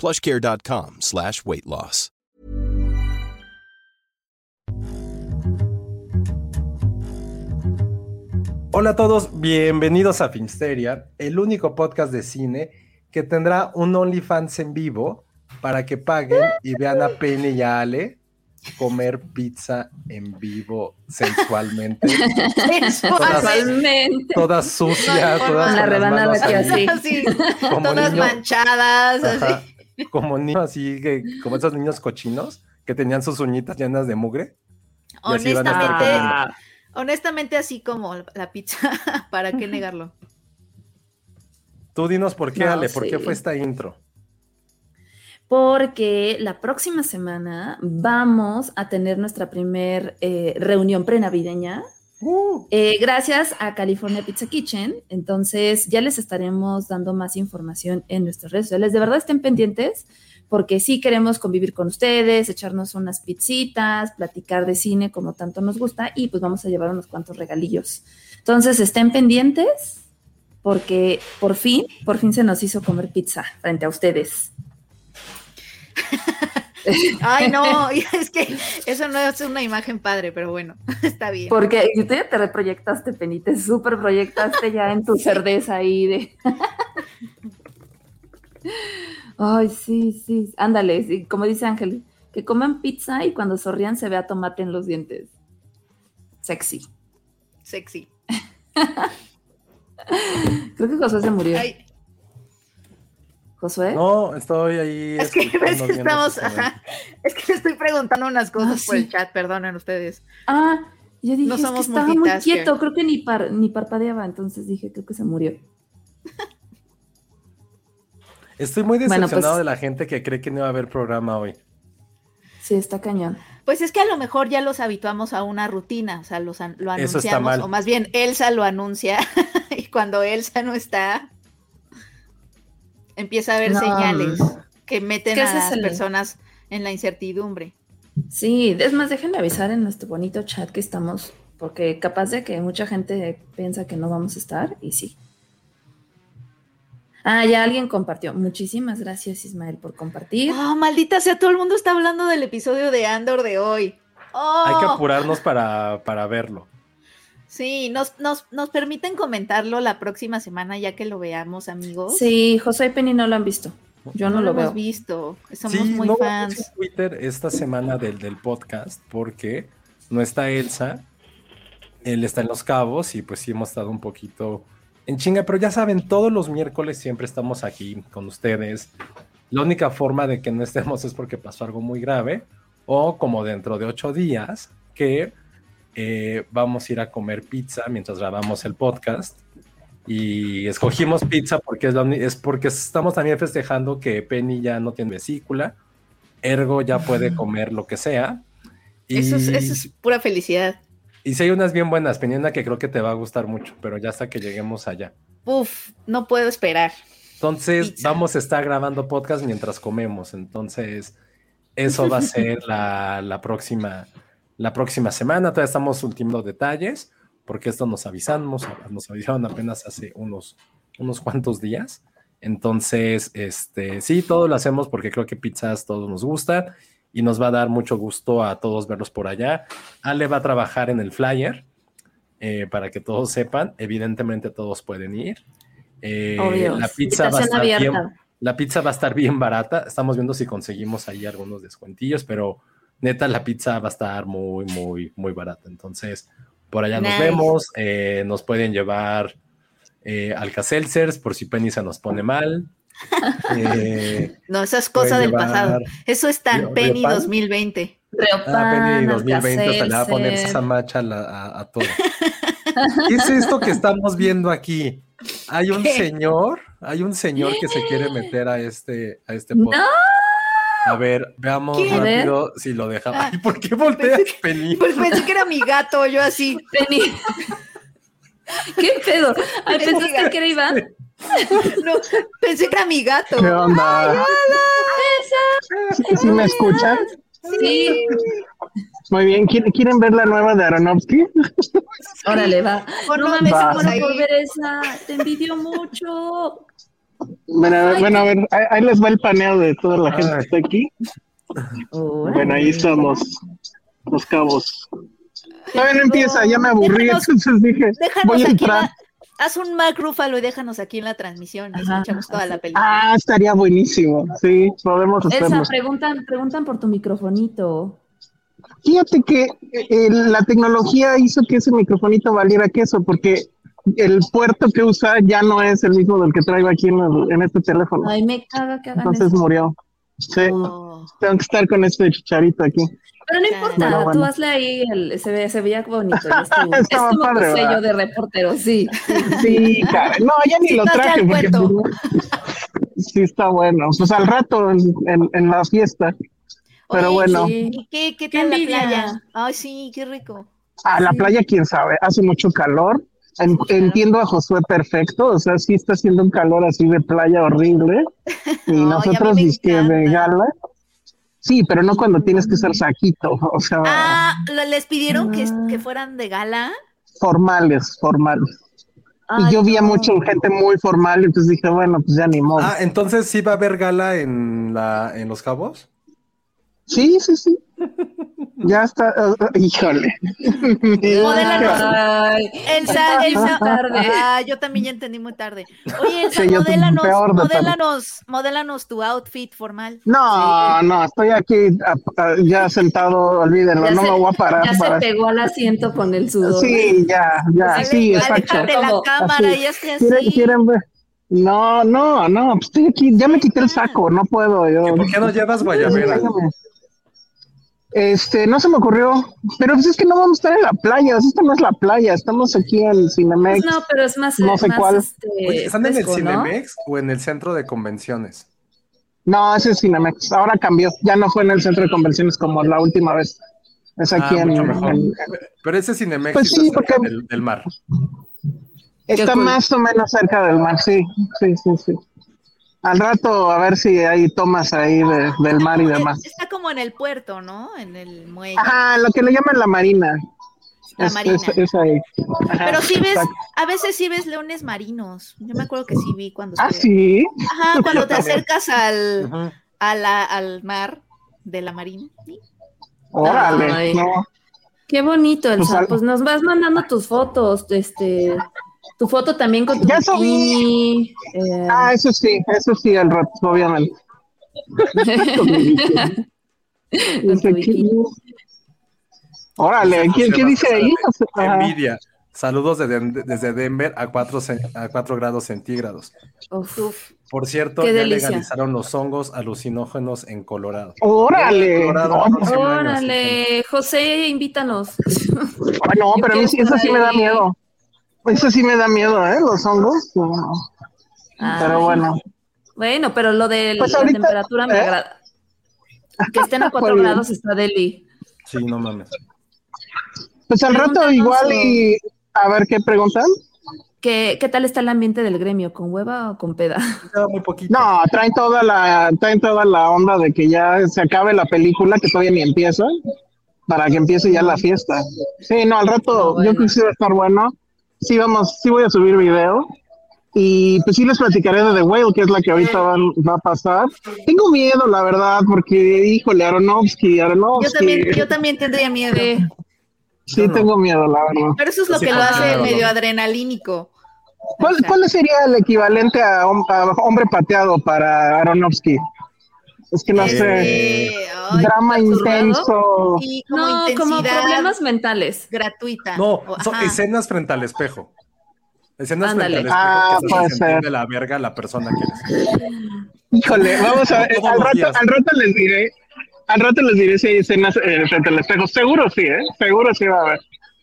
plushcare.com slash weight loss. Hola a todos, bienvenidos a Filmsteria, el único podcast de cine que tendrá un OnlyFans en vivo para que paguen y vean a Penny y a Ale comer pizza en vivo sensualmente. Sensualmente. Todas sucias, todas con las rebanada manos que ahí, así. así, Como todas niño. manchadas, Ajá, así. Como niños así, que, como esos niños cochinos que tenían sus uñitas llenas de mugre. Y así Honestamente, honestamente, así como la pizza, ¿para qué negarlo? Tú dinos por qué, No, Ale, por qué fue esta intro. Porque la próxima semana vamos a tener nuestra primer eh, reunión prenavideña. Uh, eh, gracias a California Pizza Kitchen. Entonces ya les estaremos dando más información en nuestras redes sociales. De verdad estén pendientes porque sí queremos convivir con ustedes, echarnos unas pizzitas, platicar de cine como tanto nos gusta y pues vamos a llevar unos cuantos regalillos. Entonces estén pendientes porque por fin, por fin se nos hizo comer pizza frente a ustedes. Ay, no, es que eso no es una imagen padre, pero bueno, está bien. Porque tú ya te reproyectaste, Penny, te súper proyectaste ya en tu cerdeza ahí de... Ay, sí, sí, ándale, sí, como dice Ángel, que coman pizza y cuando sonrían se vea tomate en los dientes. Sexy. Sexy. Creo que Josué se murió. Ay, ¿Josué? no, estoy ahí. es que que estamos, ajá, es que le estoy preguntando unas cosas Ah, por sí. el chat, perdonen ustedes. Ah, yo dije No es que somos estaba muy quieto, creo que ni, par- ni parpadeaba, entonces dije, creo que se murió. Estoy muy Bueno, decepcionado pues- de la gente que cree que no va a haber programa hoy. Sí, está cañón. Pues es que a lo mejor ya los habituamos a una rutina, o sea, los lo Eso está anunciamos, mal. o más bien Elsa lo anuncia, y cuando Elsa no está, empieza a haber No. señales que meten ¿Qué a las personas en la incertidumbre. Sí, es más, déjenme avisar en nuestro bonito chat que estamos, porque capaz de que mucha gente piensa que no vamos a estar, y sí. Ah, ya alguien compartió. Muchísimas gracias, Ismael, por compartir. Oh, maldita sea, todo el mundo está hablando del episodio de Andor de hoy. Oh, Hay que apurarnos para, para verlo. Sí, nos, nos, nos permiten comentarlo la próxima semana ya que lo veamos, amigos. Sí, José y Penny no lo han visto. Yo no, lo, hemos veo. visto, somos sí, muy no fans. puse en Twitter esta semana del, del podcast porque no está Elsa. Él está en Los Cabos y pues sí hemos estado un poquito en chinga, pero ya saben, todos los miércoles siempre estamos aquí con ustedes. La única forma de que no estemos es porque pasó algo muy grave o como dentro de ocho días que eh, vamos a ir a comer pizza mientras grabamos el podcast. Y escogimos pizza porque es, la es porque estamos también festejando que Penny ya no tiene vesícula, ergo ya puede comer lo que sea. Y, Eso, es, eso es pura felicidad. y si hay unas bien buenas, Penny, una que creo que te va a gustar mucho, pero ya hasta que lleguemos allá. Uf, no puedo esperar. Entonces, Pizza. vamos a estar grabando podcast mientras comemos. Entonces, eso va a ser la, la próxima, la próxima semana. Todavía estamos ultimando detalles, porque esto nos avisamos, nos avisaron apenas hace unos, unos cuantos días. Entonces, este, sí, todo lo hacemos porque creo que pizzas todos nos gusta y nos va a dar mucho gusto a todos verlos por allá. Ale va a trabajar en el flyer eh, para que todos sepan. Evidentemente todos pueden ir. Eh, Obvio. la pizza va a estar bien. La pizza va a estar bien barata. Estamos viendo si conseguimos ahí algunos descuentillos, pero neta, la pizza va a estar muy, muy, muy barata. Entonces, por allá nos vemos. eh, nos pueden llevar eh, Alka-Seltzers por si Penny se nos pone mal. Eh, No, eso es cosa del pasado. Eso es tan Penny Riopan. 2020. Ah, Penny Riopan, 2020 se le va a poner esa macha a, a- a todo. ¿Qué es esto que estamos viendo aquí? Hay un ¿Qué? señor, hay un señor que se quiere meter a este, a este ¡No! A ver, veamos rápido si lo dejamos. Ah. Ay, ¿por qué volteas, Penny? Pues pensé que era mi gato, yo así. Penny. ¿Qué pedo? Ay, Es ¿pensaste mi que era Iván? No, pensé que era mi gato. ¿Qué onda? ¿Sí, sí me escuchan? Sí. Muy bien. ¿Quieren, ver la nueva de Aronofsky? Órale, va. Bueno, no mames, por ver esa. Te envidio mucho. Bueno, bueno, a ver, ahí, ahí les va el paneo de toda la gente que está aquí. Bueno, ahí estamos, los cabos. Todavía no empieza, ya me aburrí, Déjanos- entonces dije, Déjanos voy a aquí. entrar. la- haz un Mac Rúfalo y déjanos aquí en la transmisión. y Ajá, escuchamos toda la película. Ah, estaría buenísimo. Sí, podemos hacerlo. preguntan, preguntan por tu microfonito. Fíjate que eh, la tecnología hizo que ese microfonito valiera queso, porque el puerto que usa ya no es el mismo del que traigo aquí en, el- en este teléfono. Ay, me caga que hagan Entonces eso. murió. Sí, Oh. tengo que estar con este chicharito aquí. Pero no Bueno, importa, tú bueno. hazle ahí, el, se, ve, se veía bonito. es Estaba como padre, tu sello ¿verdad? de reportero, sí. Sí, cara. No, ya ni lo Vas ya traje porque sí está bueno. Pues al rato en, en- en la fiesta. Pero Oye, bueno, Sí. ¿y ¿Qué, qué Qué tal la playa? Ay, sí, qué rico. a la Sí. playa, quién sabe, hace mucho calor. Entiendo a Josué perfecto, o sea, sí está haciendo un calor así de playa horrible. Y mí nosotros me dizque de gala. Sí, pero no cuando tienes que ser saquito, o sea, Ah, ¿lo- ¿les pidieron que, Ah. que fueran de gala? formales, formales. Ay, y yo vi a no. mucha gente muy formal, entonces dije, bueno, pues ya ni modo. Ah, entonces sí va a haber gala en la en Los Cabos. Sí, sí, sí. Ya está, uh, híjole. Modélanos. Elsa, Elsa, tarde. ah, yo también ya entendí muy tarde. Oye, Elsa, Sí, modélanos, peor de tarde. modélanos, modélanos tu outfit formal. No, no, estoy aquí a- a- ya sentado, olvídenlo, Ya no se- me voy a parar. Ya se pegó al asiento con el sudor. Sí, ya, ya, Pues, sí, exacto. La cámara así. y hazte ¿Quieren, así. quieren ver? No, no, no, pues estoy aquí, ya me quité el saco, no puedo. Yo, ¿Y ¿Por qué no llevas guayabera? Este, no se me ocurrió, pero pues es que no vamos a estar en la playa, o sea, esta no es la playa, estamos aquí en Cinemex. Pues no, pero es más. No sé más, cuál. este, Oye, ¿Están en el. Cinemex o en el centro de convenciones? No, ese es Cinemex, ahora cambió, ya no fue en el centro de convenciones como la última vez. Es aquí Ah, en, mucho mejor. en- Pero ese Cinemex Pues sí está cerca porque- del, del mar. Está más o menos cerca del mar, sí, sí, sí, sí. Al rato a ver si hay tomas ahí de- del mar y demás. Está como en el puerto, ¿no? En el muelle. Ajá, lo que le llaman la marina. La Es, marina. es- es ahí. Ajá, Pero sí ves, exacto. a veces sí ves leones marinos. Yo me acuerdo que sí vi cuando Ah, sí. Ajá, cuando te acercas al, a la- al mar de la marina. ¿sí? Órale. No. Qué bonito, Elsa. Pues, Pues, nos vas mandando tus fotos, este, tu foto también con tu Ya bikini. eh, Ah, eso sí, eso sí, al rato, obviamente. Órale, ¿qué, qué dice ahí? Ajá. Envidia. Saludos de Den- desde Denver a 4 a cuatro grados centígrados. Uf. Por cierto, ya delicia. legalizaron los hongos alucinógenos en Colorado. Órale. Colorado, Órale, José, invítanos. Ay, no, pero a mí eso sí me da ahí. miedo. Eso sí me da miedo, ¿eh? Los hongos. No. Pero bueno. Bueno, pero lo de Pues la ahorita- temperatura me ¿eh? agrada. Que estén a 4 Muy bien. grados está deli. Sí, no mames. Pues al rato igual y a ver qué preguntan. ¿Qué, ¿Qué tal está el ambiente del gremio? ¿Con hueva o con peda? Queda muy poquito. No, traen toda la, traen toda la onda de que ya se acabe la película, que todavía ni empieza, para que empiece ya la fiesta. Sí, no, al rato No, bueno. yo creo que sí va a estar bueno. Sí, vamos, sí voy a subir video. Y pues sí les platicaré de The Whale, que es la que ahorita van- va a pasar. Tengo miedo, la verdad, porque, híjole, Aronofsky, Yo Aronofsky. también, yo también tendría miedo. Sí, Yo no. tengo miedo, la verdad. Pero eso es lo Sí, que lo claro, hace no. medio adrenalínico. ¿Cuál, cuál sería el equivalente a, a hombre pateado para Aronofsky? Es que no sé. Este, Drama intenso. sí, como No, como problemas mentales. gratuita. No, son ajá. escenas frente al espejo. Escenas Ándale. frente al espejo Ah, que se puede ser. de la verga la persona que eres. Híjole, vamos a ver. Al rato, al rato les diré. Al rato les diré si hay escenas eh, frente al espejo. Seguro sí, ¿eh? Seguro sí va a haber.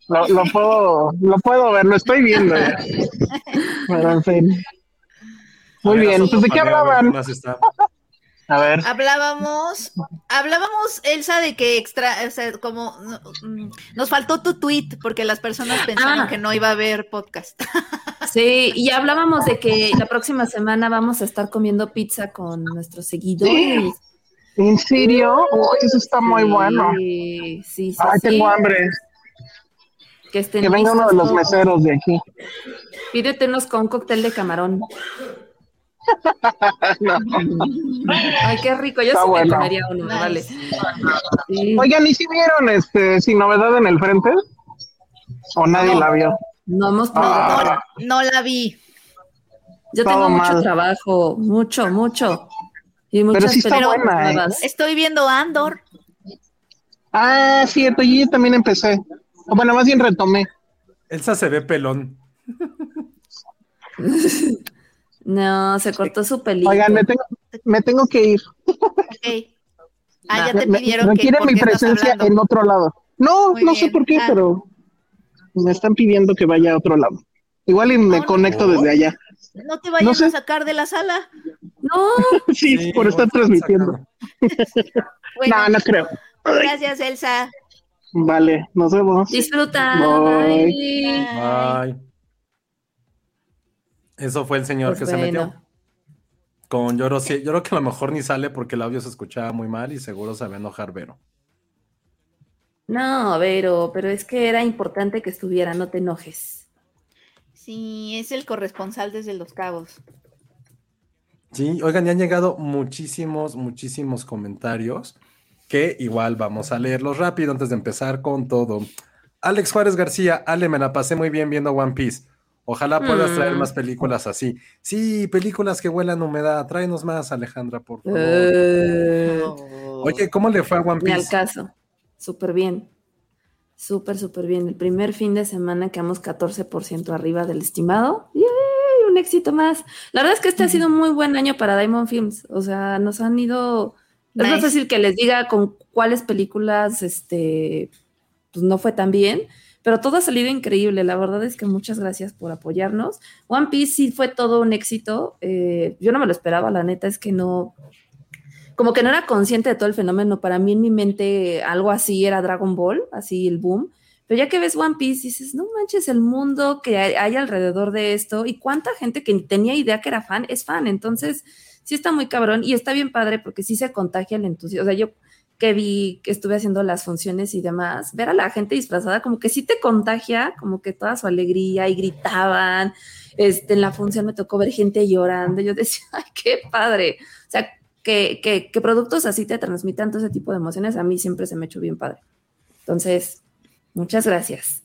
Lo, lo puedo, lo puedo ver, lo estoy viendo ya. Pero en fin. Muy ver, bien, pues ¿de qué hablaban? A ver. Hablábamos, hablábamos, Elsa, de que extra, o sea, como no, mm, nos faltó tu tweet porque las personas pensaron Ah. que no iba a haber podcast. Sí, y hablábamos de que la próxima semana vamos a estar comiendo pizza con nuestros seguidores. ¿En serio? Uy, eso está muy bueno. Sí, sí, sí. Ay, sí. tengo hambre. Que, estén Que venga uno de los meseros de aquí. Pídete unos con un cóctel de camarón. No. Ay, qué rico. Yo Está sí bueno. me comería uno, Nice. vale. Sí. Oigan, ¿y si vieron este sin novedad en el frente? ¿O nadie No. la vio? No hemos podido. Ah. No, no la vi. Yo todo tengo mucho mal. trabajo, mucho, mucho. Y muchas sí está buena, ¿eh? Estoy viendo Andor. Ah, cierto, y yo también empecé. Bueno, más bien retomé. Elsa se ve pelón. No, se cortó su pelito. Oigan, me tengo, me tengo que ir. Ok. Ah, ya te Me- pidieron que requiere mi presencia en otro lado. No, Muy no sé por qué, Ah. pero me están pidiendo que vaya a otro lado. Igual y me No, no. conecto desde allá. No te vayan No sé. a sacar de la sala. No, Sí, Sí, por estar transmitiendo. Bueno, No, no creo. gracias, Elsa. Vale, nos vemos. disfruta. Bye. Bye. Bye. Eso fue el señor Pues que se metió. Con Lloro, sí. Yo creo que a lo mejor ni sale porque el audio se escuchaba muy mal y seguro se va a enojar Vero. No, Vero, pero es que era importante que estuviera, no te enojes. Sí, es el corresponsal desde Los Cabos. Sí, oigan, ya han llegado muchísimos, muchísimos comentarios que igual vamos a leerlos rápido antes de empezar con todo. Alex Juárez García, Ale, me la pasé muy bien viendo One Piece. Ojalá puedas traer Mm. más películas así. Sí, películas que huelan humedad. Tráenos más, Alejandra, por favor. Eh, Oye, ¿cómo le fue a One ni al Piece? caso. Súper bien. Súper, súper bien. El primer fin de semana quedamos 14% arriba del estimado. ¡Yay! Un éxito más. La verdad es que este ha sido un muy buen año para Diamond Films. O sea, nos han ido. Es más Nice. fácil que les diga con cuáles películas este, pues no fue tan bien, pero todo ha salido increíble. La verdad es que muchas gracias por apoyarnos. One Piece sí fue todo un éxito. eh, yo no me lo esperaba, la neta es que no. Como que no era consciente de todo el fenómeno. Para mí, en mi mente, algo así era Dragon Ball, así el boom. Pero ya que ves One Piece, dices, no manches, el mundo que hay, alrededor de esto y cuánta gente que tenía idea que era fan es fan. Entonces, sí está muy cabrón y está bien padre porque sí se contagia el entusiasmo. O sea, yo que vi que estuve haciendo las funciones y demás, ver a la gente disfrazada como que sí te contagia, como que toda su alegría y gritaban. Este, en la función me tocó ver gente llorando. Yo decía, ay, qué padre. O sea, que, que, que productos así te transmitan todo ese tipo de emociones, a mí siempre se me hecho bien padre. Entonces, muchas gracias.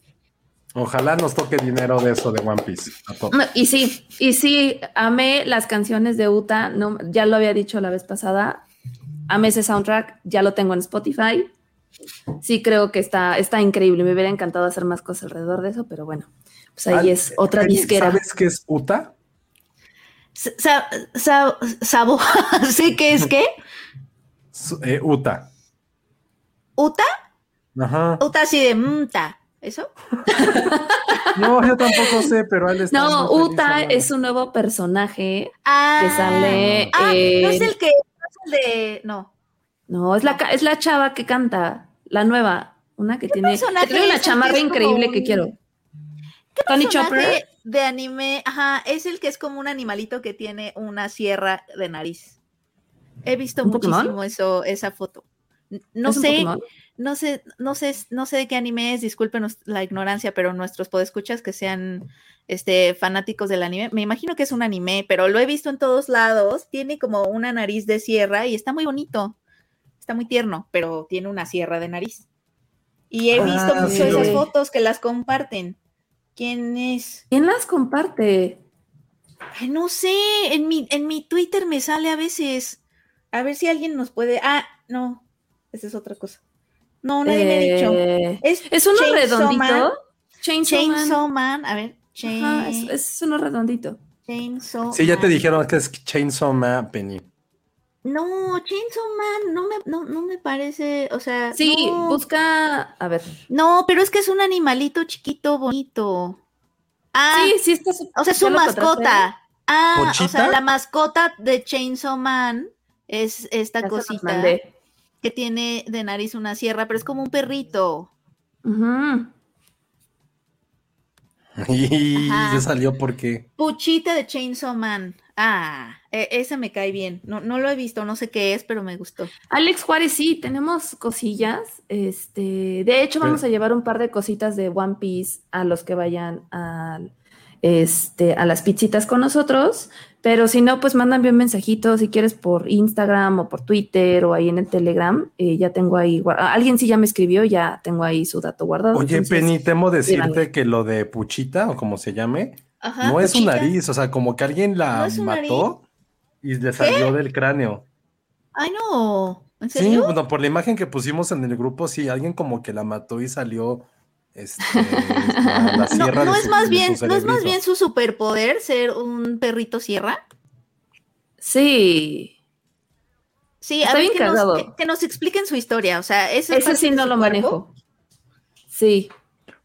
Ojalá nos toque dinero de eso de One Piece. No, y sí, y sí, amé las canciones de Uta, no, ya lo había dicho la vez pasada, amé ese soundtrack, ya lo tengo en Spotify. Sí, creo que está, está increíble. Me hubiera encantado hacer más cosas alrededor de eso, pero bueno, pues ahí Al- es otra disquera. ¿Sabes qué es Uta? Sa- sa- sabo, ¿sí qué es qué? Eh, Uta. ¿Uta? Ajá. ¿Uta así de mta? ¿Eso? No, yo tampoco sé, pero él está. No, Uta es un nuevo personaje Ah, que sale. ah, no es el que el de. No. No, es la, es la chava que canta, la nueva, una que tiene, tiene una chamarra increíble un- que quiero. Tony personaje Chopper. de anime, ajá, es el que es como un animalito que tiene una sierra de nariz. He visto ¿Un Pokémon? muchísimo eso, esa foto. No ¿Es un sé? No sé, no sé, no sé de qué anime es, disculpen la ignorancia, pero nuestros podescuchas que sean este fanáticos del anime, me imagino que es un anime, pero lo he visto en todos lados, tiene como una nariz de sierra y está muy bonito. Está muy tierno, pero tiene una sierra de nariz. Y he visto Ah, mucho sí, lo esas fotos que las comparten. ¿Quién es? ¿Quién las comparte? Ay, no sé, en mi, en mi Twitter me sale a veces. A ver si alguien nos puede. Ah, no, esa es otra cosa. No, nadie me ha dicho. Eh, Es, es uno Chainsaw Man. redondito. Chainsaw, Man. Chainsaw Man. A ver, Chain, Ajá, es, es uno redondito. Chainsaw Sí, ya te Man. dijeron que es Chainsaw Man, Penny. No, Chainsaw Man no me, no, no me parece, o sea, Sí, no, busca. A ver. no, pero es que es un animalito chiquito, bonito. Ah, sí, sí, está su- o sea, es ¿ya su mascota. Ah, o sea, la mascota de Chainsaw Man es esta Ya se los cosita mandé. Que tiene de nariz una sierra, pero es como un perrito. Ujú. Y Ajá. se salió porque. Puchita de Chainsaw Man. Ah, e- ese me cae bien. No, no lo he visto, no sé qué es, pero me gustó. Alex Juárez, sí, tenemos cosillas. Este, de hecho, vamos a llevar un par de cositas de One Piece a los que vayan al, este, a las pizzitas con nosotros. Pero si no, pues mándame un mensajito si quieres por Instagram o por Twitter o ahí en el Telegram. eh, ya tengo ahí, ah, alguien sí ya me escribió, ya tengo ahí su dato guardado. Oye, entonces- Penny, temo decirte díganme. que lo de Puchita, o como se llame, Ajá, no es su Puchita. nariz. O sea, como que alguien la ¿No es su mató y le salió del cráneo. Ay, no. ¿En Sí, serio? bueno, por la imagen que pusimos en el grupo, sí, alguien como que la mató y salió este, la, la No, sierra no es su- más bien, su no es más bien su superpoder ser un perrito sierra. Sí, Sí, a Está ver bien que nos, cagado. que, que nos expliquen su historia. O sea, ese, sí no lo cuerpo. manejo. Sí.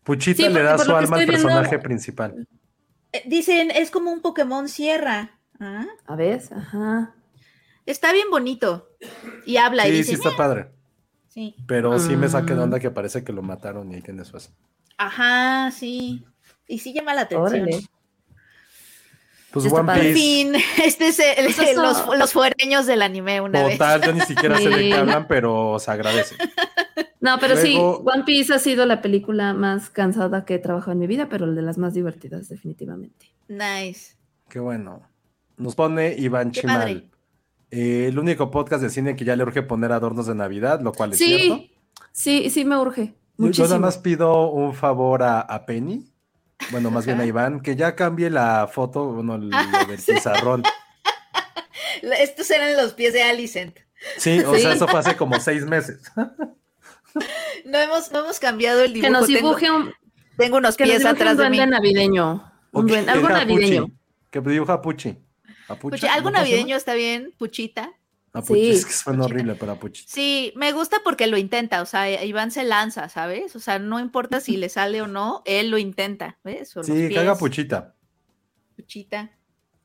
Puchita Sí, le da su alma al viendo- personaje principal. Eh, Dicen, es como un Pokémon sierra. Ah, A ver, ajá. Está bien bonito. Y habla y Sí, dice, sí está padre. Sí. Pero sí me saqué de onda que parece que lo mataron y ahí tiene su Ajá, sí. Y sí llama la atención. Órale. Pues One Piece. fin, este es el- Pues eso- los, los fuereños del anime una vez. Total, yo ni siquiera sé de qué hablan, pero se agradece. No, pero sí, One Piece ha sido la película más cansada que he trabajado en mi vida, pero de las más divertidas, definitivamente. Nice. Qué bueno. Nos pone Iván Qué Chimal. Eh, el único podcast de cine que ya le urge poner adornos de Navidad, lo cual es cierto. Sí, sí, sí me urge. Yo, yo Muchísimo. nada más pido un favor a, a Penny, bueno, más bien a. Iván, que ya cambie la foto, bueno, lo Ah, del sí. pizarrón. Estos eran los pies de Alicent. Sí, o Sí. sea, eso fue hace como seis meses. No hemos, no hemos cambiado el dibujo. que nos Tengo- dibuje un, tengo, unos que nos pies dibuje atrás un de mí. duende navideño. Un duende- algo navideño. Que dibuja a Puchi. Puchi- algo navideño está bien, Puchita. A Puchi, Sí. es que suena Puchita. horrible para Puchi. Sí, me gusta porque lo intenta, o sea, Iván se lanza, ¿sabes? O sea, no importa si le sale o no, él lo intenta, ¿ves? O Sí, pies, Puchita. Puchita.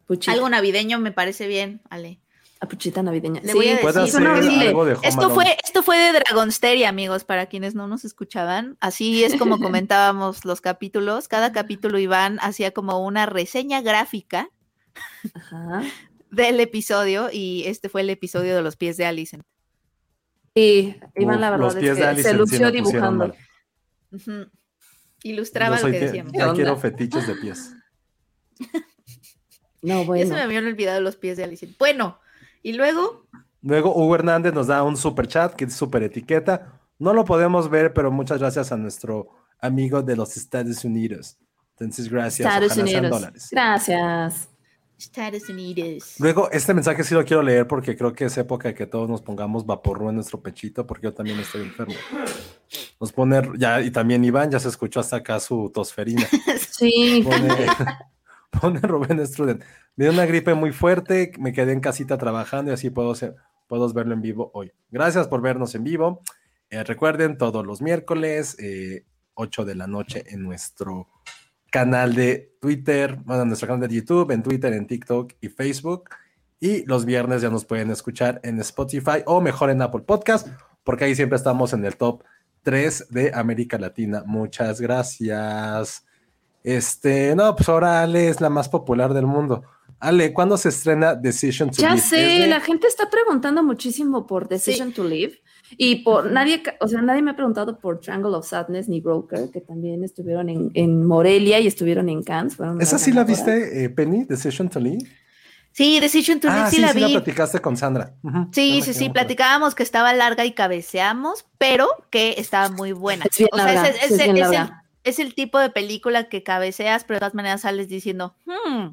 Puchita. Algo navideño me parece bien, Ale. A puchita navideña. Le Sí, voy a decir. algo de Esto Alone. fue, esto fue de Dragonsteria, amigos, para quienes no nos escuchaban. Así es como comentábamos los capítulos. Cada capítulo Iván hacía como una reseña gráfica Ajá. del episodio y este fue el episodio de los pies de Alicent. Sí, Iván, la verdad es que se lució dibujando. Ilustraba lo que decíamos. ¿Qué ya quiero fetiches de pies. No, Ya bueno. se me habían olvidado los pies de Alicent. Bueno, y luego, Luego Hugo Hernández nos da un super chat, que es super etiqueta. No lo podemos ver, pero muchas gracias a nuestro amigo de los Estados Unidos. Entonces, gracias. Estados Ojalá sean Unidos. dólares. Gracias. Estados Unidos. Luego, este mensaje sí lo quiero leer porque creo que es época de que todos nos pongamos vaporru en nuestro pechito porque yo también estoy enfermo. Nos pone, ya, y también Iván, ya se escuchó hasta acá su tosferina. Sí, Pone, pone Rubén Struden. Me dio una gripe muy fuerte, me quedé en casita trabajando y así puedo, ser- puedo verlo en vivo hoy. Gracias por vernos en vivo. Eh, recuerden, todos los miércoles, eh, 8 de la noche en nuestro canal de Twitter, bueno, en nuestro canal de YouTube, en Twitter, en TikTok y Facebook. Y los viernes ya nos pueden escuchar en Spotify o mejor en Apple Podcast, porque ahí siempre estamos en el top 3 de América Latina. Muchas gracias. Este, no, pues ahora Ale es la más popular del mundo. Ale, ¿cuándo se estrena Decision to ya Live? sé, ¿Es de- la gente está preguntando muchísimo por Decision to Live y por nadie, o sea, nadie me ha preguntado por Triangle of Sadness ni Broker, que también estuvieron en, en Morelia y estuvieron en Cannes. ¿Esa sí la viste, eh, Penny? Decision to Live. Sí, Decision to Live Ah, sí, sí, la sí, la platicaste con Sandra. Sí, sí, sí, platicábamos que estaba larga y cabeceamos, pero que estaba muy buena. Es bien o sea, es, sí, es- es bien es el, larga. es el tipo de película que cabeceas, pero de todas maneras sales diciendo, hmm,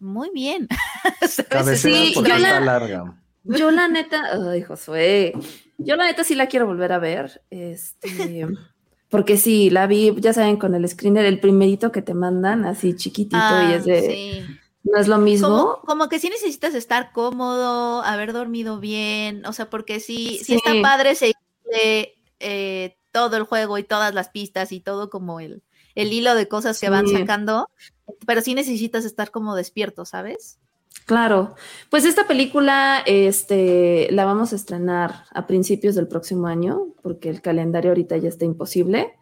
Muy bien. Cabecera Sí, porque yo la- larga. Yo la neta, ay, Josué, yo la neta sí la quiero volver a ver, este, porque sí, la vi, ya saben, con el screener, el primerito que te mandan, así chiquitito, y es de, Ah, sí. no es lo mismo. Como, como que sí necesitas estar cómodo, haber dormido bien, o sea, porque sí, sí, Sí. está padre seguirle eh, todo el juego y todas las pistas y todo como el, el hilo de cosas que van sacando, pero sí necesitas estar como despierto, ¿sabes? Claro, pues esta película, este, la vamos a estrenar a principios del próximo año, porque el calendario ahorita ya está imposible.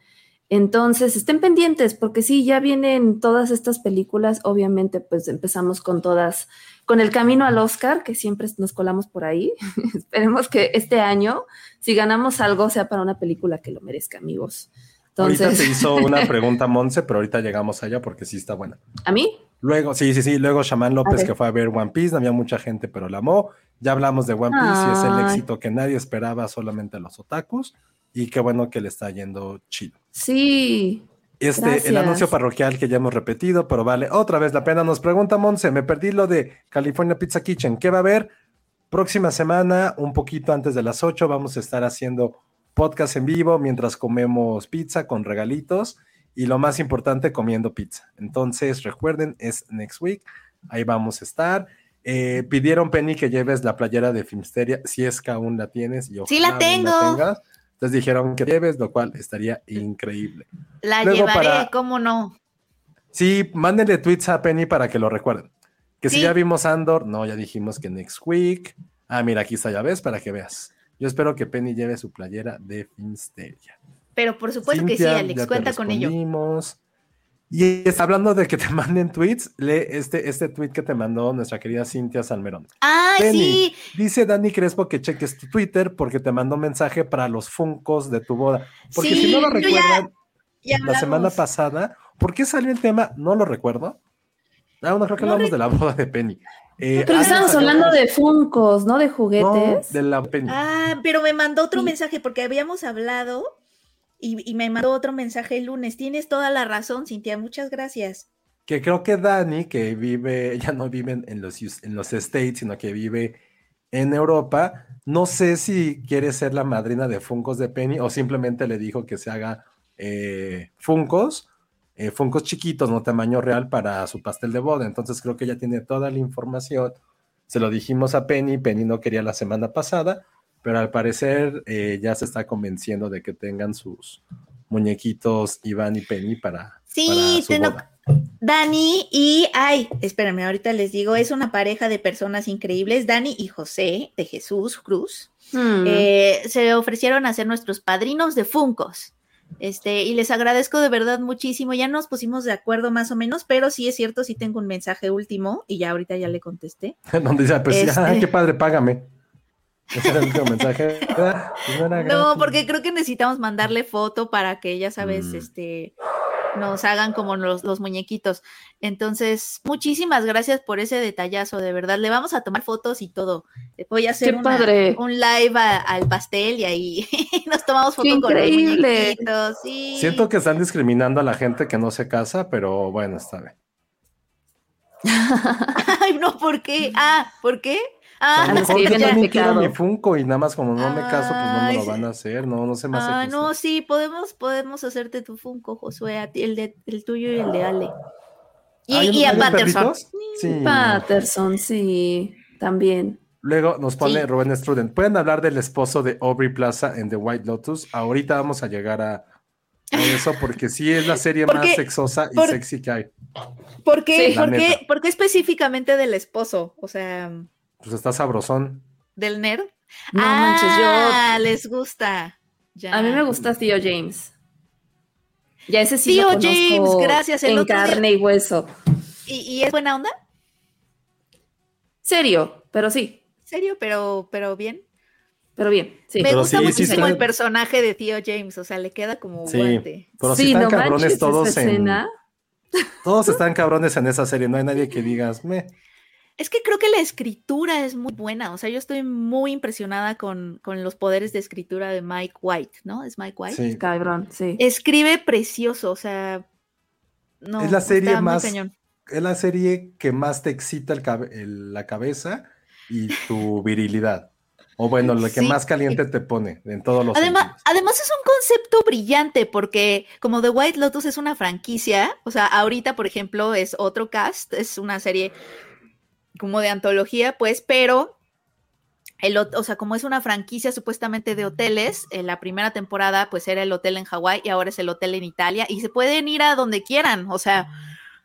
Entonces, estén pendientes, porque sí, ya vienen todas estas películas. Obviamente, pues empezamos con todas, con el camino al Oscar, que siempre nos colamos por ahí. Esperemos que este año, si ganamos algo, sea para una película que lo merezca, amigos. Ahorita Entonces, te hizo una pregunta, Monse, pero ahorita llegamos allá porque sí está buena. ¿a mí? Luego, sí, sí, sí. Luego Shaman López ver. que fue a ver One Piece. No había mucha gente, pero la amó. Ya hablamos de One Piece y es el Ay. éxito que nadie esperaba, solamente los otakus. Y qué bueno que le está yendo chido. Sí. Este, el Gracias. anuncio parroquial que ya hemos repetido, pero vale otra vez la pena. Nos pregunta Monse, me perdí lo de California Pizza Kitchen. ¿Qué va a haber? Próxima semana, un poquito antes de las 8, vamos a estar haciendo podcast en vivo mientras comemos pizza con regalitos y lo más importante, comiendo pizza. Entonces, recuerden, es next week. Ahí vamos a estar. Eh, pidieron Penny que lleves la playera de Filmsteria, si es que aún la tienes. Y Sí la tengo. tengas. Entonces dijeron que lleves, lo cual estaría increíble. La Luego llevaré, para- ¿cómo no? Sí, mándenle tweets a Penny para que lo recuerden. Que si ya vimos Andor, no, ya dijimos que next week. Ah, mira, aquí está, ya ves, para que veas. Yo espero que Penny lleve su playera de Finsteria. Pero por supuesto que sí, Alex, cuenta con ello. Y está hablando de que te manden tweets, lee este, este tweet que te mandó nuestra querida Cintia Salmerón. ¡Ay, Penny, sí! Dice Dani Crespo que cheques tu Twitter porque te mandó mensaje para los funcos de tu boda. Porque Sí, si no lo ya- recuerdan, Ya la semana pasada. ¿Por qué salió el tema? No lo recuerdo. Ah, no, creo que No hablamos de la boda de Penny. Eh, Pero estamos salió- hablando de Funcos, ¿no? De No, juguetes. de la. Ah, pero me mandó otro Sí. mensaje porque habíamos hablado y, y me mandó otro mensaje el lunes. Tienes toda la razón, Cintia. Muchas gracias. Que creo que Dani, que vive, ya no vive en los, en los States, sino que vive en Europa, no sé si quiere ser la madrina de Funcos de Penny o simplemente le dijo que se haga eh, Funcos, eh, Funcos chiquitos, no tamaño real, para su pastel de boda. Entonces creo que ya tiene toda la información. Se lo dijimos a Penny, Penny no quería la semana pasada, pero al parecer eh, ya se está convenciendo de que tengan sus muñequitos Iván y Penny para, Sí, para su boda. Dani y, ay, espérame, ahorita les digo, es una pareja de personas increíbles, Dani y José de Jesús Cruz, Hmm. eh, se ofrecieron a ser nuestros padrinos de Funcos. Este, y les agradezco de verdad muchísimo. Ya nos pusimos de acuerdo más o menos, pero sí es cierto, sí tengo un mensaje último y ya ahorita ya le contesté. Donde dice, pues Este- ah, qué padre, págame. Ese era el último mensaje. Ah, pues no, porque creo que necesitamos mandarle foto para que, ya sabes, Mm. este, nos hagan como los, los muñequitos. Entonces, muchísimas gracias por ese detallazo, de verdad. Le vamos a tomar fotos y todo. Voy a hacer ¡Qué una- padre! un live a- al pastel y ahí nos tomamos foto ¡Qué con los increíble! muñequitos. Sí. Siento que están discriminando a la gente que no se casa, pero bueno, está bien. Ay, no, ¿por qué? Ah, ¿por qué? A Ah, lo los mejor yo también quiero mi Funko y nada más como no me caso, pues no me lo sí. van a hacer. No, no se me hace Ah, justo. no, sí, podemos, podemos hacerte tu Funko, Josué, a el, de, el tuyo y el de Ale. Y, ¿Hay- y a Patterson. Sí. Patterson, sí, también. Luego nos pone Sí. Rubén Struden. ¿Pueden hablar del esposo de Aubrey Plaza en The White Lotus? Ahorita vamos a llegar a, a eso porque sí es la serie ¿Por más sexosa y Por- sexy que hay. ¿Por qué? Sí. ¿Por qué específicamente del esposo? O sea, Pues está sabrosón. del nerd. No ah, manches, yo. les gusta. Ya. A mí me gusta Tío James. Ya ese sí Tío lo conozco James, gracias, el en otro día- carne y hueso. ¿Y, y es buena onda? Serio, pero sí. ¿Serio? Pero, pero bien. Pero bien, sí. me Pero gusta sí, sí muchísimo está- el personaje de Tío James. O sea, le queda como Sí. guante. Pero sí, sí, están no cabrones manches, todos en. escena. Todos están cabrones en esa serie. No hay nadie que digas, me. Es que creo que la escritura es muy buena. O sea, yo estoy muy impresionada con, con los poderes de escritura de Mike White, ¿no? Es Mike White. Sí. Cabrón, sí. Escribe precioso, o sea. No, Es la serie más- es la serie que más te excita el la cabeza y tu virilidad. O bueno, lo que Sí. más caliente te pone en todos los Además, sentidos. además es un concepto brillante porque como The White Lotus es una franquicia, o sea, ahorita, por ejemplo, es otro cast, es una serie como de antología, pues, pero el, o sea, como es una franquicia supuestamente de hoteles, en la primera temporada pues era el hotel en Hawái y ahora es el hotel en Italia y se pueden ir a donde quieran, o sea,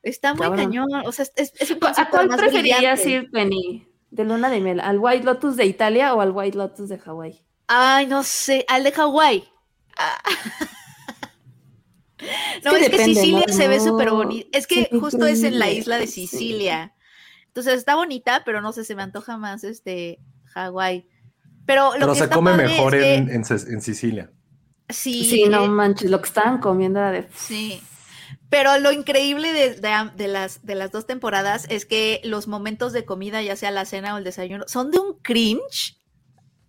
está muy Cabrón. cañón, o sea, es, es- un ¿A cuál más preferirías brillante. ir, Penny? De luna de miel, ¿al White Lotus de Italia o al White Lotus de Hawái? Ay, no sé, al de Hawái. Ah. No, que es que depende, Sicilia ¿no? se ve súper bonito. Es que sí, justo es en la isla de sí. Entonces está bonita, pero no sé, se me antoja más este Hawái. Pero lo Pero que se está come mejor es que- en, en Ces- en Sicilia. sí, Sí, no manches, lo que estaban comiendo era de... Sí. Pero lo increíble de, de- de las, de las dos temporadas es que los momentos de comida, ya sea la cena o el desayuno, son de un cringe.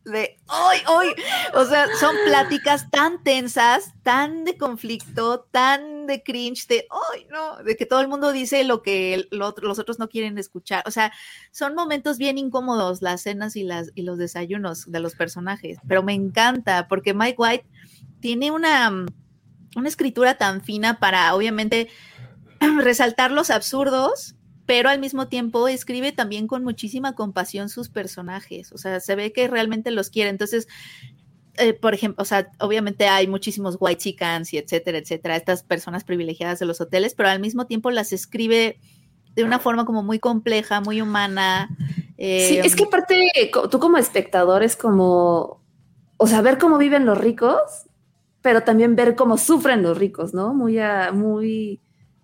De ¡ay, ay! O sea, son pláticas tan tensas, tan de conflicto, tan de cringe, de ¡ay, no! De que todo el mundo dice lo que los otros no quieren escuchar. O sea, son momentos bien incómodos las cenas y, las, y los desayunos de los personajes. Pero me encanta porque Mike White tiene una mm, una escritura tan fina para, obviamente, resaltar los absurdos, pero al mismo tiempo escribe también con muchísima compasión sus personajes. O sea, se ve que realmente los quiere. Entonces, eh, por ejemplo, o sea, obviamente hay muchísimos white chickens y etcétera, etcétera, estas personas privilegiadas de los hoteles, pero al mismo tiempo las escribe de una forma como muy compleja, muy humana. Sí, eh, es que aparte, tú como espectador es como, o sea, ver cómo viven los ricos, pero también ver cómo sufren los ricos, ¿no? Muy, a- muy,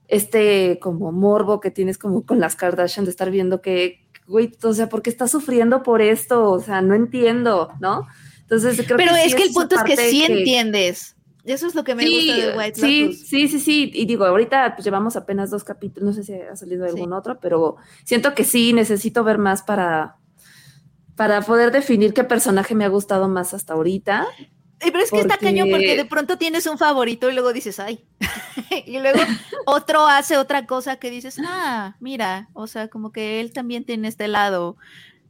este, como morbo que tienes como con las Kardashian de estar viendo que, güey, o sea, ¿por qué estás sufriendo por esto? O sea, no entiendo, ¿no? Entonces, creo pero que sí es que el punto es que sí entiendes. Eso es lo que me Sí, gusta de White sí, Lotus. sí, sí, sí. Y digo, ahorita pues, llevamos apenas dos capítulos, no sé si ha salido algún otro, pero siento que sí necesito ver más para, para poder definir qué personaje me ha gustado más hasta ahorita. Y pero es que está cañón porque de pronto tienes un favorito y luego dices, ay. y luego otro hace otra cosa que dices, ah, mira, o sea, como que él también tiene este lado.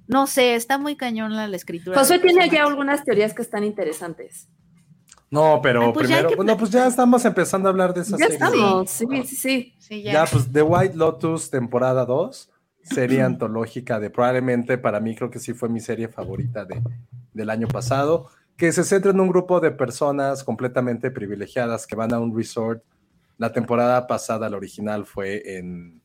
No sé, está muy cañón la, la escritura. Josué tiene ya algunas teorías que están interesantes. No, pero Ah, pues primero, que bueno, pues ya estamos empezando a hablar de esa Ya serie. estamos, sí, sí, sí. Sí, ya. Ya, pues The White Lotus temporada 2, serie antológica de probablemente para mí creo que sí fue mi serie favorita de, del año pasado, que se centra en un grupo de personas completamente privilegiadas que van a un resort. La temporada pasada, la original, fue en,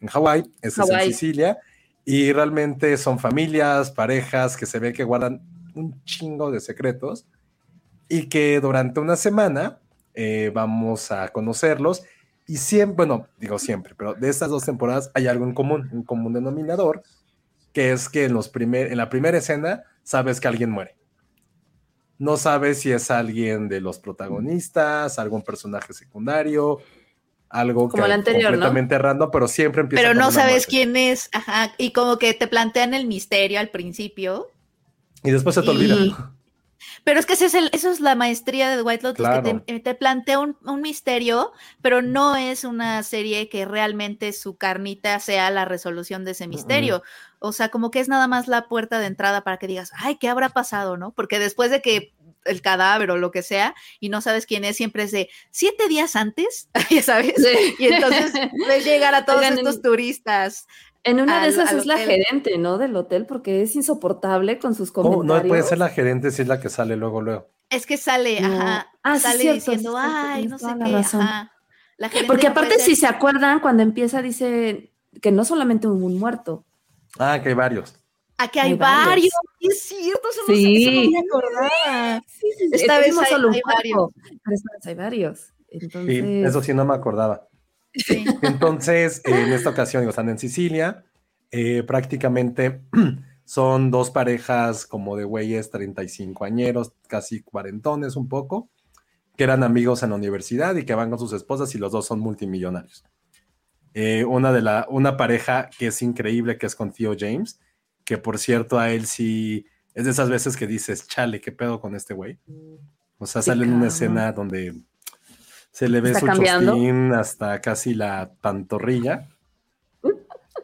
en Hawái, es en. Sicilia, y realmente son familias, parejas que se ve que guardan un chingo de secretos y que durante una semana eh, vamos a conocerlos y siempre, bueno, digo siempre, pero de estas dos temporadas hay algo en común, un común denominador, que es que en, los primer, en la primera escena sabes que alguien muere. No sabes si es alguien de los protagonistas, algún personaje secundario, algo Como el anterior, ¿no? completamente random, pero siempre empieza pero no sabes muerte. quién es, ajá, y como que te plantean el misterio al principio. Y después se te y- olvida. Pero es que ese es el, eso es la maestría de White Lotus, Claro. que te, te plantea un, un misterio, pero no es una serie que realmente su carnita sea la resolución de ese misterio. O sea, como que es nada más la puerta de entrada para que digas, ay, ¿qué habrá pasado? ¿No? Porque después de que el cadáver o lo que sea, y no sabes quién es, siempre es de siete días antes, ya sabes. Y entonces ves llegar a todos Oigan, estos en- turistas. En una de esas es la gerente, ¿no? Del hotel, porque es insoportable con sus ¿Cómo? comentarios. No puede ser la gerente si es la que sale luego, luego. Es que sale, No. ajá, Ah, sí, sale cierto, diciendo, sí, ay, no sé qué, razón. ajá. La gerente Porque no aparte, si se acuerdan, cuando empieza dice que no solamente hubo un muerto. Ah, que hay varios. Aquí hay Hay varios. varios. Es cierto, eso no, sé, Sí. eso no me acordaba. Esta Esta vez hay- solo hay vez hay varios. Entonces, Sí, eso sí no me acordaba. Sí. Entonces, en esta ocasión, digo, están en Sicilia. eh, prácticamente son dos parejas como de güeyes 35 añeros, casi cuarentones un poco, que eran amigos en la universidad y que van con sus esposas y los dos son multimillonarios. Eh, una de la, una pareja que es increíble, que es con Theo James, que por cierto a él sí es de esas veces que dices, chale, ¿qué pedo con este güey? O sea, sale en una escena donde se le ve su cambiando. chostín hasta casi la pantorrilla.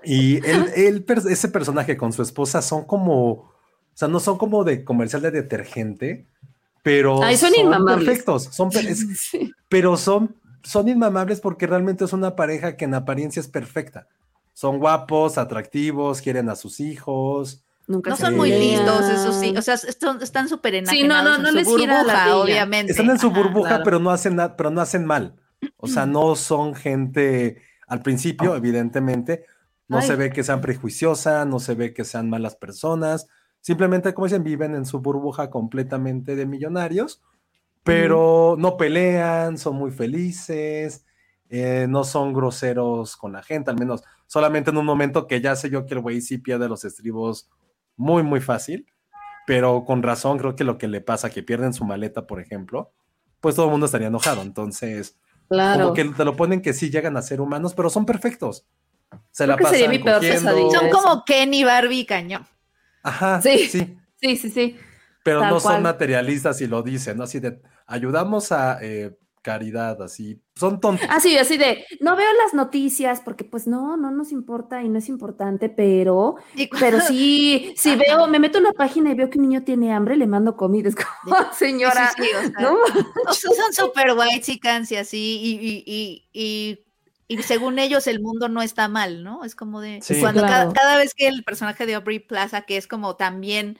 Y él, él, ese personaje con su esposa son como, o sea, no son como de comercial de detergente, pero Ay, son, inmamables. perfectos, son, es, Sí. pero son, son inmamables porque realmente es una pareja que en apariencia es perfecta. Son guapos, atractivos, quieren a sus hijos. Nunca No son muy listos, eso sí. O sea, están súper Sí, no, enajenados no, no en les su la burbuja, ardilla. obviamente. Están en su Ajá. burbuja, claro. pero no hacen nada, pero no hacen mal. O sea, no son gente al principio, evidentemente, no Ay. se ve que sean prejuiciosas, no se ve que sean malas personas. Simplemente, como dicen, viven en su burbuja completamente de millonarios, pero no pelean, son muy felices, eh, no son groseros con la gente, al menos solamente en un momento que ya sé yo que el güey sí pierde los estribos muy, muy fácil, pero con razón creo que lo que le pasa, que pierden su maleta, por ejemplo, pues todo el mundo estaría enojado. Entonces, Claro. como que te lo ponen que sí llegan a ser humanos, pero son perfectos. Se Creo la pasan sería mi peor cogiendo. pesadilla. Son como Ken y Barbie cañón. Ajá, Sí. sí. Sí, sí, sí. pero Tal no son materialistas y lo dicen, ¿no? Así de, ayudamos a eh, caridad, así. Son tontos. Ah, sí, así de, no veo las noticias porque pues no, no nos importa y no es importante, pero, pero sí, si Ajá. veo, me meto en la página y veo que un niño tiene hambre, le mando comida. Es como, señora, Sí, sí, sí, o sea, ¿no? o sea, son súper white chicans y así, y, y, y, y, y según ellos el mundo no está mal, ¿no? Es como de Sí. cuando Claro. cada, cada vez que el personaje de Aubrey Plaza, que es como también,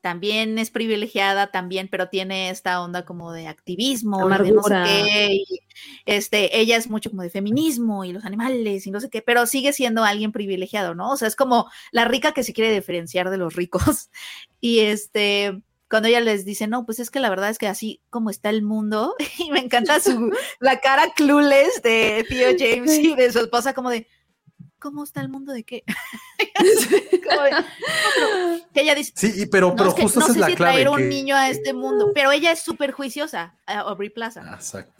también es privilegiada, también, pero tiene esta onda como de activismo, y de no sé qué, y, este, ella es mucho como de feminismo y los animales y no sé qué, pero sigue siendo alguien privilegiado, ¿no? O sea, es como la rica que se quiere diferenciar de los ricos. Y este, cuando ella les dice, no, pues es que la verdad es que así como está el mundo, y me encanta su, la cara clueless de Theo James y de su esposa, como de, ¿cómo está el mundo de qué? "No, pero-" que ella dice, Sí, y- pero, no, pero es que justo no esa sé es la si clave. traer un que- niño a este mundo, pero ella es súper juiciosa, a Aubrey Plaza. Exacto.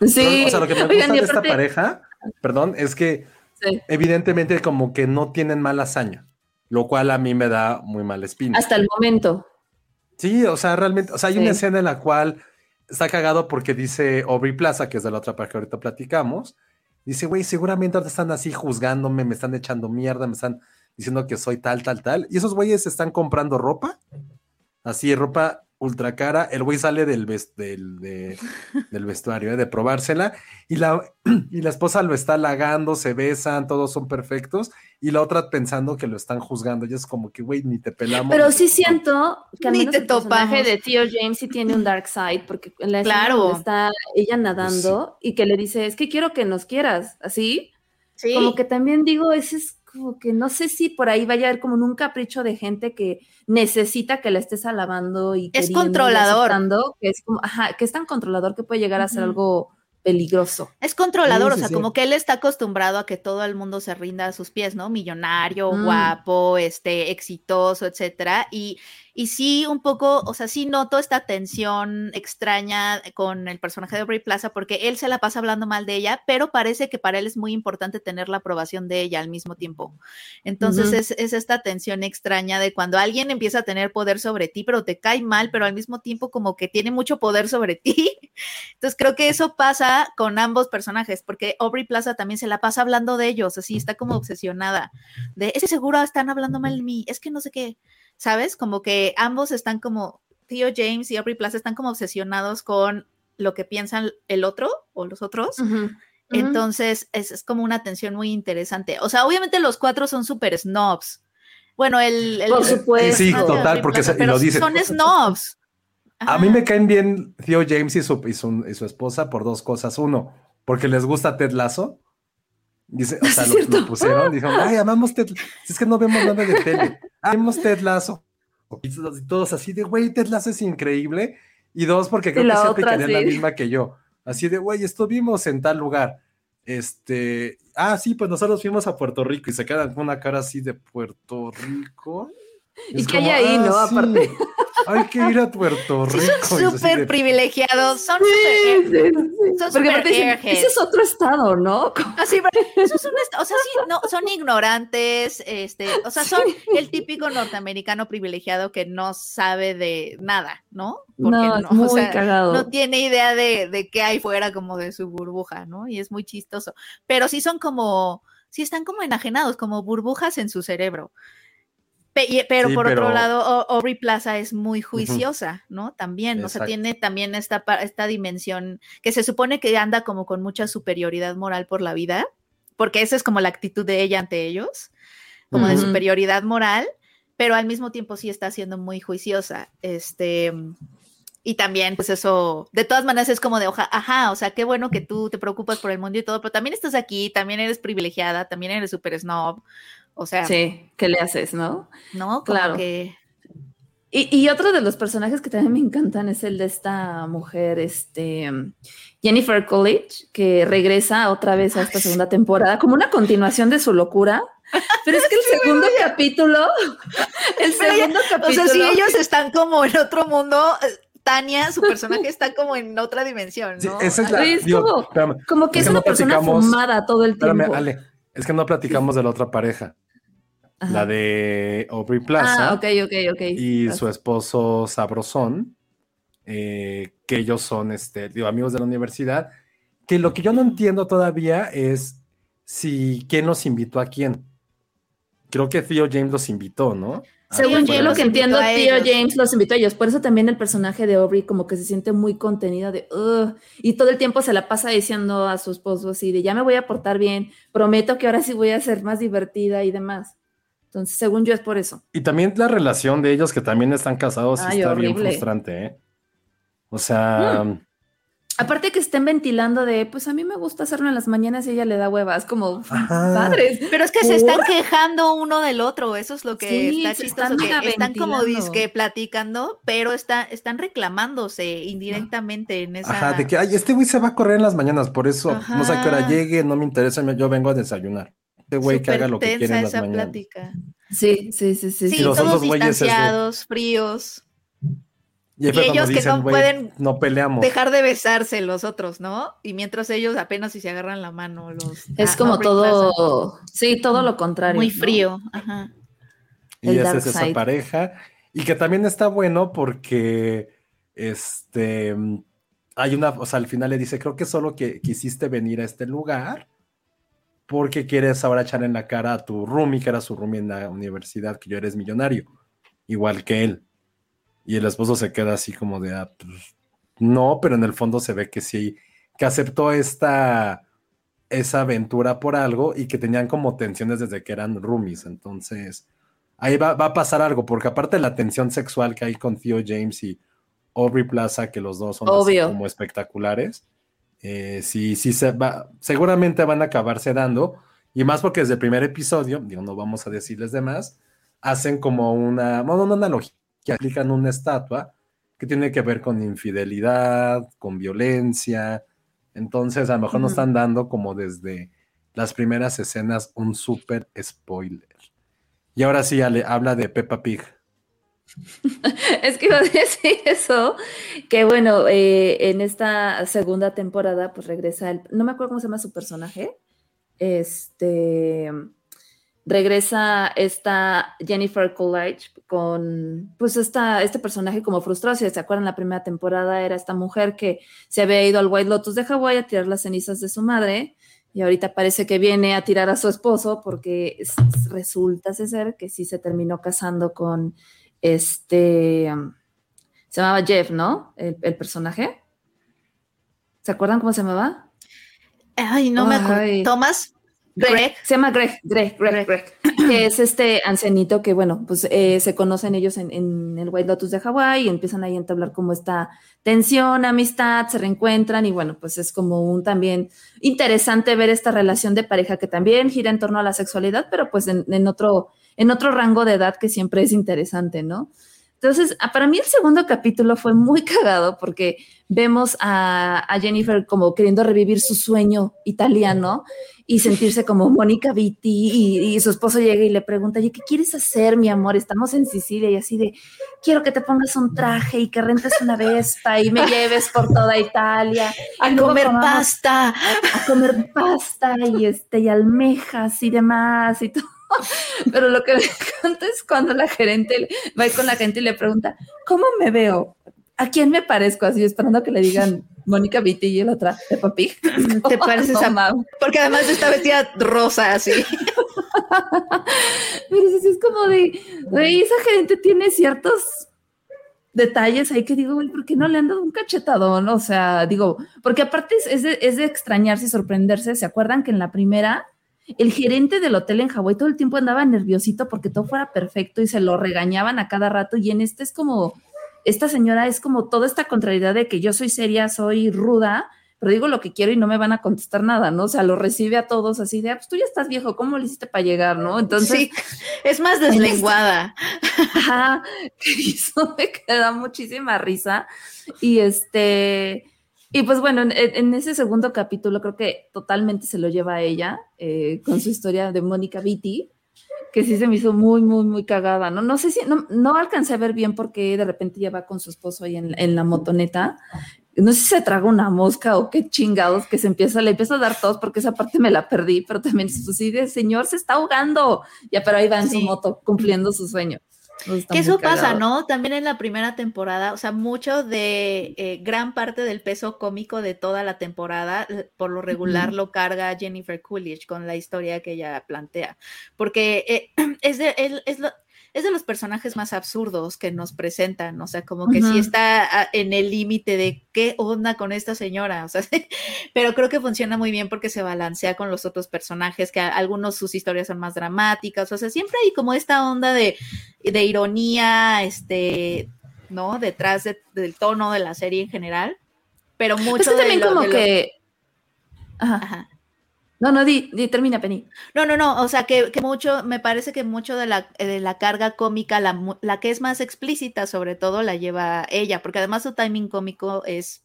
Sí. Pero, o sea, lo que me gusta Oigan, de esta pareja, perdón, es que Sí. evidentemente como que no tienen mala hazaña, lo cual a mí me da muy mal espina. Hasta el momento. Sí, o sea, realmente, o sea, hay Sí. una escena en la cual está cagado porque dice Aubrey Plaza, que es de la otra parte que ahorita platicamos, dice, güey, seguramente ahorita están así juzgándome, me están echando mierda, me están diciendo que soy tal, tal, tal, y esos güeyes están comprando ropa, así, ropa ultra cara, el güey sale del, ves- del, de- del vestuario, ¿eh? de probársela, y la, y la esposa lo está halagando, se besan, todos son perfectos, y la otra pensando que lo están juzgando, y es como que, güey, ni te pelamos. Pero sí te- siento que al Ni menos te el personaje topamos. de Theo James sí tiene un dark side, porque en la escena Claro. donde está ella nadando y que le dice, es que quiero que nos quieras, así, Sí. como que también digo, ese es como que no sé si por ahí vaya a haber como un capricho de gente que necesita que la estés alabando y Es controlador. que es como, ajá, que es tan controlador que puede llegar a ser algo peligroso. Es controlador, Sí, sí, o sea, sí. como que él está acostumbrado a que todo el mundo se rinda a sus pies, ¿no? Millonario, Mm. guapo, este, exitoso, etcétera. Y, y sí, un poco, o sea, sí noto esta tensión extraña con el personaje de Aubrey Plaza, porque él se la pasa hablando mal de ella, pero parece que para él es muy importante tener la aprobación de ella al mismo tiempo. Entonces es, es esta tensión extraña de cuando alguien empieza a tener poder sobre ti, pero te cae mal, pero al mismo tiempo como que tiene mucho poder sobre ti. Entonces creo que eso pasa con ambos personajes, porque Aubrey Plaza también se la pasa hablando de ellos, así está como obsesionada, de ese seguro están hablando mal de mí, es que no sé qué, ¿sabes? Como que ambos están como, Theo James y Aubrey Plaza están como obsesionados con lo que piensan el otro o los otros. Entonces es, es como una tensión muy interesante. O sea, obviamente los cuatro son súper snobs. Bueno, el... el- Por supuesto. Sí, total, porque se- pero lo dice. Son snobs. A mí me caen bien Theo James y su, y su, y su esposa por dos cosas. Uno, porque les gusta Ted Lasso. Dice, o sea, lo, lo pusieron, dijeron, ay, amamos Ted Si es que no vemos nada de tele. Amamos Ted Lasso. Y todos, así de, güey, Ted Lasso es increíble. Y dos, porque creo la que otra, aplicaría la sí. misma que yo. Así de, güey, estuvimos en tal lugar. Este, ah, sí, pues nosotros fuimos a Puerto Rico y se quedan con una cara así de Puerto Rico. ¿Y Es qué hay ahí, no? Aparte. Hay que ir a Puerto Rico. Sí, son súper de- privilegiados, son Sí, súper... sí, sí. son Porque dicen, ese es otro estado, ¿no? Así, pero eso es un est- o sea, sí, no, son ignorantes, este, o sea, son el típico norteamericano privilegiado que no sabe de nada, ¿no? No, es muy cagado. no tiene idea de, de qué hay fuera como de su burbuja, ¿no? Y es muy chistoso. Pero sí son como, sí están como enajenados, como burbujas en su cerebro. Pero Sí, por otro pero- lado, O- Aubrey Plaza es muy juiciosa, ¿no? También, o sea, tiene también esta, esta dimensión que se supone que anda como con mucha superioridad moral por la vida, porque esa es como la actitud de ella ante ellos, como de superioridad moral, pero al mismo tiempo sí está siendo muy juiciosa. Este, y también, pues eso, de todas maneras es como de, oja, ajá, o sea, qué bueno que tú te preocupas por el mundo y todo, pero también estás aquí, también eres privilegiada, también eres súper snob, o sea, Sí, ¿qué le haces, no? ¿no? Como claro. que, Y, y otro de los personajes que también me encantan es el de esta mujer, este Jennifer Coolidge, que regresa otra vez a esta segunda temporada, como una continuación de su locura. Pero es que el segundo capítulo, el Pero segundo o capítulo. sea, si ellos están como en otro mundo, eh, Tania, su personaje está como en otra dimensión, Sí, ¿no? esa es la. Es digo, como- espérame, como que es es que una no persona fumada todo el espérame, tiempo. Ale. Es que no platicamos de la otra pareja, Ajá. la de Aubrey Plaza Ah, ok, ok, ok. y su esposo Sabrosón, eh, que ellos son este, digo, amigos de la universidad. Que lo que yo no entiendo todavía es si quién los invitó a quién. Creo que Theo James los invitó, ¿no? Según yo lo que entiendo, tío. James los invitó a ellos. Por eso también el personaje de Aubrey como que se siente muy contenida de "Ugh", y todo el tiempo se la pasa diciendo a su esposo así de ya me voy a portar bien, prometo que ahora sí voy a ser más divertida y demás. Entonces, según yo es por eso. Y también la relación de ellos, que también están casados, sí Ay, está bien frustrante, ¿eh? O sea, Aparte que estén ventilando de, pues a mí me gusta hacerlo en las mañanas y ella le da huevas, como Ajá. padres. Pero es que se están quejando uno del otro, eso es lo que Sí, está chistoso, están que están como disque platicando, pero está, están reclamándose indirectamente en esa... ajá, de que, ay, este güey se va a correr en las mañanas, por eso no sé a qué hora Ajá. llegue, no me interesa, yo vengo a desayunar. Este güey que haga lo que en las esa mañanas. plática. Sí, sí, sí, sí. Sí, Y los todos distanciados, fríos, Y, ellos que no pueden no peleamos. dejar de besarse los otros, ¿no? Y mientras ellos apenas si se agarran la mano, los... Es ah, como todo, sí, todo lo contrario. Muy ¿no? frío, ajá. Y esa es esa pareja. Y que también está bueno porque este hay una, o sea, al final le dice, creo que solo que quisiste venir a este lugar porque quieres ahora echar en la cara a tu roomie, que era su roomie en la universidad, que yo eres millonario, igual que él. Y el esposo se queda así como de, ah, pues, no, pero en el fondo se ve que sí, que aceptó esta, esa aventura por algo y que tenían como tensiones desde que eran roomies. Entonces, ahí va, va a pasar algo, porque aparte de la tensión sexual que hay con Theo James y Aubrey Plaza, que los dos son Obvio. como espectaculares, eh, sí, sí se va, seguramente van a acabarse dando, y más porque desde el primer episodio, digo, no vamos a decirles de más, hacen como una, bueno, una analogía, que aplican una estatua que tiene que ver con infidelidad, con violencia, entonces a lo mejor nos Ujú. están dando como desde las primeras escenas un súper spoiler. Y ahora sí, Ale, habla de Peppa Pig. Es que iba a decir eso, que bueno, eh, en esta segunda temporada, pues regresa el, no me acuerdo cómo se llama su personaje, este, regresa esta Jennifer Coolidge con, pues esta, este personaje como frustrado, si se acuerdan, la primera temporada era esta mujer que se había ido al White Lotus de Hawái a tirar las cenizas de su madre, y ahorita parece que viene a tirar a su esposo porque es- resulta ser que sí se terminó casando con este um, se llamaba Jeff, ¿no? El, el personaje. ¿Se acuerdan cómo se llamaba? Ay, no me acuerdo. Tomás, Greg. Se llama Greg, Greg, Greg, Greg, que es este ancianito que, bueno, pues eh, se conocen ellos en, en el White Lotus de Hawái y empiezan ahí a entablar como esta tensión, amistad, se reencuentran y bueno, pues es como un también interesante ver esta relación de pareja que también gira en torno a la sexualidad, pero pues en, en otro, en otro rango de edad que siempre es interesante, ¿no? Entonces, ah, para mí el segundo capítulo fue muy cagado porque vemos a, a Jennifer como queriendo revivir su sueño italiano y sentirse como Mónica Vitti y, y su esposo llega y le pregunta, ¿qué quieres hacer, mi amor? Estamos en Sicilia y así de, quiero que te pongas un traje y que rentes una Vespa y me lleves por toda Italia A comer pasta. a comer pasta y este y almejas y demás y todo. Pero lo que me encanta es cuando la gerente va con la gente y le pregunta, ¿cómo me veo? ¿A quién me parezco? Así esperando que le digan Mónica Vitti y la otra de papi. ¿Te pareces a Porque además está vestida rosa así. Pero sí es como de, esa gente tiene ciertos detalles ahí que digo, güey, ¿por qué no le han dado un cachetadón? O sea, digo, porque aparte es, de, es de extrañarse y sorprenderse. ¿Se acuerdan que en la primera el gerente del hotel en Hawái todo el tiempo andaba nerviosito porque todo fuera perfecto y se lo regañaban a cada rato y en este es como, esta señora es como toda esta contrariedad de que yo soy seria, soy ruda, pero digo lo que quiero y no me van a contestar nada, ¿no? O sea, lo recibe a todos así de, ah, pues tú ya estás viejo, ¿cómo le hiciste para llegar, no? Entonces... Sí, es más deslenguada. Ajá, eso me queda muchísima risa. Y este, y pues bueno, en, ese segundo capítulo creo que totalmente se lo lleva a ella eh, con su historia de Mónica Vitti, que sí se me hizo muy, muy, muy cagada, ¿no? No sé si, no, no alcancé a ver bien porque de repente ya va con su esposo ahí en, en la motoneta. No sé si se traga una mosca o qué chingados que se empieza, le empieza a dar tos porque esa parte me la perdí, pero también sí de señor se está ahogando. Ya, pero ahí va en su moto cumpliendo su sueño que eso pasa, ¿no? También en la primera temporada, o sea, mucho de eh, gran parte del peso cómico de toda la temporada, eh, por lo regular lo carga Jennifer Coolidge con la historia que ella plantea, porque eh, es, de, es, lo, es de los personajes más absurdos que nos presentan, o sea, como que sí está en el límite de qué onda con esta señora, o sea, pero creo que funciona muy bien porque se balancea con los otros personajes, que algunos sus historias son más dramáticas, o sea, siempre hay como esta onda de, de ironía, este, ¿no? Detrás del tono de la serie en general, pero pues mucho también como que... Ajá. No, no, di, di, termina, Penny. No, no, no, o sea, que, mucho, me parece que mucho de la, de la carga cómica, la, la, que es más explícita sobre todo, la lleva ella, porque además su timing cómico es...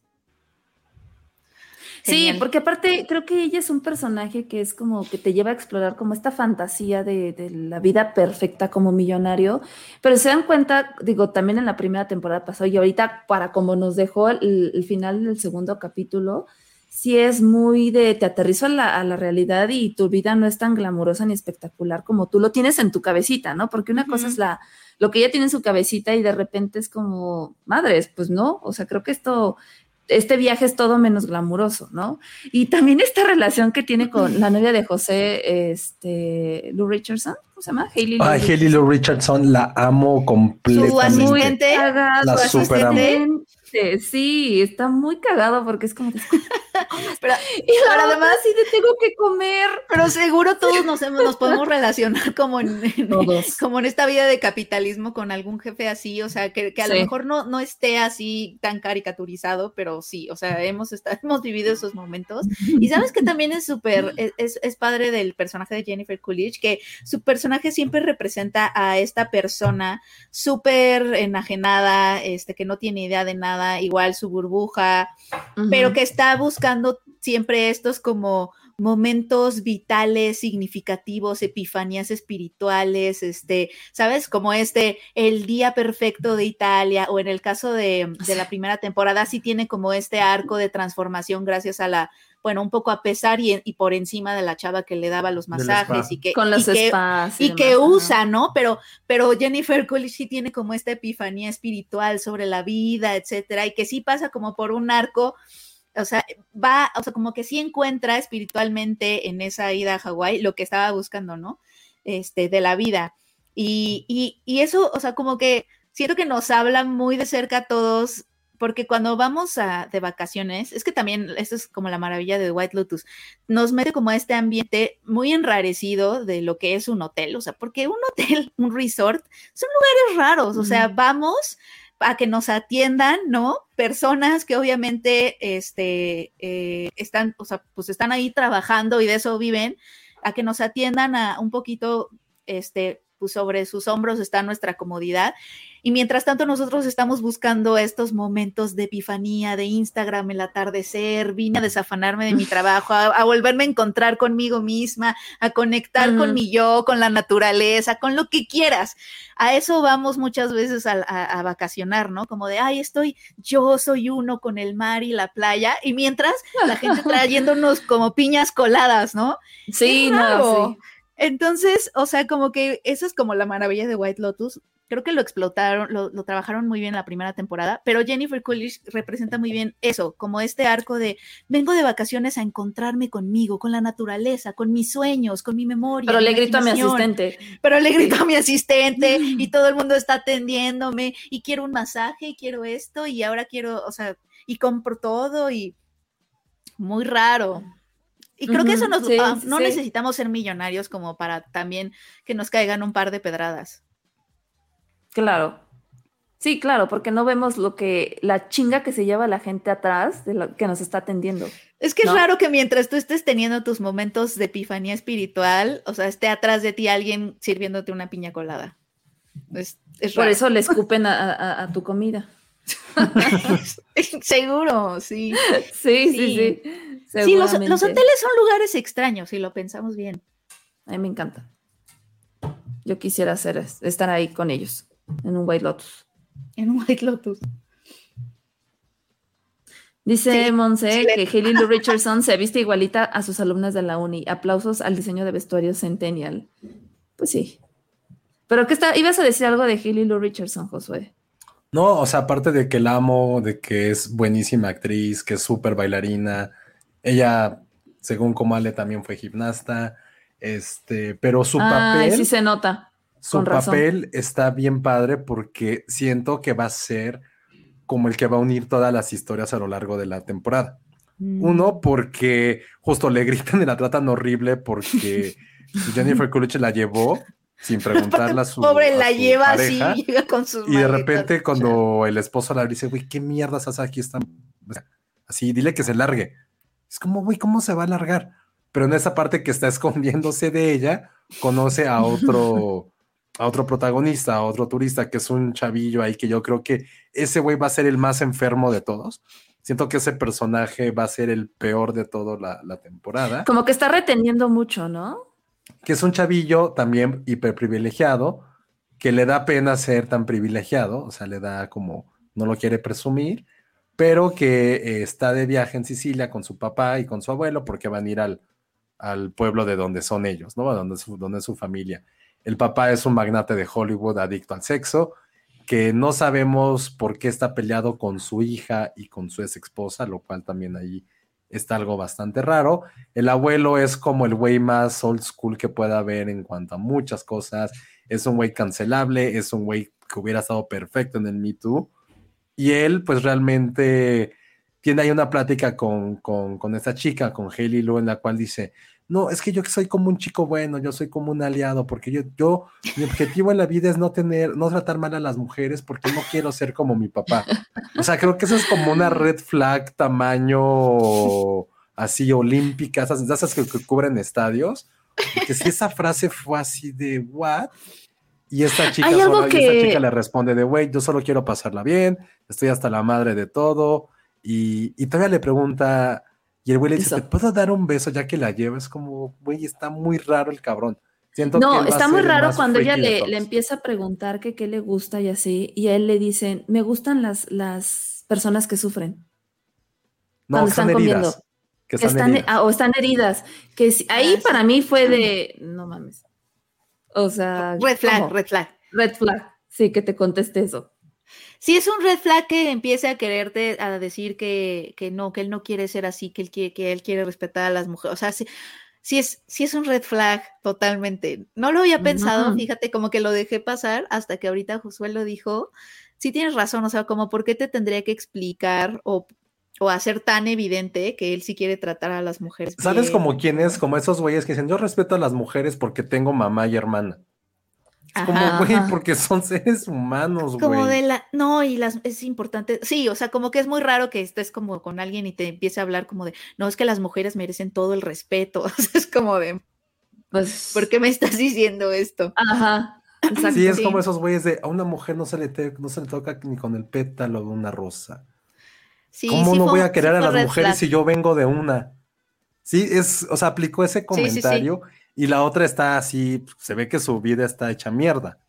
Sí, porque aparte creo que ella es un personaje que es como que te lleva a explorar como esta fantasía de, de la vida perfecta como millonario, pero se dan cuenta, digo, también en la primera temporada pasó y ahorita para como nos dejó el final del segundo capítulo, sí es muy de te aterrizo a la, a la, realidad y tu vida no es tan glamurosa ni espectacular como tú lo tienes en tu cabecita, ¿no? Porque una cosa es la, lo que ella tiene en su cabecita y de repente es como, madres, pues no, o sea, creo que esto, este viaje es todo menos glamuroso, ¿no? Y también esta relación que tiene con la novia de José, este, Lou Richardson, ¿cómo se llama? Hayley Lou, Ay, Hayley Lou Richardson, la amo completamente. Su asistente, la su asistente. Sí, está muy cagado porque es como. pero, y además sí te tengo que comer. Pero seguro todos nos, nos podemos relacionar como en, como en esta vida de capitalismo con algún jefe así, o sea, que, a lo mejor no, no esté así tan caricaturizado, pero sí, o sea, hemos, estado, hemos vivido esos momentos. Y sabes que también es súper, es, es padre del personaje de Jennifer Coolidge, que su personaje siempre representa a esta persona súper enajenada, este, que no tiene idea de nada igual su burbuja, pero que está buscando siempre estos como momentos vitales, significativos, epifanías espirituales, este, ¿sabes? Como este, el día perfecto de Italia, o en el caso de, de la primera temporada, sí tiene como este arco de transformación gracias a la bueno, un poco a pesar y, por encima de la chava que le daba los masajes y que, Con los y y, que usa, ¿no? Pero, pero Jennifer Coolidge sí tiene como esta epifanía espiritual sobre la vida, etcétera, y que sí pasa como por un arco, o sea, va, o sea, como que sí encuentra espiritualmente en esa ida a Hawái lo que estaba buscando, ¿no? Este, de la vida. Y, y, y eso, o sea, como que siento que nos habla muy de cerca a todos porque cuando vamos a, de vacaciones, es que también esto es como la maravilla de White Lotus, nos mete como a este ambiente muy enrarecido de lo que es un hotel, o sea, porque un hotel, un resort, son lugares raros, o sea, vamos a que nos atiendan, ¿no? Personas que obviamente este, eh, están, o sea, pues están ahí trabajando y de eso viven, a que nos atiendan a un poquito, este, pues sobre sus hombros está nuestra comodidad y mientras tanto nosotros estamos buscando estos momentos de epifanía, de Instagram, el atardecer, vine a desafanarme de mi trabajo, a, volverme a encontrar conmigo misma, a conectar con mi yo, con la naturaleza, con lo que quieras. A eso vamos muchas veces a, vacacionar, ¿no? Como de, ay, estoy, yo soy uno con el mar y la playa, y mientras la gente trayéndonos como piñas coladas, ¿no? Sí, no, sí. Entonces, o sea, como que eso es como la maravilla de White Lotus, Creo que lo explotaron, lo, lo, trabajaron muy bien en la primera temporada, pero Jennifer Coolidge representa muy bien eso, como este arco de vengo de vacaciones a encontrarme conmigo, con la naturaleza, con mis sueños, con mi memoria. Pero le grito a mi asistente. Pero le grito a mi asistente y todo el mundo está atendiéndome y quiero un masaje y quiero esto y ahora quiero, o sea, y compro todo y muy raro. Y creo que eso nos, ah, no necesitamos ser millonarios como para también que nos caigan un par de pedradas. Claro. Sí, claro, porque no vemos lo que, la chinga que se lleva la gente atrás de lo que nos está atendiendo. Es que es raro que mientras tú estés teniendo tus momentos de epifanía espiritual, o sea, esté atrás de ti alguien sirviéndote una piña colada. Es, Por eso le escupen a, tu comida. Seguro, sí. Sí, sí, sí. Sí, los, los, hoteles son lugares extraños, si lo pensamos bien. A mí me encanta. Yo quisiera hacer, estar ahí con ellos en un White Lotus. En un White Lotus. Dice Monse que Haley Lou Richardson se viste igualita a sus alumnas de la uni. Aplausos al diseño de vestuario Centennial. Pues sí. Pero qué está, ibas a decir algo de Haley Lou Richardson, Josué. No, o sea, aparte de que la amo, de que es buenísima actriz, que es súper bailarina. Ella, según Comale, también fue gimnasta. Este, pero su papel. Sí se nota. Su papel está bien padre porque siento que va a ser como el que va a unir todas las historias a lo largo de la temporada. Mm. Uno, porque justo le gritan y la tratan horrible porque Jennifer Coolidge la llevó sin preguntarle a su. Pobre, la lleva así, con sus. Y de repente, cuando el esposo la dice, güey, ¿qué mierdas hace aquí? Están así, dile que se largue. Es como, güey, ¿cómo se va a largar? Pero en esa parte que está escondiéndose de ella, conoce a otro a otro protagonista, a otro turista, que es un chavillo ahí, que yo creo que ese güey va a ser el más enfermo de todos. Siento que ese personaje va a ser el peor de toda la, temporada. Como que está reteniendo mucho, ¿no? Que es un chavillo también hiperprivilegiado, que le da pena ser tan privilegiado, o sea, le da como, no lo quiere presumir, pero que eh, está de viaje en Sicilia con su papá y con su abuelo porque van a ir al, al pueblo de donde son ellos, ¿no? Donde donde es su familia. El papá es un magnate de Hollywood adicto al sexo, que no sabemos por qué está peleado con su hija y con su ex esposa, lo cual también ahí está algo bastante raro. El abuelo es como el güey más old school que pueda haber en cuanto a muchas cosas. Es un güey cancelable, es un güey que hubiera estado perfecto en el Me Too. Y él, pues realmente tiene ahí una plática con, con, con esta chica, con Haley Lou, en la cual dice, no, es que yo soy como un chico bueno, yo soy como un aliado, porque yo, yo, mi objetivo en la vida es no tener, no tratar mal a las mujeres porque no quiero ser como mi papá. O sea, creo que eso es como una red flag tamaño así olímpica, esas, esas que, cubren estadios. Porque si esa frase fue así de what, y esta chica, solo, esta chica le responde de, güey, yo solo quiero pasarla bien, estoy hasta la madre de todo. Y, y todavía le pregunta, y el güey le dice, ¿te puedo dar un beso ya que la llevo? Es como, güey, está muy raro el cabrón. Siento no, está muy raro cuando ella le, empieza a preguntar que qué le gusta y así, y a él le dicen, me gustan las, las personas que sufren. No, cuando están, comiendo. Que están, ah, o están heridas. Que ahí ah, para mí fue de, no mames. O sea, red flag, red flag. Red flag. Sí, que te conteste eso. Si es un red flag que empiece a quererte, a decir que, que no, que él no quiere ser así, que él quiere, que él quiere respetar a las mujeres. O sea, sí, es, sí es un red flag totalmente. No lo había pensado, fíjate, como que lo dejé pasar hasta que ahorita Josué lo dijo. Sí tienes razón, o sea, como por qué te tendría que explicar o, o hacer tan evidente que él sí quiere tratar a las mujeres. ¿Sabes como quién es? Como esos güeyes que dicen, yo respeto a las mujeres porque tengo mamá y hermana como, güey, porque son seres humanos, güey. Como de la, no, y las, es importante, sí, o sea, como que es muy raro que estés como con alguien y te empiece a hablar como de, no, es que las mujeres merecen todo el respeto, o sea, es como de, pues, ¿por qué me estás diciendo esto? Ajá. Sí, es como esos güeyes de, a una mujer no se le, no se le toca ni con el pétalo de una rosa. Sí, ¿Cómo no voy a querer a las mujeres si yo vengo de una? Sí, es, o sea, aplicó ese comentario y la otra está así, se ve que su vida está hecha mierda.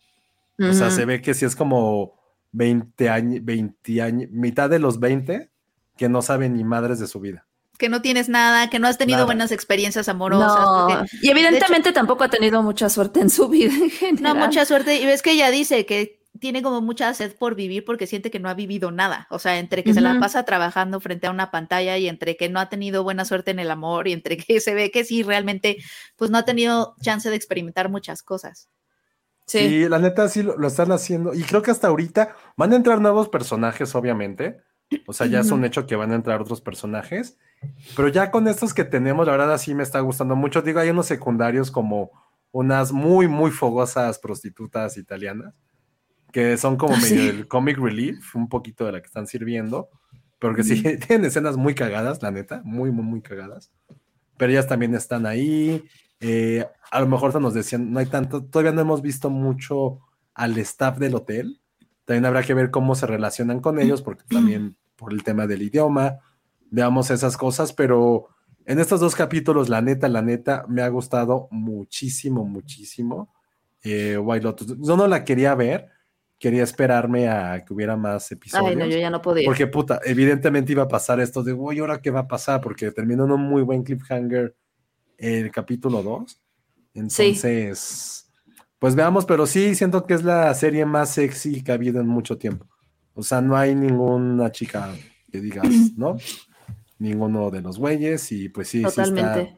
O sea, se ve que si es como 20 años, 20 años, mitad de los 20 que no saben ni madres de su vida. Que no tienes nada, que no has tenido buenas experiencias amorosas. y evidentemente tampoco ha tenido mucha suerte en su vida en general. No, mucha suerte. Y ves que ella dice que tiene como mucha sed por vivir porque siente que no ha vivido nada. O sea, entre que se la pasa trabajando frente a una pantalla y entre que no ha tenido buena suerte en el amor y entre que se ve que sí realmente pues no ha tenido chance de experimentar muchas cosas. Sí. Sí, la neta sí lo, lo están haciendo. Y creo que hasta ahorita van a entrar nuevos personajes, obviamente. O sea, ya es un hecho que van a entrar otros personajes. Pero ya con estos que tenemos, la verdad, así me está gustando mucho. Digo, hay unos secundarios como unas muy, muy fogosas prostitutas italianas, que son como Ah, medio sí. del comic relief, un poquito de la que están sirviendo. Pero que sí, tienen escenas muy cagadas, la neta, muy, muy, muy cagadas. Pero ellas también están ahí. Eh, a lo mejor nos decían, no hay tanto, todavía no hemos visto mucho al staff del hotel. También habrá que ver cómo se relacionan con ellos, porque también por el tema del idioma, veamos esas cosas, pero en estos dos capítulos, la neta, la neta, me ha gustado muchísimo, muchísimo. Eh, White Lotus. Yo no la quería ver, quería esperarme a que hubiera más episodios. Ay, no, yo ya no podía. Porque, puta, evidentemente iba a pasar esto de, uy, ¿ahora qué va a pasar? Porque terminó en un muy buen cliffhanger el capítulo 2. Entonces, pues veamos, pero sí siento que es la serie más sexy que ha habido en mucho tiempo. O sea, no hay ninguna chica que digas, ¿no? Ninguno de los güeyes y pues sí, sí está,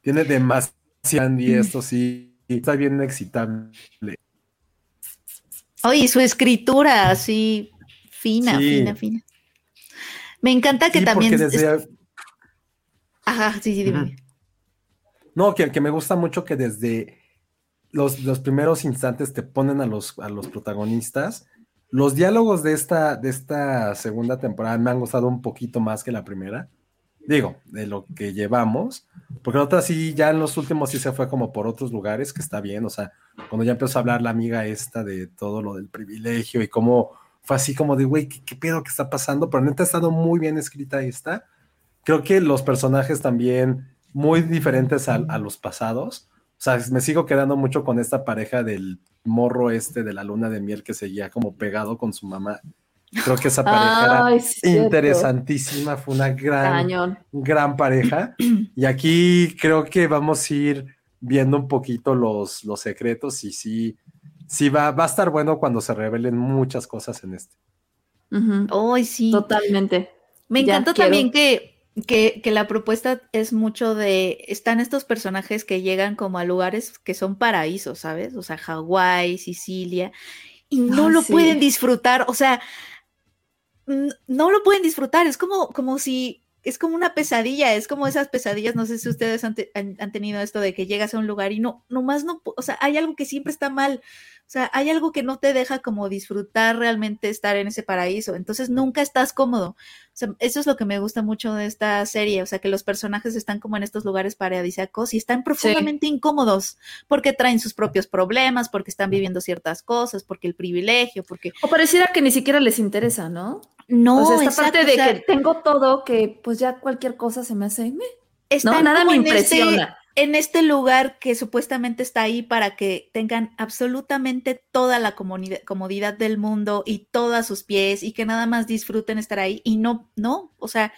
tiene demasiado y esto sí, está bien excitable. Oye, y su escritura así fina, Sí. fina, fina. Me encanta que Sí, también... es- desde, Ajá, sí, sí, dime. No, que, que me gusta mucho que desde los, los primeros instantes te ponen a los, a los protagonistas. Los diálogos de esta, de esta segunda temporada me han gustado un poquito más que la primera. Digo, de lo que llevamos. Porque la otra sí, ya en los últimos sí se fue como por otros lugares, que está bien. O sea, cuando ya empezó a hablar la amiga esta de todo lo del privilegio y cómo fue así como de, güey, ¿qué, pedo que está pasando? Pero neta ha estado muy bien escrita esta. Creo que los personajes también muy diferentes a, a los pasados. O sea, me sigo quedando mucho con esta pareja del morro este de la luna de miel que seguía como pegado con su mamá. Creo que esa pareja Ay, era cierto. interesantísima, fue una gran, Cañón. gran pareja. Y aquí creo que vamos a ir viendo un poquito los, los secretos y sí, sí va, va a estar bueno cuando se revelen muchas cosas en este. Ujú. Ay, sí. Totalmente. Me encanta también que, que, que la propuesta es mucho de, están estos personajes que llegan como a lugares que son paraísos, ¿sabes? O sea, Hawái, Sicilia, y no Ay, lo sí. pueden disfrutar, o sea, no lo pueden disfrutar, es como, como si, es como una pesadilla, es como esas pesadillas, no sé si ustedes han, han- tenido esto de que llegas a un lugar y no, nomás no, o sea, hay algo que siempre está mal, sea, hay algo que no te deja como disfrutar realmente estar en ese paraíso, entonces nunca estás cómodo. O sea, eso es lo que me gusta mucho de esta serie, o sea, que los personajes están como en estos lugares paradisíacos y están profundamente incómodos porque traen sus propios problemas, porque están viviendo ciertas cosas, porque el privilegio, porque O pareciera que ni siquiera les interesa, ¿no? no, o sea, esta exacto, parte de o sea, que tengo todo, que pues ya cualquier cosa se me hace. están No, nada me este- impresiona. En este lugar que supuestamente está ahí para que tengan absolutamente toda la comodidad, del mundo y todas sus pies y que nada más disfruten estar ahí y no, no, o sea,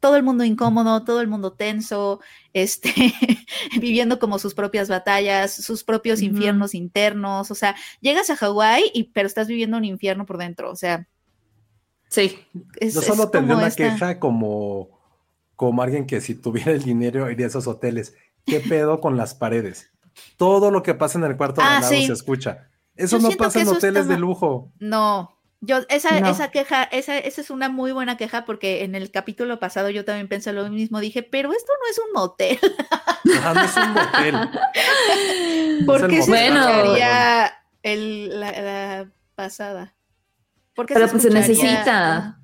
todo el mundo incómodo, todo el mundo tenso, este, viviendo como sus propias batallas, sus propios infiernos internos, o sea, llegas a Hawái y pero estás viviendo un infierno por dentro, o sea, Sí. es, Yo solo tendría una esta- queja como, como alguien que si tuviera el dinero iría a esos hoteles. ¿Qué pedo con las paredes? Todo lo que pasa en el cuarto de Ah, al lado sí. se escucha. Eso Yo no pasa en hoteles de lujo. No, yo, esa, No. esa queja, esa, esa es una muy buena queja porque en el capítulo pasado yo también pensé lo mismo, dije, pero esto no es un motel, no es un motel. ¿por qué se Bueno. escucharía el, la, la pasada? ¿Por qué Pero pues se necesita.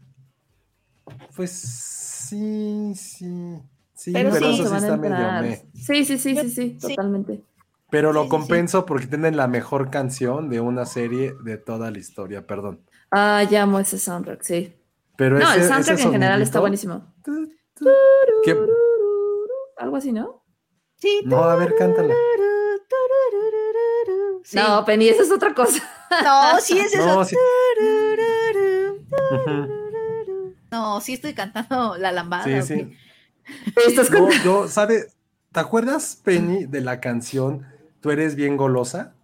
Pues sí, sí. Sí, Pero pero, sí, eso sí van a está medio. Sí, sí, sí, sí, sí, totalmente. Pero lo Sí, sí, sí. compenso porque tienen la mejor canción de una serie de toda la historia, perdón. Ah, llamo ese soundtrack, sí. Pero no, ese- el soundtrack ese en general está buenísimo. ¿Qué? Algo así, ¿no? Sí, No, a ver, cántala. Sí. No, Penny, esa es otra cosa. no, sí es eso. No, sí. No, sí estoy cantando la lambada. Sí, ¿o sí. Estás con- No, yo, ¿sabe? ¿Te acuerdas, Penny, de la canción Tú eres bien golosa?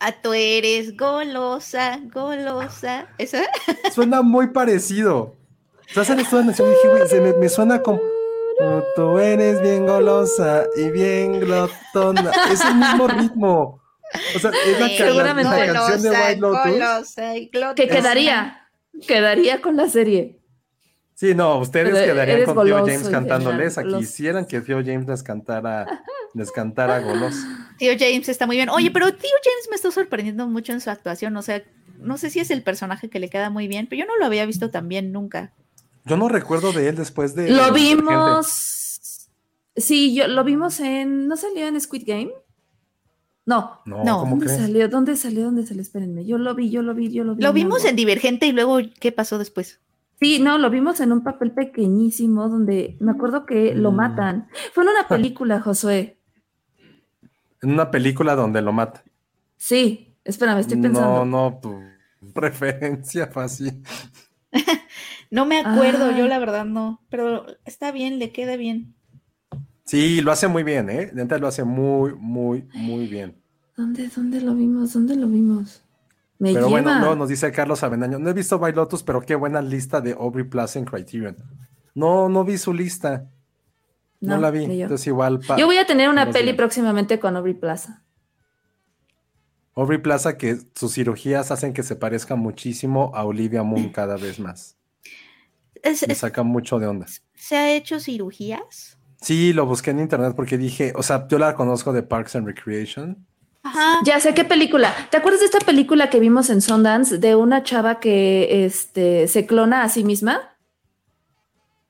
A tú eres golosa, golosa. ¿Esa? Suena muy parecido. O sea, esto dije, güey, se me, me suena como. "Oh, tú eres bien golosa y bien glotona. Es el mismo ritmo. O sea, es la, Sí, la- la seguramente. canción de White Lotus. golosa y glotona. Que quedaría, quedaría con la serie. Sí, no, ustedes Pero quedarían con Theo James cantándoles. goloso. quisieran que Theo James les cantara, les cantara goloso. Tío James está muy bien. Oye, pero Tío James me está sorprendiendo mucho en su actuación. O sea, no sé si es el personaje que le queda muy bien, pero yo no lo había visto tan bien nunca. Yo no recuerdo de él después de. Lo vimos. Sí, yo lo vimos en. ¿No salió en Squid Game? No. No, No, ¿cómo ¿Dónde crees? salió? ¿Dónde salió? ¿Dónde salió? Espérenme. Yo lo vi, yo lo vi, yo lo vi. Lo vimos algo. en Divergente y luego, ¿qué pasó después? Sí, no, lo vimos en un papel pequeñísimo donde me acuerdo que lo Mm. matan. Fue en una película, Josué. En una película donde lo mata. Sí, espérame, estoy pensando. No, no, tu referencia fácil. No me acuerdo, Ah. yo la verdad no, pero está bien, le queda bien. Sí, lo hace muy bien, ¿eh? Neta lo hace muy, muy, muy bien. ¿Dónde, dónde lo vimos? ¿Dónde lo vimos? Me Pero bueno, no, nos dice Carlos Avendaño. No he visto White Lotus, pero qué buena lista de Aubrey Plaza en Criterion. No, no vi su lista. No, No, la vi. Entonces igual. pa- Yo voy a tener una peli próximamente con Aubrey Plaza. Aubrey Plaza, que sus cirugías hacen que se parezca muchísimo a Olivia Moon cada vez más. Es- Me saca mucho de onda. ¿Se ha hecho cirugías? Sí, lo busqué en internet porque dije, o sea, yo la conozco de Parks and Recreation. Ajá. Ya sé qué película. ¿Te acuerdas de esta película que vimos en Sundance de una chava que este, se clona a sí misma?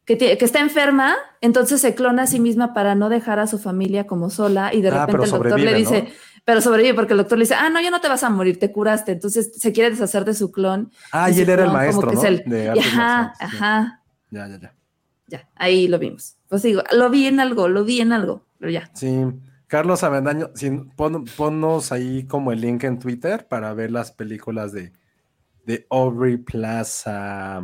Que, que está enferma, entonces se clona a sí misma para no dejar a su familia como sola y de Ah, repente el doctor le dice, ¿no? pero sobrevive porque el doctor le dice, ah, no, ya no te vas a morir, te curaste. Entonces se quiere deshacer de su clon. Ah, y él era el maestro, ¿no? el- De y artes ajá, ajá, Ya, ya, ya. ya, ahí lo vimos. Pues digo, lo vi en algo, lo vi en algo, pero ya. Sí. Carlos Avendaño, sin- pon- ponnos ahí como el link en Twitter para ver las películas de, de Aubrey Plaza.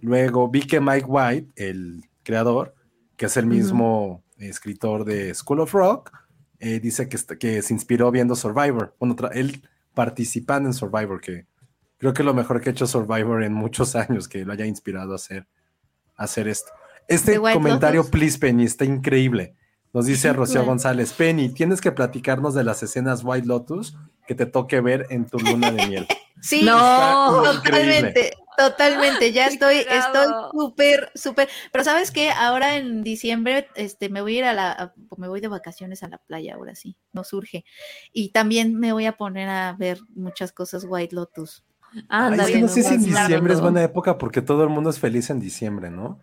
Luego vi que Mike White, el creador, que es el mismo escritor de School of Rock, eh, dice que, que se inspiró viendo Survivor. Bueno, él participando en Survivor, que creo que es lo mejor que ha hecho Survivor en muchos años, que lo haya inspirado a hacer, a hacer esto. Este ¿De White comentario, Lotus? please, Penny, está increíble. Nos dice Rocío Bueno. González, Penny, tienes que platicarnos de las escenas White Lotus que te toque ver en tu luna de miel. Sí, No, totalmente, totalmente. Ya estoy, estoy súper, súper. Pero sabes qué, ahora en diciembre, este, me voy a ir a la, a- me voy de vacaciones a la playa, ahora sí, no surge. Y también me voy a poner a ver muchas cosas White Lotus. Ay, Anda es que no sé si en diciembre es buena época porque todo el mundo es feliz en diciembre, ¿no?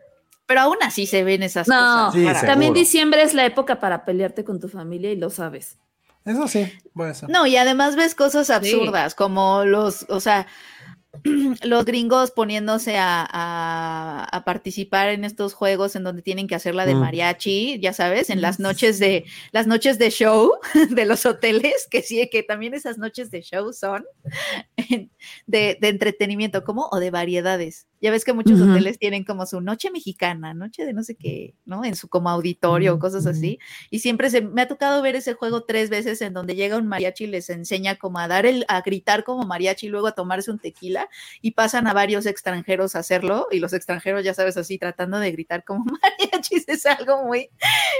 Pero aún así se ven esas No, cosas. Sí, raras. también diciembre es la época para pelearte con tu familia y lo sabes. Eso sí, puede ser. No, y además ves cosas absurdas, como los, o sea, los gringos poniéndose a, a- a participar en estos juegos en donde tienen que hacer la de Mm. mariachi, ya sabes, en las noches de, las noches de show de los hoteles, que sí, que también esas noches de show son de, de entretenimiento, como o de variedades. Ya ves que muchos hoteles tienen como su noche mexicana, noche de no sé qué, ¿no? En su como auditorio o cosas así. Y siempre se me ha tocado ver ese juego tres veces en donde llega un mariachi y les enseña como a dar el, a gritar como mariachi y luego a tomarse un tequila y pasan a varios extranjeros a hacerlo y los extranjeros, ya sabes, así tratando de gritar como mariachis es algo muy,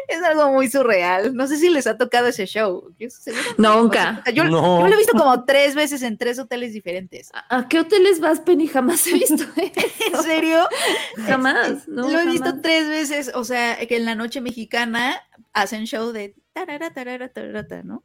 es algo muy surreal. No sé si les ha tocado ese show. Yo, Nunca. o sea, yo, No. yo lo he visto como tres veces en tres hoteles diferentes. ¿A, a qué hoteles vas, Penny? Jamás he visto ¿En serio? Jamás. No, lo he visto tres veces, o sea, que en la noche mexicana hacen show de tarara, tarara, tarara, ¿no?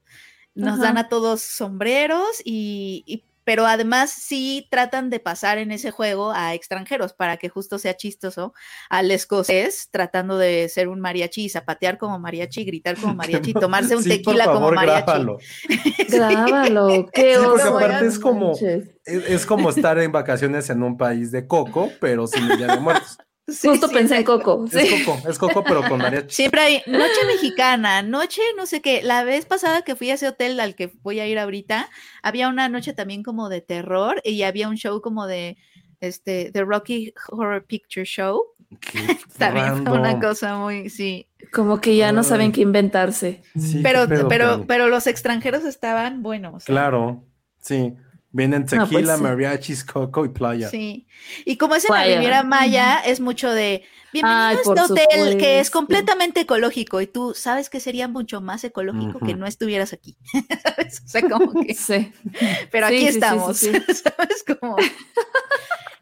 Nos Ajá. dan a todos sombreros y, y- pero además sí tratan de pasar en ese juego a extranjeros para que justo sea chistoso al escocés tratando de ser un mariachi y zapatear como mariachi, gritar como mariachi, tomarse un Sí, tequila como favor, mariachi. grábalo. Grábalo. Qué Sí, porque aparte es como-. Es, es como estar en vacaciones en un país de coco, pero sin el Día de Muertos. Sí, Justo sí, pensé en. Coco. Es Sí. coco, es coco, pero con mariachi. Siempre hay noche mexicana, noche no sé qué. La vez pasada que fui a ese hotel al que voy a ir ahorita, había una noche también como de terror y había un show como de este The Rocky Horror Picture Show. También fue una cosa muy, sí. Como que ya no saben qué inventarse. Sí, pero, qué pedo, pero, pero los extranjeros estaban buenos. Claro, sí. Vienen No, pues tequila, mariachis, coco y playa. Sí. Y como es en la. Riviera Maya, es mucho de bienvenido Ay, a este hotel que es completamente ecológico. Y tú sabes que sería mucho más ecológico que no estuvieras aquí. ¿Sabes? O sea, como que. Sí. Pero Sí, aquí sí, sí, estamos. sí, ¿Sabes? Como.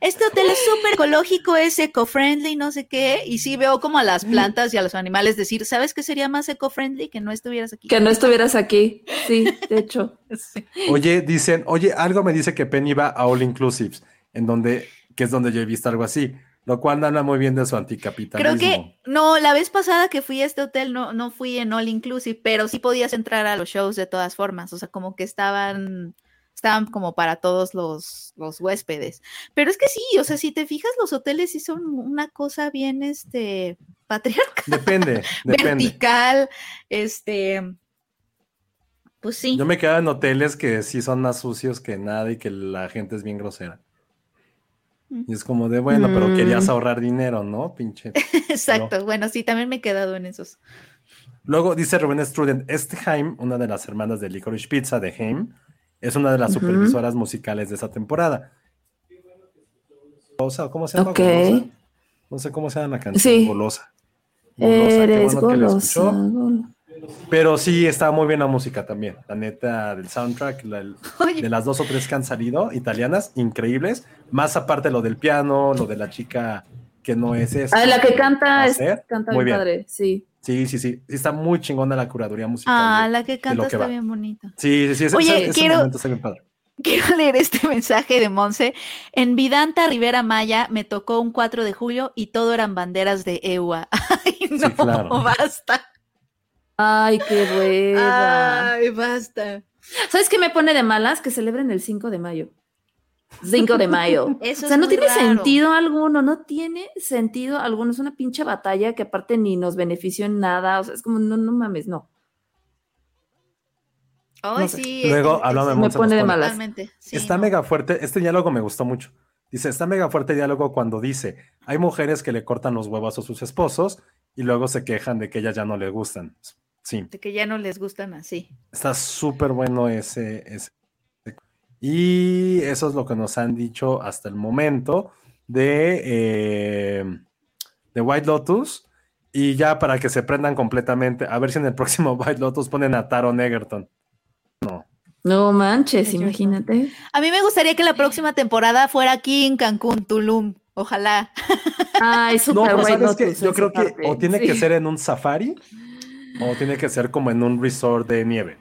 Este hotel es súper ecológico, es eco-friendly, no sé qué. Y sí veo como a las plantas y a los animales decir, ¿sabes qué sería más eco-friendly que no estuvieras aquí? Que no estuvieras aquí. Sí, de hecho. Sí. Oye, dicen, oye, algo me dice que Penny va a All Inclusives, en donde, que es donde yo he visto algo así, lo cual no habla muy bien de su anticapitalismo. Creo que, no, la vez pasada que fui a este hotel no, no fui en All Inclusive, pero sí podías entrar a los shows de todas formas, o sea, como que estaban, estaban como para todos los, los huéspedes. Pero es que sí, o sea, si te fijas, los hoteles sí son una cosa bien, este, patriarcal, Depende, depende. vertical, este, pues sí. Yo me quedo en hoteles que sí son más sucios que nada y que la gente es bien grosera. Mm. Y es como de, bueno, pero Mm. querías ahorrar dinero, ¿no? Pinche. Exacto, bueno, sí, también me he quedado en esos. Luego dice Rubén Struden, este Haim, una de las hermanas de Licorice Pizza de Haim, es una de las supervisoras musicales de esa temporada. Golosa, ¿Cómo se llama? Ok. Golosa? No sé cómo se llama la canción. Sí. Golosa. Golosa, qué Eres bueno que la golosa. escuchó. gol- Pero sí, está muy bien la música también. La neta, del soundtrack, la- el- de las dos o tres que han salido, italianas, increíbles. Más aparte lo del piano, lo de la chica que no es esa. Ah, la que canta es canta Muy bien padre, sí. Sí, sí, sí. Sí, Está muy chingona la curaduría musical. ah, de- la que canta que está va. bien bonita. Sí, sí, sí. Ese, Oye, ese- quiero- momento está bien padre. Quiero leer este mensaje de Monse. En Vidanta Rivera Maya me tocó un 4 de julio y todo eran banderas de EUA. Ay, no, claro. basta. Ay, qué hueva. Ay, basta. ¿Sabes qué me pone de malas? Que celebren el 5 de mayo. 5 de mayo. Eso o sea, es no tiene raro. sentido alguno, no tiene sentido alguno. Es una pinche batalla que aparte ni nos benefició en nada. O sea, es como, no, no mames, no. Ay, No sé. sí. Luego, es- de es- Monse, pone nos de pone, malas. Sí, está no. mega fuerte. Este diálogo me gustó mucho. Dice, está mega fuerte el diálogo cuando dice, hay mujeres que le cortan los huevos a sus esposos y luego se quejan de que ellas ya no les gustan. Sí, De que ya no les gustan así. está súper bueno ese, ese. Y eso es lo que nos han dicho hasta el momento de, eh, de White Lotus. Y ya para que se prendan completamente, a ver si en el próximo White Lotus ponen a Taron Egerton. No manches, no. imagínate. A mí me gustaría que la próxima temporada fuera aquí en Cancún, Tulum. Ojalá. Ay, No, súper pero White sabes que yo creo que parte, o tiene sí. que ser en un safari o tiene que ser como en un resort de nieve.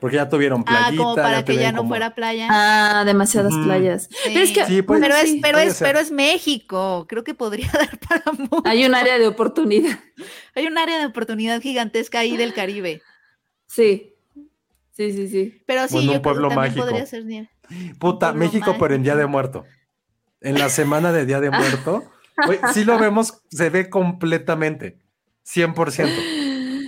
Porque ya tuvieron Ah, playita. como para que ya no como- fuera playa. Ah, demasiadas playas. Pero es que, Sí. Pues, pero, es, pero, es, ser. pero es México. Creo que podría dar para mucho. hay un área de oportunidad. Hay un área de oportunidad gigantesca ahí del Caribe. Sí. Sí, sí, sí. Pero sí, en un yo creo que pueblo mágico. podría ser nieve. Puta, pueblo México, pero en Día de mágico. Muerto. En la semana de Día de Muerto. güey, sí lo vemos, se ve completamente. 100%.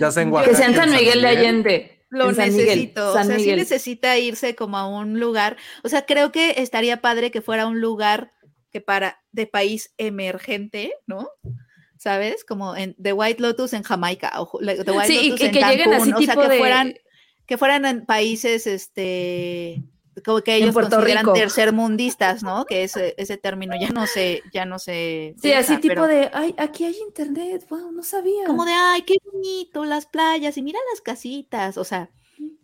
Ya sea en Que Oaxaca. Que sea en San Miguel de Allende. Lo Miguel, necesito. San o sea, sí necesita irse como a un lugar. O sea, creo que estaría padre que fuera un lugar que para de país emergente, ¿no? ¿Sabes? Como en The White Lotus en Jamaica o The White Sí, Lotus y en que lleguen así Cancún, o sea, tipo que de... fueran que fueran en países este como que ellos Puerto consideran Rico. tercermundistas, ¿no? Que ese, ese término ya no se ya no se Sí, así tipo pero de, ay, aquí hay internet, wow, no sabía. como de ay, qué bonito las playas y mira las casitas, o sea,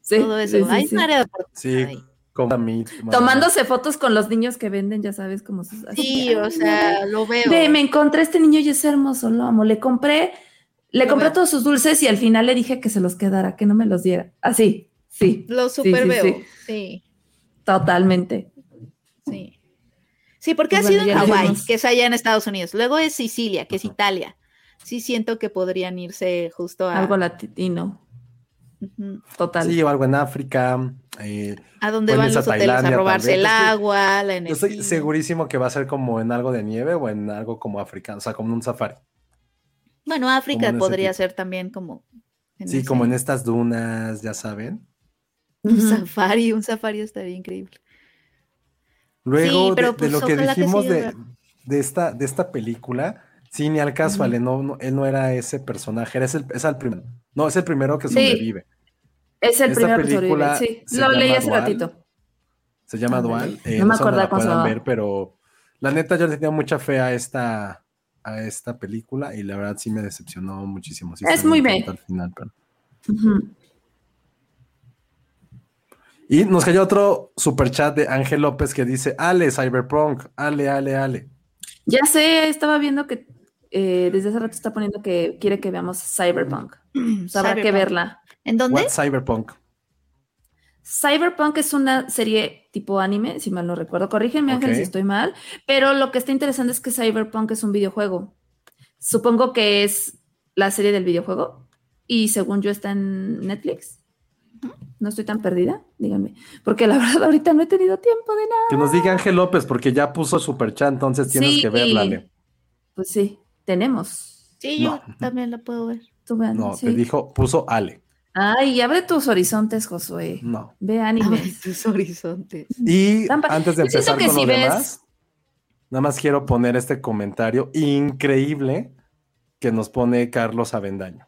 Sí, todo eso. sí, sí, Hay sí. un área de oportunidad Sí, ahí. como a mí. Tomándose fotos con los niños que venden, ya sabes, como sus... así Sí, o "Ay, sea, lo veo. Ve, me encontré este niño y es hermoso, lo amo. Le compré, le Lo compré veo. todos sus dulces y al final le dije que se los quedara, que no me los diera. Así, sí, Lo Sí, super sí, veo. sí. Totalmente. sí. Sí, porque Pues ha sido en Hawái, que es allá en Estados Unidos. Luego es Sicilia, que es Italia. Sí siento que podrían irse justo a, Algo latino, Ujú. total. Sí, o algo en África. eh, a donde Pueden van los a hoteles a robarse también. el agua, la yo energía. estoy segurísimo que va a ser como en algo de nieve o en algo como africano, o sea, como en un safari. Bueno, África podría ser también como. Sí, ese- como en estas dunas, ya saben. Un safari, un safari estaría increíble. Luego, Sí, de- pero de, pues lo que dijimos sí, de, de esta, de esta película, Sí, ni al caso, Ale, no, no, él no era ese personaje, es el, es el primero. No, es el primero que Sí. sobrevive. Es el Esta primero que sobrevive, película sí. Lo leí hace Dual. ratito. Se llama. Dual. eh, No me se puedan llamaba. ver, pero la neta yo le tenía mucha fe a esta, a esta película y la verdad sí me decepcionó muchísimo. Sí, Es muy bien al final, pero-. Y nos cayó otro super chat de Ángel López que dice, Ale, Cyberpunk, Ale, Ale, Ale. Ya sé, estaba viendo que eh, desde hace rato está poniendo que quiere que veamos Cyberpunk. O sea, habrá que verla. ¿En dónde? What Cyberpunk? Cyberpunk es una serie tipo anime, si mal no recuerdo. Corrígeme, Ángel, si estoy mal. Pero lo que está interesante es que Cyberpunk es un videojuego. Supongo que es la serie del videojuego. Y según yo está en Netflix. No estoy tan perdida, díganme. Porque la verdad ahorita no he tenido tiempo de nada. Que nos diga Ángel López porque ya puso super chat, entonces tienes Sí. que verla, Ale. Pues sí, tenemos. Sí, yo No. también la puedo ver. Tú vean, No, sí. te dijo, puso Ale. Ay, abre tus horizontes, Josué. No. Ve animes. tus horizontes. Y Tampa- antes de empezar que con lo si ves- demás, nada más quiero poner este comentario increíble que nos pone Carlos Avendaño.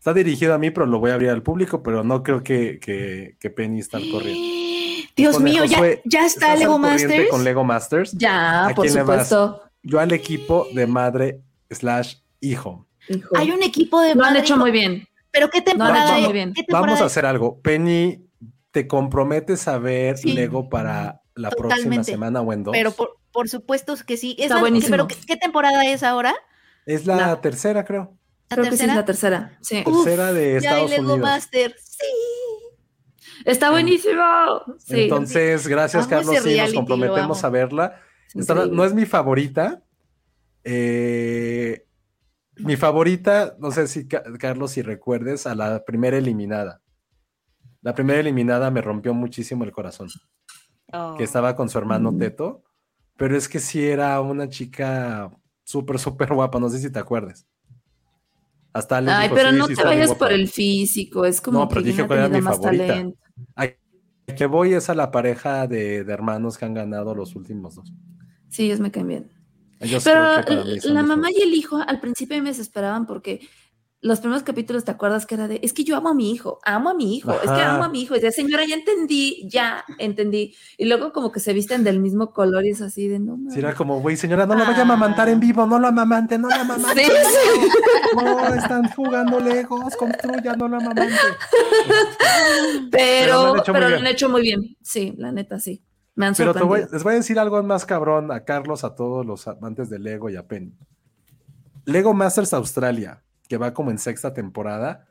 Está dirigido a mí, pero lo voy a abrir al público, pero no creo que, que, que Penny está al corriente. Dios mío, ya, Josué, ya está ¿Estás Lego Masters. con Lego Masters? Ya, ¿A por quién le vas? supuesto. Yo al equipo de madre slash hijo. Hijo. Hay un equipo de Lo han madre- hecho muy bien. Pero qué Lo han temporada hecho muy bien. ¿Qué temporada Vamos a hacer algo. Penny, ¿te comprometes a ver Sí. Lego para la próxima semana o en dos? Pero por, por supuesto que sí. Es Está la- buenísimo. Pero ¿qué, qué temporada es ahora? Es la La- tercera, creo. ¿La Creo que sí es la tercera. Sí. Tercera de ya Estados Lego Unidos. Master. Sí. Está buenísimo. Sí. Entonces, gracias, Carlos. Sí, nos comprometemos a verla. No es mi favorita. Eh, mi favorita, no sé si, Ca- Carlos, si recuerdes, a la primera eliminada. La primera eliminada me rompió muchísimo el corazón. Oh. Que estaba con su hermano Mm. Teto. Pero es que sí era una chica súper, súper guapa. No sé si te acuerdas. Hasta Ay, dijo, pero "Sí, no sí te vayas guapa". por el físico. Es como No, pero que dije cuál era mi más favorita. talento. Ay, que voy es a la pareja de, de hermanos que han ganado los últimos dos. Sí, ellos me. Ellos Pero la mamá y el hijo al principio me desesperaban porque los primeros capítulos te acuerdas que era de, es que yo amo a mi hijo, amo a mi hijo, es que amo a mi hijo. Y decía, señora, ya entendí, ya entendí. Y luego como que se visten del mismo color y es así de, no mames". como, güey, señora, no la vaya a amamantar en vivo, no la amamante, no la amamante. Sí, sí. No, están jugando legos, construyan, no la amamante. Pero, lo han hecho muy pero lo han hecho muy bien. Sí, la neta, sí. Me han Pero te voy- les voy a decir algo más cabrón a Carlos, a todos los amantes de Lego y a Penny. Lego Masters Australia, que va como en sexta temporada,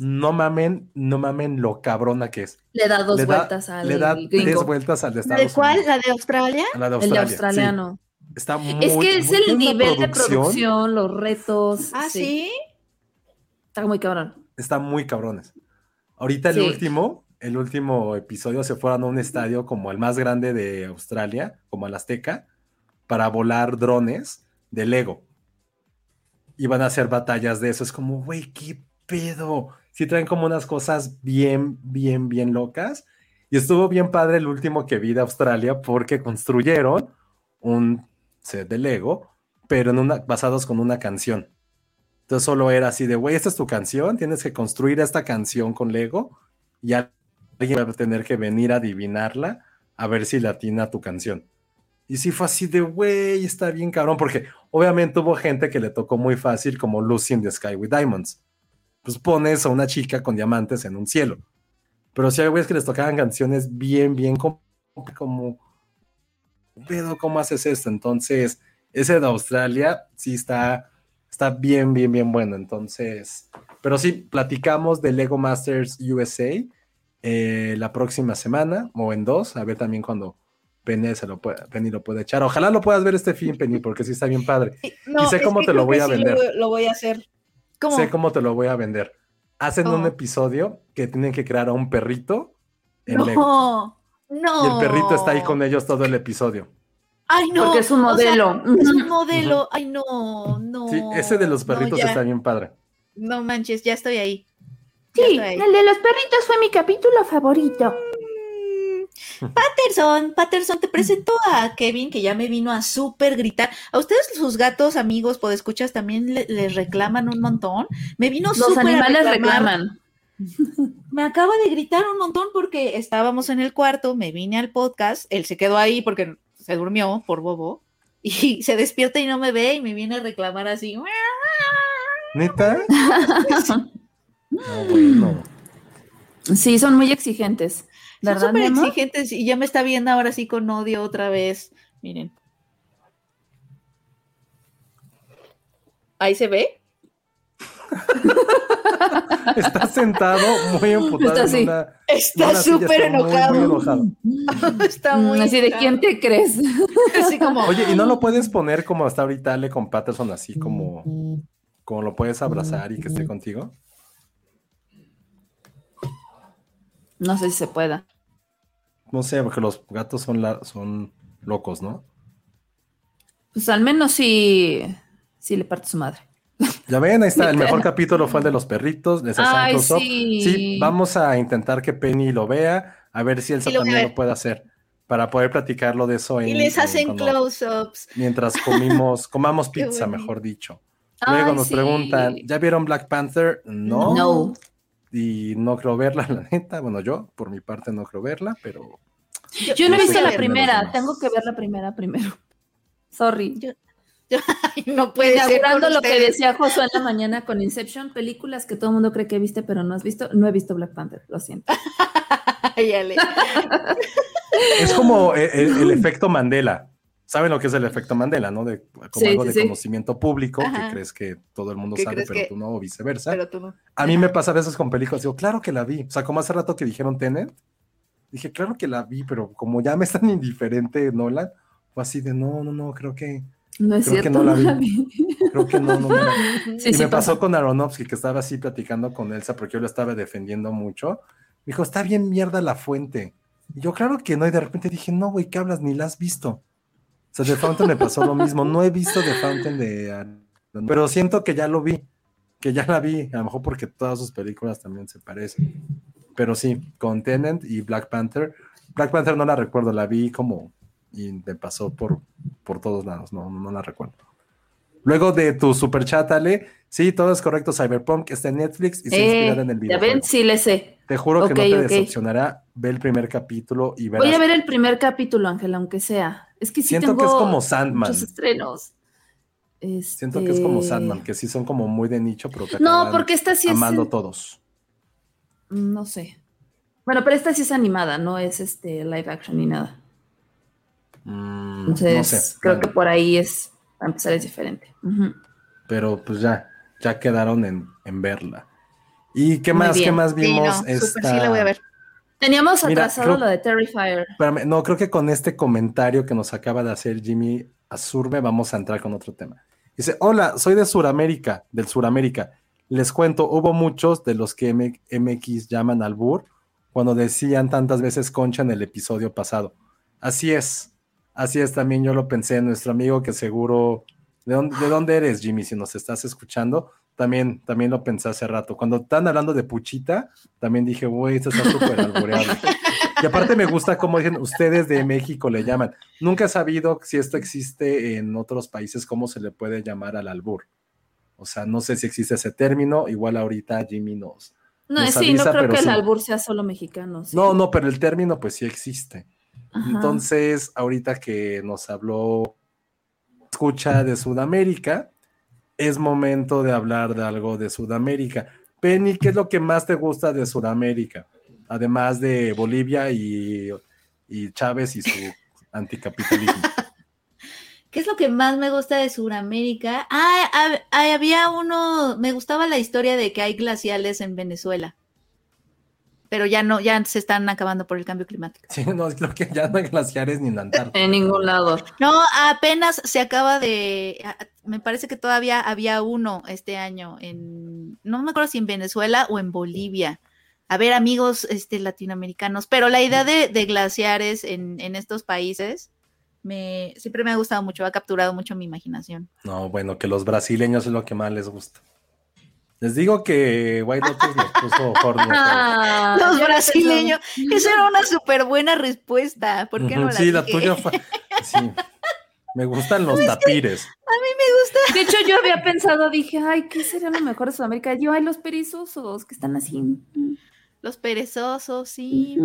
no mamen, no mamen lo cabrona que es. Le da dos le da, vueltas al le da gringo. tres vueltas al de ¿La Estados de cuál? Unidos. ¿La de Australia? La de el de Australia, sí. australiano. Está muy, es que es muy- el nivel de producción, los retos. Ah, sí. Está muy cabrón. Está muy cabrones. Ahorita el Sí. último, el último episodio se fueron a un estadio como el más grande de Australia, como el Azteca, para volar drones de Lego. Iban a hacer batallas de eso. Es como, güey, qué pedo. Sí traen como unas cosas bien, bien, bien locas. Y estuvo bien padre el último que vi de Australia porque construyeron un set de Lego, pero en una, basados con una canción. Entonces solo era así de, güey, esta es tu canción, tienes que construir esta canción con Lego y alguien va a tener que venir a adivinarla a ver si latina tu canción. Y sí fue así de, güey, está bien cabrón, porque obviamente hubo gente que le tocó muy fácil como Lucy in the Sky with Diamonds. Pues pones a una chica con diamantes en un cielo. Pero si hay güeyes que les tocaban canciones bien, bien como, pedo, ¿cómo haces esto? Entonces, ese de Australia sí está, está bien, bien, bien bueno. Entonces, pero sí, platicamos de Lego Masters USA eh, la próxima semana o en dos, a ver también cuando Penny, se lo puede, Penny lo puede echar. Ojalá lo puedas ver este fin, Penny, porque sí está bien padre. No, sé cómo te lo voy a sí vender. Lo, lo voy a hacer. ¿Cómo? Sé cómo te lo voy a vender. Hacen un ¿Cómo? episodio que tienen que crear a un perrito en Lego. no, no. Y el perrito está ahí con ellos todo el episodio. Ay, no. Porque es un o sea, modelo. es un modelo. Ay, no, no. Sí, ese de los no, perritos está bien padre. No manches, ya estoy ahí. Sí, estoy ahí. el de los perritos fue mi capítulo favorito. Mm, Patterson, Patterson, te presento a Kevin, que ya me vino a súper gritar. ¿A ustedes sus gatos, amigos, escuchas también le- les reclaman un montón? Me vino Los súper a animales reclaman. Me acaba de gritar un montón porque estábamos en el cuarto, me vine al podcast, él se quedó ahí porque se durmió por bobo y se despierta y no me ve y me viene a reclamar así. ¿Neta? No, bueno. Sí, son muy exigentes. Son ¿Verdad, súper exigentes y ya me está viendo ahora sí con odio otra vez. Miren. Ahí se ve. Está sentado muy emputado. Está así. en Está una súper está muy, enojado. muy enojado. está muy Mm, Así de enojado. quién te crees. Así como. Oye, ¿y no lo puedes poner como está ahorita Ale con Patterson, así como, como lo puedes abrazar y que esté contigo? No sé si se pueda. No sé, porque los gatos son, la- son locos, ¿no? Pues al menos sí, sí le parte su madre. Ya ven, ahí está, el Me mejor capítulo fue el de los perritos, les hacen Ay, sí. Sí, vamos a intentar que Penny lo vea, a ver si Elsa Sí, también lo puede hacer, para poder platicarlo de eso en, y les en hacen close-ups. mientras comimos, comamos pizza, bueno. mejor dicho. Luego Ay, nos sí. preguntan, ¿ya vieron Black Panther? No. No. Y no creo verla, la neta. Bueno, yo por mi parte no creo verla, pero Yo no he No visto la primera, tengo que ver la primera primero. Sorry. Ay, no puede ser. Inaugurando con lo que decía Josué en la mañana con Inception, películas que todo el mundo cree que viste, pero no has visto. No he visto Black Panther, lo siento. Es como el, el- el efecto Mandela. ¿Saben lo que es el efecto Mandela, no? De, como Sí, algo sí, de sí. conocimiento público Ajá. que crees que todo el mundo ¿Qué sabe, pero que- tú no, o viceversa. Pero tú no. A mí me pasa a veces con películas, digo, claro que la vi. O sea, como hace rato que dijeron Tenet, dije, claro que la vi, pero como ya me es tan indiferente Nolan, fue así de, no, no, no, creo que, No es Creo que cierto, no no la la vi. vi. creo que no, no me la- Sí, y me pasó con Aronofsky, que estaba así platicando con Elsa, porque yo lo estaba defendiendo mucho. Me dijo, está bien mierda la fuente. Y yo, claro que no, y de repente dije, no, güey, ¿qué hablas? Ni la has visto. O sea, The Fountain me pasó lo mismo. No he visto The Fountain de... Pero siento que ya lo vi, que ya la vi, a lo mejor porque todas sus películas también se parecen. Pero sí, con Tenant y Black Panther. Black Panther no la recuerdo, la vi como... Y me pasó por, por todos lados, no, no la recuerdo. Luego de tu super chat, Ale, sí, todo es correcto. Cyberpunk está en Netflix y se Eh, inspira en el ya videojuego. ven, sí le sé. Te juro que no te decepcionará. Ve el primer capítulo y verás. Voy a ver el primer capítulo, Ángela, aunque sea. Es que sí Siento tengo que es como Sandman. muchos estrenos. Siento que es como Este, Sandman, que sí son como muy de nicho, pero que No, acaban porque esta sí es. amando todos. No sé. Bueno, pero esta sí es animada, no es este live action ni nada. Mm, Entonces, no sé. creo bueno, que por ahí es, para empezar es diferente. Pero pues ya, ya quedaron en, en verla. ¿Y qué más, qué más Sí, vimos? no, sí la voy a ver. Teníamos Mira, atrasado creo- lo de Terrifier. Espérame, no, creo que con este comentario que nos acaba de hacer Jimmy Azurbe vamos a entrar con otro tema. Dice, hola, soy de Suramérica, del Suramérica. Les cuento, hubo muchos de los que M- MX llaman albur cuando decían tantas veces concha en el episodio pasado. Así es, así es, también yo lo pensé, nuestro amigo que seguro... ¿De dónde, de dónde eres, Jimmy? Si nos estás escuchando, también, también lo pensé hace rato. Cuando están hablando de Puchita, también dije, güey, esto está súper albureado. Y aparte me gusta cómo dicen, ustedes de México le llaman. Nunca he sabido si esto existe en otros países, cómo se le puede llamar al albur. O sea, no sé si existe ese término, igual ahorita Jimmy nos... No, Nos sí, avisa, no creo que el sí. albur sea solo mexicano. sí. No, no, pero el término pues sí existe. Ajá. Entonces, ahorita que nos habló escucha de Sudamérica, es momento de hablar de algo de Sudamérica. Penny, ¿qué es lo que más te gusta de Sudamérica? Además de Bolivia y, y Chávez y su anticapitalismo. ¿Qué es lo que más me gusta de Sudamérica? Ah, hab- ah, había uno, me gustaba la historia de que hay glaciales en Venezuela. Pero ya no, ya se están acabando por el cambio climático. Sí, no, creo que ya no hay glaciares ni en la Antártida. En ningún lado. No, apenas se acaba de, me parece que todavía había uno este año en, no me acuerdo si en Venezuela o en Bolivia. A ver, amigos este, latinoamericanos, pero la idea de, de glaciares en, en estos países me, siempre me ha gustado mucho, ha capturado mucho mi imaginación. No, bueno, que los brasileños es lo que más les gusta. Les digo que White Lotus nos puso horny. Ah, Los brasileños. Esa era una súper buena respuesta. ¿Por qué no la Sí, la dije? tuya fue. Sí. Me gustan los tapires. A mí me gusta. De hecho, yo había pensado, dije, ay, ¿qué sería lo mejor de Sudamérica? Yo, ay, los perezosos, que están así. Los perezosos, sí.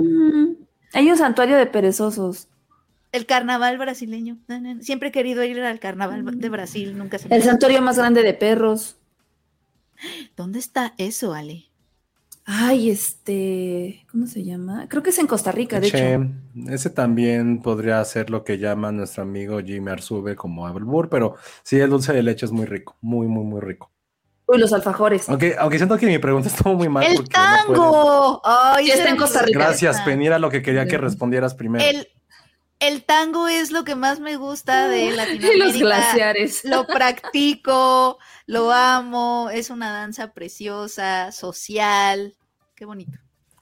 Hay un santuario de perezosos. El carnaval brasileño. Siempre he querido ir al carnaval de Brasil. Nunca se El santuario más grande de perros. ¿Dónde está eso, Ale? Ay, este, ¿cómo se llama? Creo que es en Costa Rica, de Che, hecho. ese también podría ser lo que llama nuestro amigo Jimmy Arzube como Abelbur, pero sí, el dulce de leche es muy rico, muy, muy, muy rico. Uy, los alfajores. Aunque, aunque siento que mi pregunta estuvo muy mal. ¡El no tango! Ay, Sí, está en Costa Rica. Gracias. Penny, era lo que quería que respondieras primero. El, el tango es lo que más me gusta de Y Latinoamérica. los glaciares. Lo practico, lo amo, es una danza preciosa, social. Qué bonito.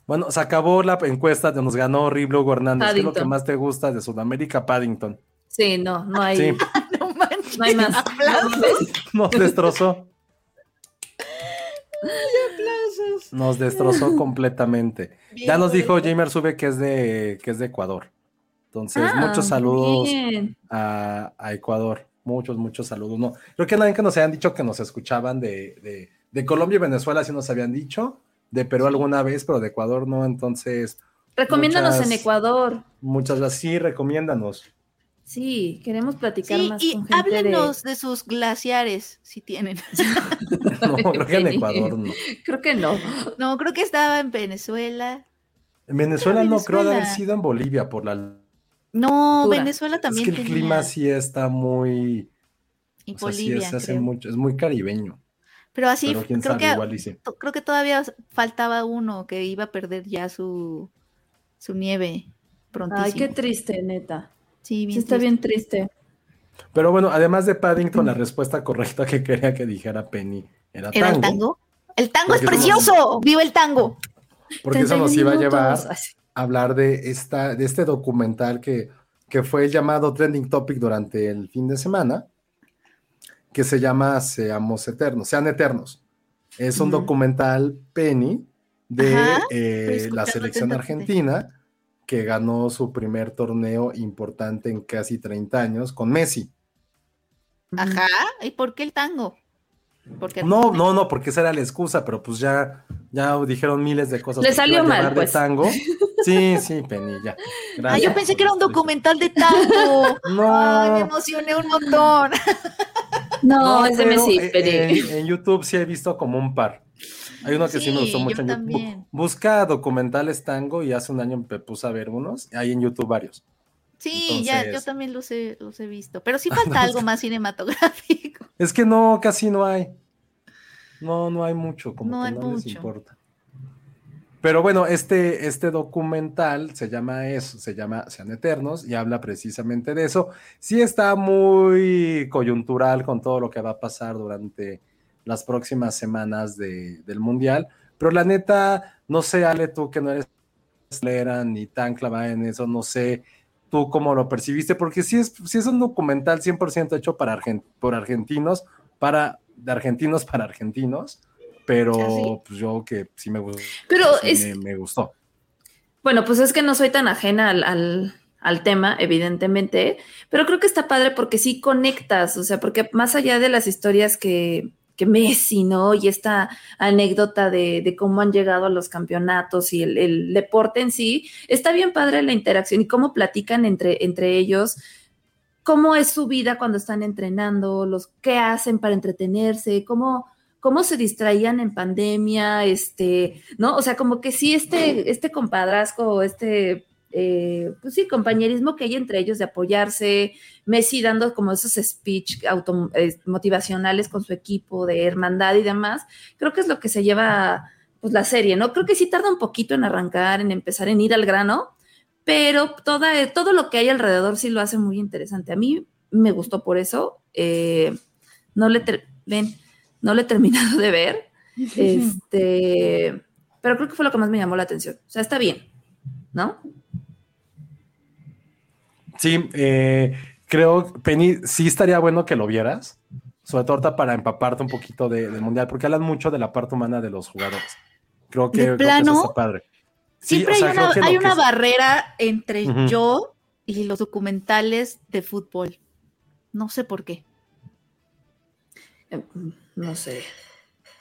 Bueno, se acabó la encuesta, nos ganó Riblo Hernández. ¿Qué es lo que más te gusta de Sudamérica? Paddington. Sí, no, no hay, Sí, No manches. no hay más. Aplausos. nos destrozó. aplausos. Nos destrozó completamente. Bien, Ya nos dijo. Jimmy Arzube que es de, que es de Ecuador. Entonces, Ah, muchos saludos bien. a, a Ecuador. Muchos, muchos saludos. No, creo que nadie que nos hayan dicho que nos escuchaban de, de, de Colombia y Venezuela, sí nos habían dicho. De Perú alguna vez, pero de Ecuador no. Entonces, Recomiéndanos muchas- en Ecuador. muchas gracias. Sí, recomiéndanos. Sí, queremos platicar Sí, más y con gente de- háblenos de... sus glaciares, si tienen. No, creo que en. Ecuador no. Creo que no. No, creo que estaba en Venezuela. En Venezuela no, creo de haber Venezuela. sido en Bolivia por la. No. Venezuela Es también que el tenía. clima sí está muy. y O sea, sí se hace creo. mucho, es muy caribeño. Pero así, pero creo sabe, que igual sí. creo que todavía faltaba uno que iba a perder ya su, su nieve prontísimo. Ay, qué triste, neta. Sí, bien Sí, está triste. bien triste. Pero bueno, además de Paddington, la respuesta correcta que quería que dijera Penny era ¿Era tango. el tango? ¡El tango Porque es somos- precioso! ¡Viva el tango! Porque eso nos 31 iba a llevar hablar de, esta, de este documental que, que fue llamado Trending Topic durante el fin de semana, que se llama Seamos Eternos, Sean Eternos. Es un documental Penny de Ajá, eh, la selección argentina que ganó su primer torneo importante en casi 30 años con Messi. Ajá. ¿Y por qué el tango? Porque No, no, no, porque esa era la excusa, pero pues ya, ya dijeron miles de cosas. Le salió mal, llevar de pues. tango. Sí, sí, Penny, ya. Ah, yo pensé que era un documental de tango. No. Ay, me emocioné un montón. No, es de pero, Messi, eh, Penny. en, en YouTube sí he visto como un par. Hay uno que sí, me Sí, gustó mucho yo en YouTube. también. Busca documentales tango y hace un año me puse a ver unos. Hay en YouTube varios. Sí, ya, yo también los he, los he visto. Pero sí falta algo más cinematográfico. Es que no, casi no hay. No, no hay mucho, como No que hay no les importa. Pero bueno, este, este documental se llama eso, se llama Sean Eternos y habla precisamente de eso. Sí está muy coyuntural con todo lo que va a pasar durante las próximas semanas de- del Mundial, pero la neta, no sé, Ale, tú que no eres ni tan clavada en eso, no sé tú cómo lo percibiste, porque sí es, sí es un documental 100% hecho para argen- por argentinos, para, de argentinos para argentinos, pero ¿Ah, sí? pues yo que sí me gustó. Pero sí es, me, me gustó. Bueno, pues es que no soy tan ajena al, al- al tema, evidentemente, pero creo que está padre porque sí conectas, o sea, porque más allá de las historias que, que Messi, ¿no? Y esta anécdota de, cómo han llegado a los campeonatos y el, el deporte en sí, está bien padre la interacción y cómo platican entre, entre ellos, cómo es su vida cuando están entrenando, los qué hacen para entretenerse, cómo cómo se distraían en pandemia, este, ¿no? O sea, como que sí, este, este compadrazgo, este, eh, pues sí, compañerismo que hay entre ellos de apoyarse, Messi dando como esos speech auto, eh, motivacionales con su equipo de hermandad y demás, creo que es lo que se lleva, pues la serie, ¿no? Creo que sí tarda un poquito en arrancar, en empezar, en ir al grano, pero toda, todo lo que hay alrededor sí lo hace muy interesante. A mí me gustó por eso. eh, no le ven, no lo he terminado de ver. Este, pero creo que fue lo que más me llamó la atención. O sea, está bien, ¿no? Sí, eh, creo, Penny, sí estaría bueno que lo vieras, sobre todo ahorita para empaparte un poquito de- del mundial, porque hablan mucho de la parte humana de los jugadores. Creo que, ¿De creo que plano? eso está padre. Sí, Siempre o sea, hay una, hay es- barrera entre yo y los documentales de fútbol. No sé por qué. Eh, No sé.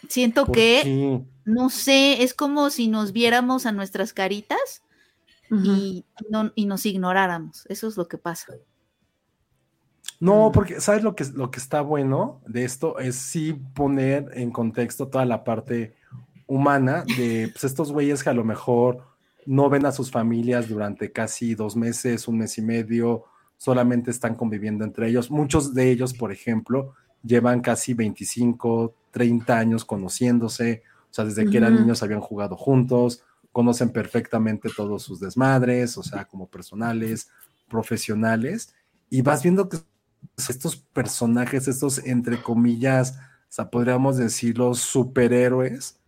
Siento ¿Por que, qué? no sé, es como si nos viéramos a nuestras caritas Y, no, y nos ignoráramos. Eso es lo que pasa. No, Mm. porque ¿sabes lo que, lo que está bueno de esto? Es sí poner en contexto toda la parte humana de pues, estos güeyes que a lo mejor no ven a sus familias durante casi dos meses, un mes y medio, solamente están conviviendo entre ellos. Muchos de ellos, por ejemplo, llevan casi 25, 30 años conociéndose, o sea, desde que eran niños habían jugado juntos, conocen perfectamente todos sus desmadres, o sea, como personales, profesionales, y vas viendo que estos personajes, estos entre comillas, o sea, podríamos decirlo, superhéroes,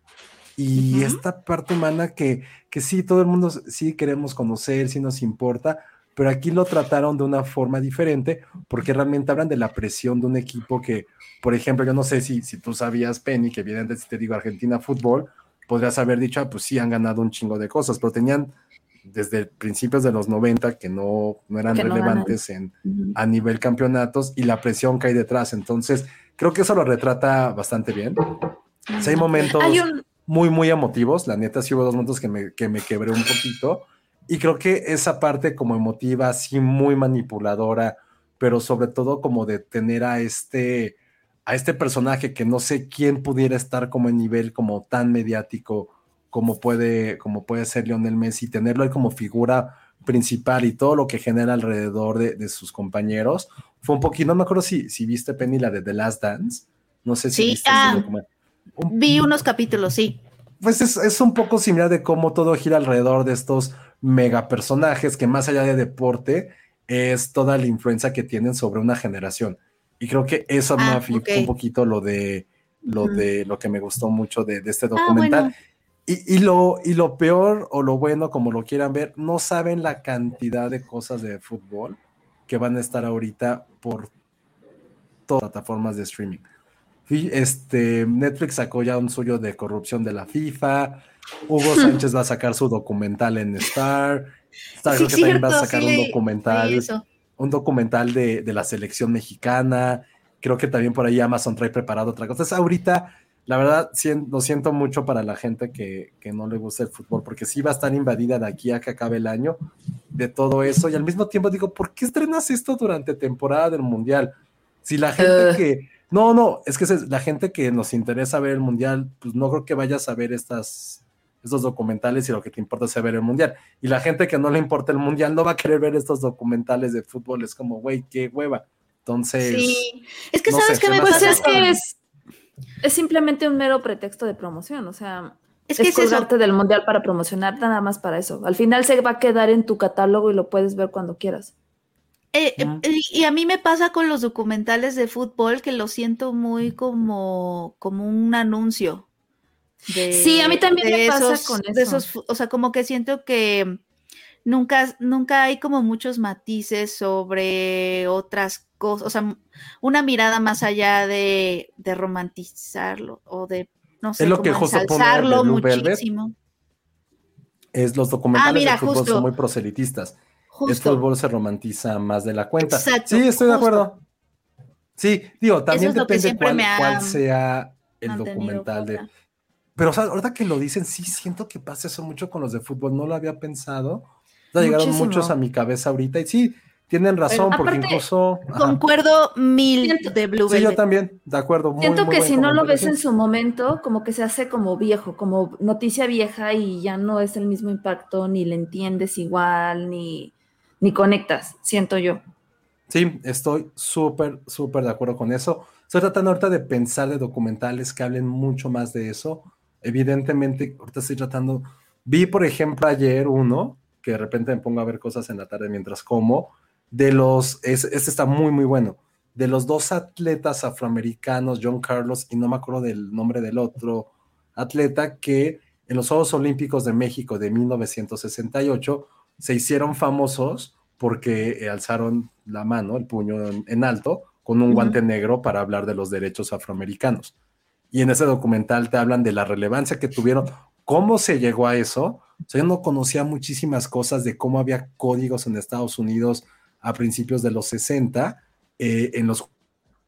y Ujú. esta parte humana que, que sí, todo el mundo sí queremos conocer, sí nos importa, pero aquí lo trataron de una forma diferente, porque realmente hablan de la presión de un equipo que, por ejemplo, yo no sé si, si tú sabías, Penny, que evidentemente si te digo Argentina Fútbol, podrías haber dicho, ah, pues sí, han ganado un chingo de cosas, pero tenían desde principios de los 90 que no, no eran Que no relevantes en, Ujú. a nivel campeonatos y la presión que hay detrás. Entonces, creo que eso lo retrata bastante bien. O sea, hay momentos Hay un, muy, muy emotivos. La neta, sí hubo dos momentos que me, que me quebré un poquito. Y creo que esa parte como emotiva, sí, muy manipuladora, pero sobre todo como de tener a este, a este personaje que no sé quién pudiera estar como en nivel como tan mediático como puede, como puede ser Lionel Messi, tenerlo ahí como figura principal y todo lo que genera alrededor de, de sus compañeros. Fue un poquito, no me acuerdo si, si viste Penny la de The Last Dance. No sé si Sí, viste ah, ese documental. Un- vi unos capítulos, sí. pues es, es un poco similar de cómo todo gira alrededor de estos mega personajes que más allá de deporte es toda la influencia que tienen sobre una generación. Y creo que eso Ah, fue ok. un poquito lo de lo de lo que me gustó mucho de, de este Ah, documental. bueno. y, y lo, y lo peor o lo bueno, como lo quieran ver, no saben la cantidad de cosas de fútbol que van a estar ahorita por todas las plataformas de streaming. Este, Netflix sacó ya un suyo de corrupción de la FIFA. Hugo Sánchez va a sacar su documental en Star. Star Sí, creo que también va a sacar sí un documental. Un documental de, de la selección mexicana. Creo que también por ahí Amazon trae preparado otra cosa. Entonces, ahorita, la verdad, lo siento mucho para la gente que, que no le gusta el fútbol, porque sí va a estar invadida de aquí a que acabe el año de todo eso. Y al mismo tiempo digo, ¿por qué estrenas esto durante temporada del Mundial? Si la gente que... No, no, es que la gente que nos interesa ver el Mundial, pues no creo que vayas a ver estas, estos documentales y lo que te importa es ver el Mundial. Y la gente que no le importa el Mundial no va a querer ver estos documentales de fútbol. Es como, güey, qué hueva. Entonces, Sí. Es que no sabes qué se me Pues pasa es que es, es simplemente un mero pretexto de promoción, o sea, Es es, que es eso. colgarte del mundial para promocionar nada más para eso. Al final se va a quedar en tu catálogo y lo puedes ver cuando quieras. Eh, eh, y a mí me pasa con los documentales de fútbol que lo siento muy como, como un anuncio. De- Sí, a mí también me pasa con de eso. esos o sea, como que siento que nunca, nunca hay como muchos matices sobre otras cosas, o sea, una mirada más allá de, de romantizarlo o de, no sé, lo que como pone ensalzarlo muchísimo. es los documentales Ah, mira, de fútbol justo. son muy proselitistas. El Justo. fútbol se romantiza más de la cuenta. Exacto, sí, estoy de acuerdo. Sí, digo, también es lo que depende cuál, me ha cuál sea el documental de. Pero, o sea, ahorita que lo dicen, sí siento que pasa eso mucho con los de fútbol. No lo había pensado. Sea, llegaron Muchísimo. muchos a mi cabeza ahorita. Y sí, tienen razón, porque aparte, incluso. ajá. Concuerdo mil Siento- de Blue Sí, yo también, de acuerdo. muy, Siento muy que si no lo ves en su momento, como que se hace como viejo, como noticia vieja y ya no es el mismo impacto, ni le entiendes igual, ni, ni conectas, siento yo. Sí, estoy súper, súper de acuerdo con eso. Estoy tratando ahorita de pensar de documentales que hablen mucho más de eso. Evidentemente, ahorita estoy tratando. Vi, por ejemplo, ayer uno, que de repente me pongo a ver cosas en la tarde mientras como, de los. es- Este está muy, muy bueno. De los dos atletas afroamericanos, John Carlos, y no me acuerdo del nombre del otro atleta, que en los Juegos Olímpicos de México de 1968 se hicieron famosos porque eh, alzaron la mano, el puño en, en alto, con un guante negro para hablar de los derechos afroamericanos. Y en ese documental te hablan de la relevancia que tuvieron, cómo se llegó a eso. O sea, yo no conocía muchísimas cosas de cómo había códigos en Estados Unidos a principios de los 60, eh, en los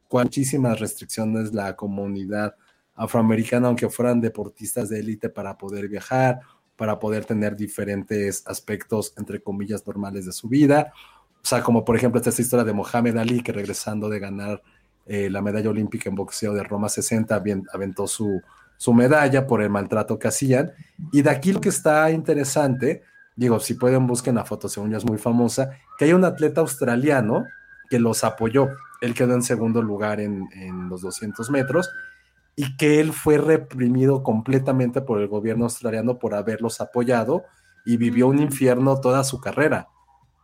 cuales muchísimas restricciones la comunidad afroamericana, aunque fueran deportistas de élite, para poder viajar, para poder tener diferentes aspectos, entre comillas, normales de su vida. O sea, como por ejemplo esta historia de Mohamed Ali, que regresando de ganar eh, la medalla olímpica en boxeo de Roma 60, aventó su, su medalla por el maltrato que hacían. Y de aquí lo que está interesante, digo, si pueden busquen la foto, según yo es muy famosa, que hay un atleta australiano que los apoyó. Él quedó en segundo lugar en, en los 200 metros y que él fue reprimido completamente por el gobierno australiano por haberlos apoyado y vivió un infierno toda su carrera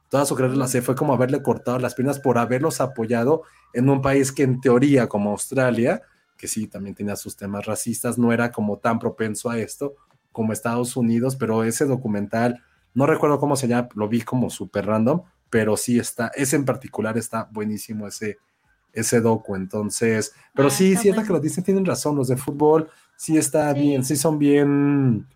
toda su carrera se fue como haberle cortado las piernas por haberlos apoyado en un país que en teoría como Australia, que sí también tenía sus temas racistas, no era como tan propenso a esto como Estados Unidos, pero ese documental, no recuerdo cómo se llama, lo vi como súper random, pero sí está, ese en particular está buenísimo ese, ese docu, entonces, pero Ah, sí, sí es la bueno. que lo dicen, tienen razón, los de fútbol sí está Sí. bien, sí son bien,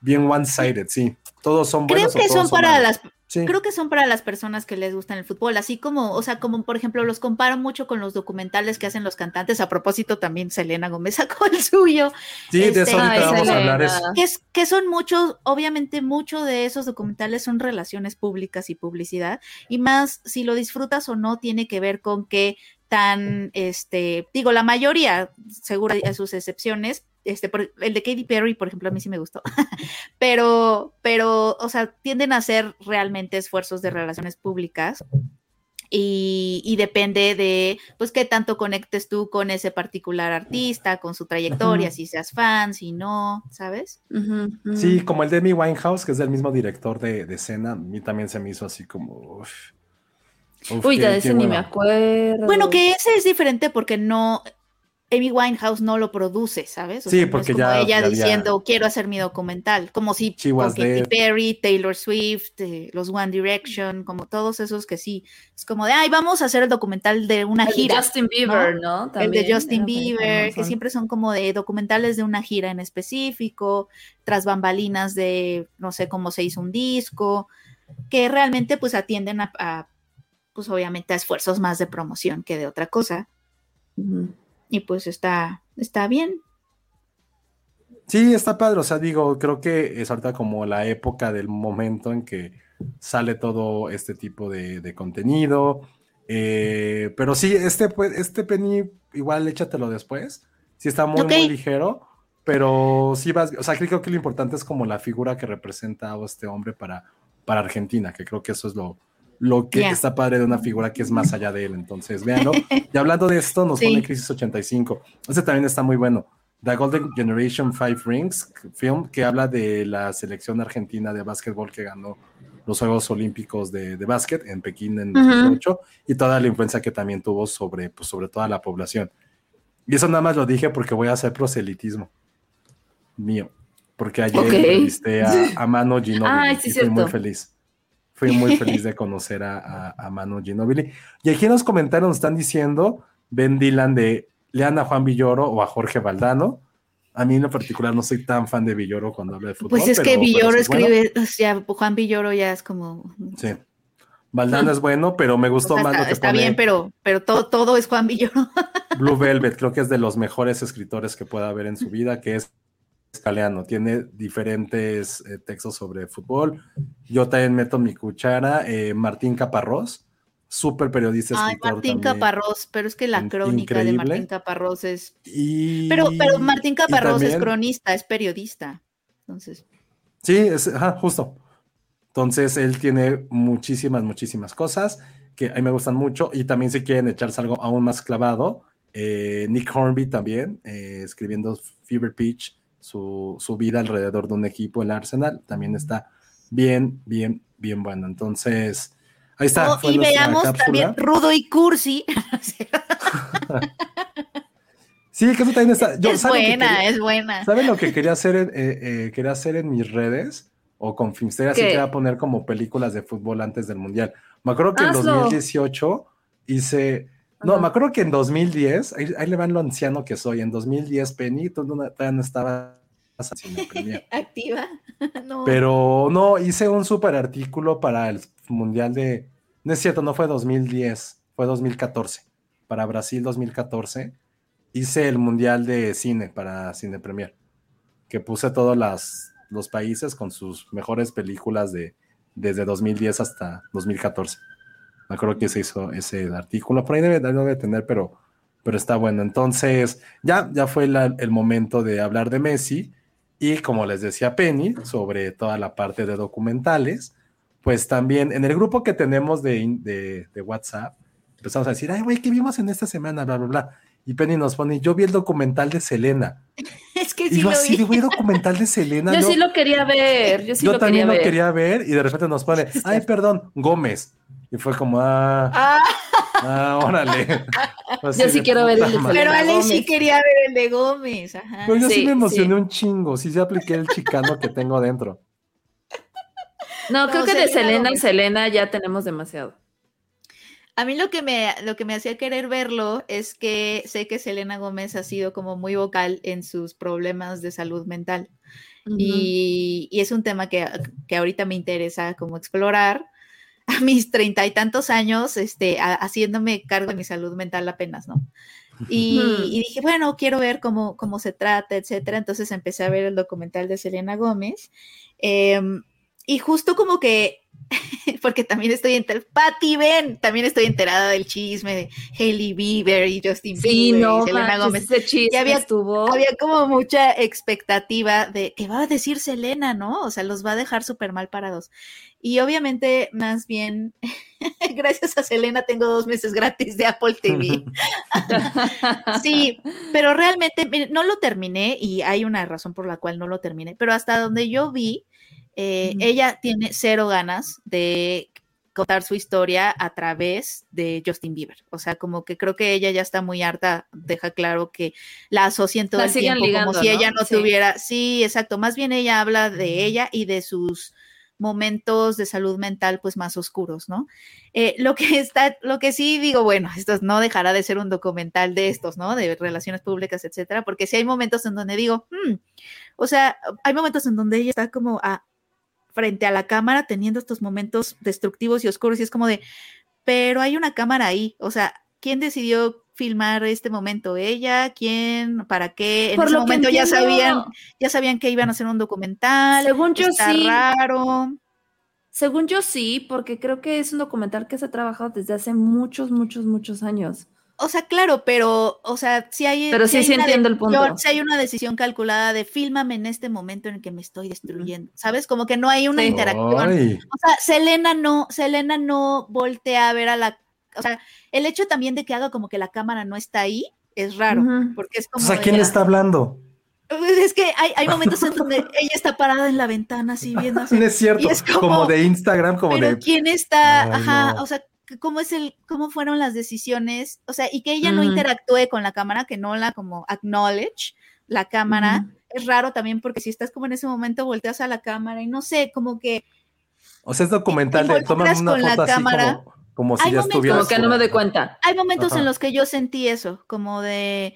bien one-sided, sí, todos son Creo buenos. o que son para las Sí. Creo que son para las personas que les gustan el fútbol, así como, o sea, como por ejemplo, los comparo mucho con los documentales que hacen los cantantes. A propósito, también Selena Gómez sacó el suyo, Sí, de Este, eso ahorita Ay, vamos a hablar. Es, Selena. que, es, que son muchos, obviamente, mucho de esos documentales son relaciones públicas y publicidad, y más si lo disfrutas o no, tiene que ver con qué tan, este, digo, la mayoría, seguro hay sus excepciones, este, por- el de Katy Perry, por ejemplo, a mí sí me gustó, pero, pero, o sea, tienden a ser realmente esfuerzos de relaciones públicas y, y depende de, pues, qué tanto conectes tú con ese particular artista, con su trayectoria, Ujú. si seas fan, si no, ¿sabes? Ujú, ujú. Sí, como el de Amy Winehouse, que es del mismo director de, de escena, a mí también se me hizo así como. uf. Uf, Uy, de ese ni me acuerdo. Bueno, que ese es diferente porque no, Amy Winehouse no lo produce, ¿sabes? O Sí, sea, no porque es como ya- ella ya había- diciendo, quiero hacer mi documental, como si She con was Katy. Perry, Taylor Swift, eh, los One Direction, como todos esos que sí, es como de, ay, vamos a hacer el documental de una El de gira. Justin Bieber, ¿no? el También de Justin Bieber, que siempre son como de documentales de una gira en específico, tras bambalinas de no sé cómo se hizo un disco, que realmente pues atienden a, a, pues obviamente a esfuerzos más de promoción que de otra cosa. Ujú. Y pues está, está bien. Sí, está padre. O sea, digo, creo que es ahorita como la época del momento en que sale todo este tipo de, de contenido. Eh, pero sí, este, pues, este penny, igual échatelo después. Sí, está muy, muy ligero. Pero sí vas, o sea, creo que lo importante es como la figura que representa a este hombre para, para Argentina, que creo que eso es lo, lo que Ya. está padre de una figura que es más allá de él. Entonces, véanlo. Y hablando de esto, nos Sí. pone Crisis 85. Este también está muy bueno. The Golden Generation Five Rings film que habla de la selección argentina de básquetbol que ganó los Juegos Olímpicos de, de básquet en Pekín en Ujú. 2008 y toda la influencia que también tuvo sobre, pues, sobre toda la población. Y eso nada más lo dije porque voy a hacer proselitismo mío. Porque ayer Ok. entrevisté a, a Mano Ginobili Ay, sí, y fui muy feliz. Fui muy feliz de conocer a, a, a Manu Ginobili. Y aquí en los comentarios nos están diciendo, Ben Dylan de lean a Juan Villoro o a Jorge Valdano. A mí en lo particular no soy tan fan de Villoro cuando habla de fútbol. Pues es pero- que Villoro sí es bueno. escribe, o sea, Juan Villoro ya es como... Sí. Valdano es bueno, pero me o gustó sea, más está, lo que está pone bien, pero, pero todo, todo es Juan Villoro. Blue Velvet. Creo que es de los mejores escritores que pueda haber en su vida, que es italiano. Tiene diferentes eh, textos sobre fútbol. Yo también meto mi cuchara. eh, Martín Caparrós, súper periodista. Ay, Martín también. Caparrós, pero es que la crónica de. Martín Caparrós es... Y, Pero, pero Martín Caparrós es cronista, es periodista. Entonces, Sí, es, ajá, justo. Entonces, él tiene muchísimas, muchísimas cosas que a mí me gustan mucho. Y también si quieren echarse algo aún más clavado, eh, Nick Hornby también, eh, escribiendo Fever Pitch, su, su vida alrededor de un equipo, el Arsenal, también está bien, bien, bien bueno. Entonces, ahí está. Oh, y veamos cápsula. también Rudo y Cursi. Sí, que eso también está. yo- es ¿saben qué buena, quería? es buena. ¿Saben lo que quería hacer, en, eh, eh, quería hacer en mis redes? O con Filmsteria, así quería poner como películas de fútbol antes del Mundial. Me acuerdo que en Hazlo. 2018 hice No, Ajá. me acuerdo que en 2010, ahí, ahí le van lo anciano que soy, en 2010 Penny tú no- todavía no estaba en el Premier. Activa. no. Pero no, hice un super artículo para el Mundial de... No es cierto, no fue 2010, fue 2014. Para Brasil 2014 hice el Mundial de Cine para Cine Premier, que puse todos las, los países con sus mejores películas de desde 2010 hasta 2014. Me acuerdo que se hizo ese artículo, por ahí debe, debe tener, pero, pero está bueno. Entonces, ya, ya fue la- el momento de hablar de Messi. Y como les decía Penny, sobre toda la parte de documentales, pues también en el grupo que tenemos de, de, de WhatsApp, empezamos a decir, ay, güey, ¿qué vimos en esta semana? Bla, bla, bla. Y Penny nos pone, yo vi el documental de Selena. es que Y sí yo lo así, vi. güey, documental de Selena. Yo no". sí lo quería ver, yo sí Yo lo también quería lo ver. quería ver y de repente nos pone, ay, perdón, Gómez. Y fue como, ah, Ah, ah, órale. Así Yo sí quiero ver el de madre. pero Ale sí Gómez. quería ver el de Gómez. Ajá. Pero yo sí, Sí, me emocioné sí. un chingo, sí, sí apliqué el chicano que tengo dentro. No, No, creo que de Selena Selena y Gómez. Selena ya tenemos demasiado. A mí lo que me lo que me hacía querer verlo es que sé que Selena Gómez ha sido como muy vocal en sus problemas de salud mental. Y, y es un tema que, que ahorita me interesa como explorar a mis treinta y tantos años, este, a- haciéndome cargo de mi salud mental apenas, ¿no? Y, y dije, bueno, quiero ver cómo, cómo se trata, etcétera. Entonces empecé a ver el documental de Selena Gómez. em, y justo como que, porque también estoy enterada, Patty Ben, también estoy enterada del chisme de Hailey Bieber y Justin Sí, Bieber no, y Selena manches, Gómez ese Ya había- estuvo. había como mucha expectativa de qué va a decir Selena, ¿no? O sea, los va a dejar súper mal parados. Y obviamente, más bien, gracias a Selena tengo dos meses gratis de Apple TV. Sí, pero realmente no lo terminé y hay una razón por la cual no lo terminé, pero hasta donde yo vi, eh, ella tiene cero ganas de contar su historia a través de Justin Bieber. O sea, como que creo que ella ya está muy harta, deja claro que la asocian todo La el tiempo ligando, como si ¿no? ella no Sí. tuviera, sí, exacto, más bien ella habla de ella y de sus momentos de salud mental pues más oscuros, ¿no? Eh, lo que está, lo que sí digo, bueno, esto no dejará de ser un documental de estos, ¿no? De relaciones públicas, etcétera, porque sí hay momentos en donde digo, "Hmm", o sea, hay momentos en donde ella está como a, frente a la cámara teniendo estos momentos destructivos y oscuros y es como de, pero hay una cámara ahí, o sea, ¿quién decidió filmar este momento? ¿Ella? ¿Quién? ¿Para qué? En Por ese lo momento ya sabían, ya sabían que iban a hacer un documental. Según yo está sí. raro. Según yo sí, porque creo que es un documental que se ha trabajado desde hace muchos, muchos, muchos años. O sea, claro, pero, o sea, si hay. Pero sí, hay sí una entiendo el punto. decisión- sí hay una decisión calculada de fílmame en este momento en el que me estoy destruyendo, ¿sabes? Como que no hay una Sí. interacción. Ay, O sea, Selena no, Selena no voltea a ver a la. O sea, el hecho también de que haga como que la cámara no está ahí es raro, Ujú. porque es como. entonces, ¿a quién le está hablando? Es que hay, hay momentos en donde ella está parada en la ventana así viendo así. No es cierto, Y es como- como, de Instagram, como Pero de... quién está, Ay, ajá, no. o sea, cómo es el, cómo fueron las decisiones, o sea, y que ella no interactúe con la cámara, que no la como acknowledge la cámara, es raro también porque si estás como en ese momento volteas a la cámara y no sé, como que O sea, es documental de toman una con la foto así cámara. como, como si Hay ya momentos- estuviera... Como que no me doy cuenta. hay momentos Ajá. en los que yo sentí eso, como de,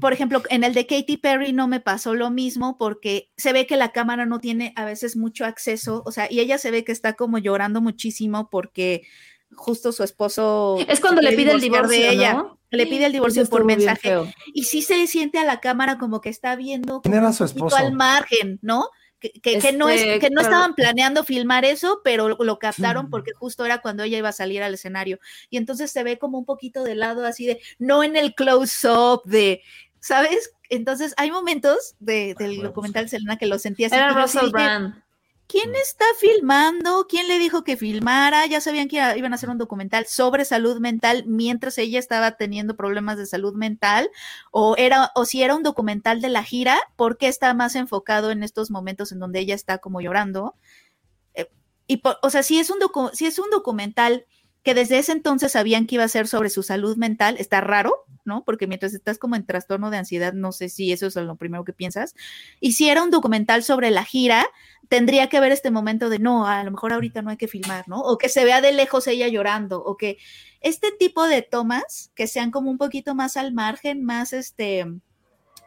por ejemplo, en el de Katy Perry no me pasó lo mismo porque se ve que la cámara no tiene a veces mucho acceso, o sea, y ella se ve que está como llorando muchísimo porque justo su esposo Es cuando le pide el divorcio, de ella. ¿no? Le pide el divorcio por mensaje. Y sí se siente a la cámara como que está viendo ¿Quién era un su esposo? al margen, ¿no? Que, que- que no es, que no estaban planeando filmar eso, pero lo, captaron porque justo era cuando ella iba a salir al escenario. Y entonces se ve como un poquito de lado, así de, no en el close-up, de, ¿sabes? Entonces hay momentos de- del huevos. documental de Selena que lo sentía así. Era Russell Brand. ¿Quién está filmando? ¿Quién le dijo que filmara? Ya sabían que iba- iban a hacer un documental sobre salud mental mientras ella estaba teniendo problemas de salud mental o era o si era un documental de la gira, ¿por qué está más enfocado en estos momentos en donde ella está como llorando? Eh, y por- o sea, si es un docu- si es un documental que desde ese entonces sabían que iba a ser sobre su salud mental. Está raro, ¿no? Porque mientras estás como en trastorno de ansiedad, no sé si eso es lo primero que piensas. Y si era un documental sobre la gira, tendría que haber este momento de no, a lo mejor ahorita no hay que filmar, ¿no? O que se vea de lejos ella llorando, o que este tipo de tomas que sean como un poquito más al margen, más este,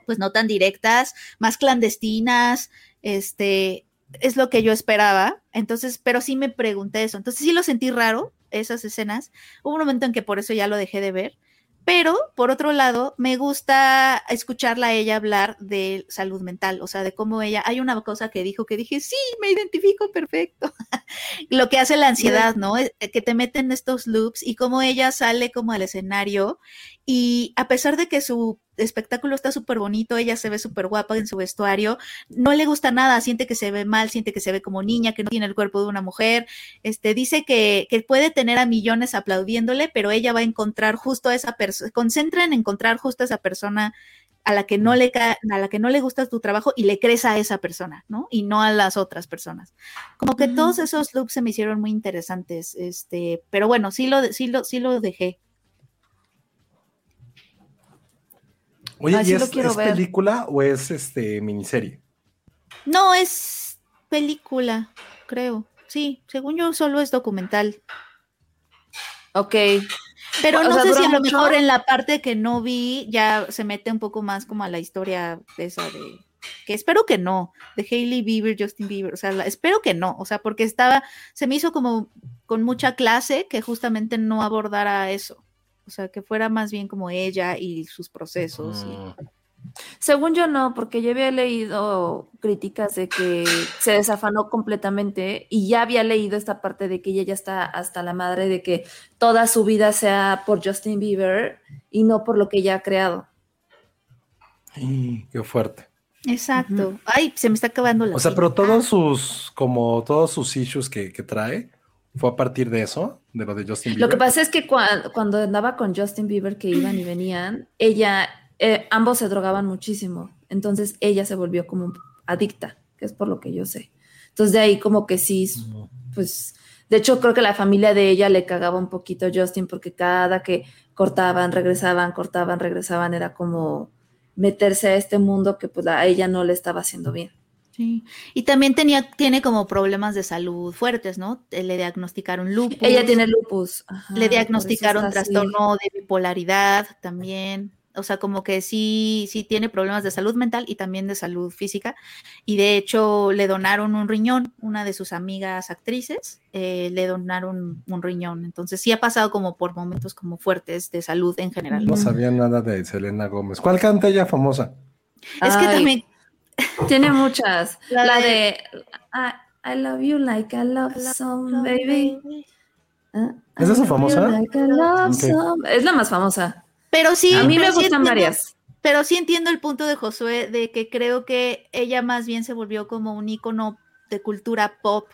pues no tan directas, más clandestinas, este, es lo que yo esperaba. Entonces, pero sí me pregunté eso. Entonces sí lo sentí raro, esas escenas. Hubo un momento en que por eso ya lo dejé de ver. Pero, por otro lado, me gusta escucharla a ella hablar de salud mental, o sea, de cómo ella, hay una cosa que dijo que dije, sí, me identifico perfecto. Lo que hace la ansiedad, ¿no? Eh, que te meten estos loops y cómo ella sale como al escenario y a pesar de que su espectáculo está súper bonito, ella se ve súper guapa en su vestuario, no le gusta nada, siente que se ve mal, siente que se ve como niña, que no tiene el cuerpo de una mujer, este, dice que, que puede tener a millones aplaudiéndole, pero ella va a encontrar justo a esa persona, concentra en encontrar justo a esa persona a la que no le a la que no le gusta tu trabajo y le crees a esa persona, ¿no? Y no a las otras personas. Como que todos esos looks se me hicieron muy interesantes, este, pero bueno, sí lo sí lo sí lo dejé. Oye, ¿y es, película o es este miniserie? No, es película, creo. Sí, según yo solo es documental. Ok. Pero no sé si a lo mejor en la parte que no vi ya se mete un poco más como a la historia de esa de que espero que no, de Hailey Bieber, Justin Bieber, o sea, espero que no, o sea, porque estaba, se me hizo como con mucha clase que justamente no abordara eso. O sea, que fuera más bien como ella y sus procesos. Según yo no, porque yo había leído críticas de que se desafanó completamente y ya había leído esta parte de que ella ya está hasta la madre de que toda su vida sea por Justin Bieber y no por lo que ella ha creado. qué fuerte. Exacto. Ay, se me está acabando la. O sea, pero todos sus, como todos sus issues que, que trae, fue a partir de eso de lo de Justin Bieber. Lo que pasa es que cuando, andaba con Justin Bieber, que iban y venían, ella, eh, ambos se drogaban muchísimo. Entonces ella se volvió como adicta, que es por lo que yo sé. Entonces de ahí como que sí, pues, de hecho creo que la familia de ella le cagaba un poquito a Justin porque cada que cortaban, regresaban, cortaban, regresaban, era como meterse a este mundo que pues a ella no le estaba haciendo bien. Sí. Y también tenía, tiene como problemas de salud fuertes, ¿no? Le diagnosticaron lupus. Ella tiene lupus. le diagnosticaron trastorno de bipolaridad también. O sea, como que sí, sí tiene problemas de salud mental y también de salud física. Y de hecho le donaron un riñón, una de sus amigas actrices, eh, le donaron un riñón. Entonces sí ha pasado como por momentos como fuertes de salud en general. No sabía nada de Selena Gómez. ¿Cuál canta ella famosa? Es que también tiene muchas. La, de, I, love you like I love, some, baby. Ah, ¿Es esa famosa? Es la más famosa. Pero sí. A mí me gustan varias. Pero sí entiendo el punto de Josué de que creo que ella más bien se volvió como un icono de cultura pop.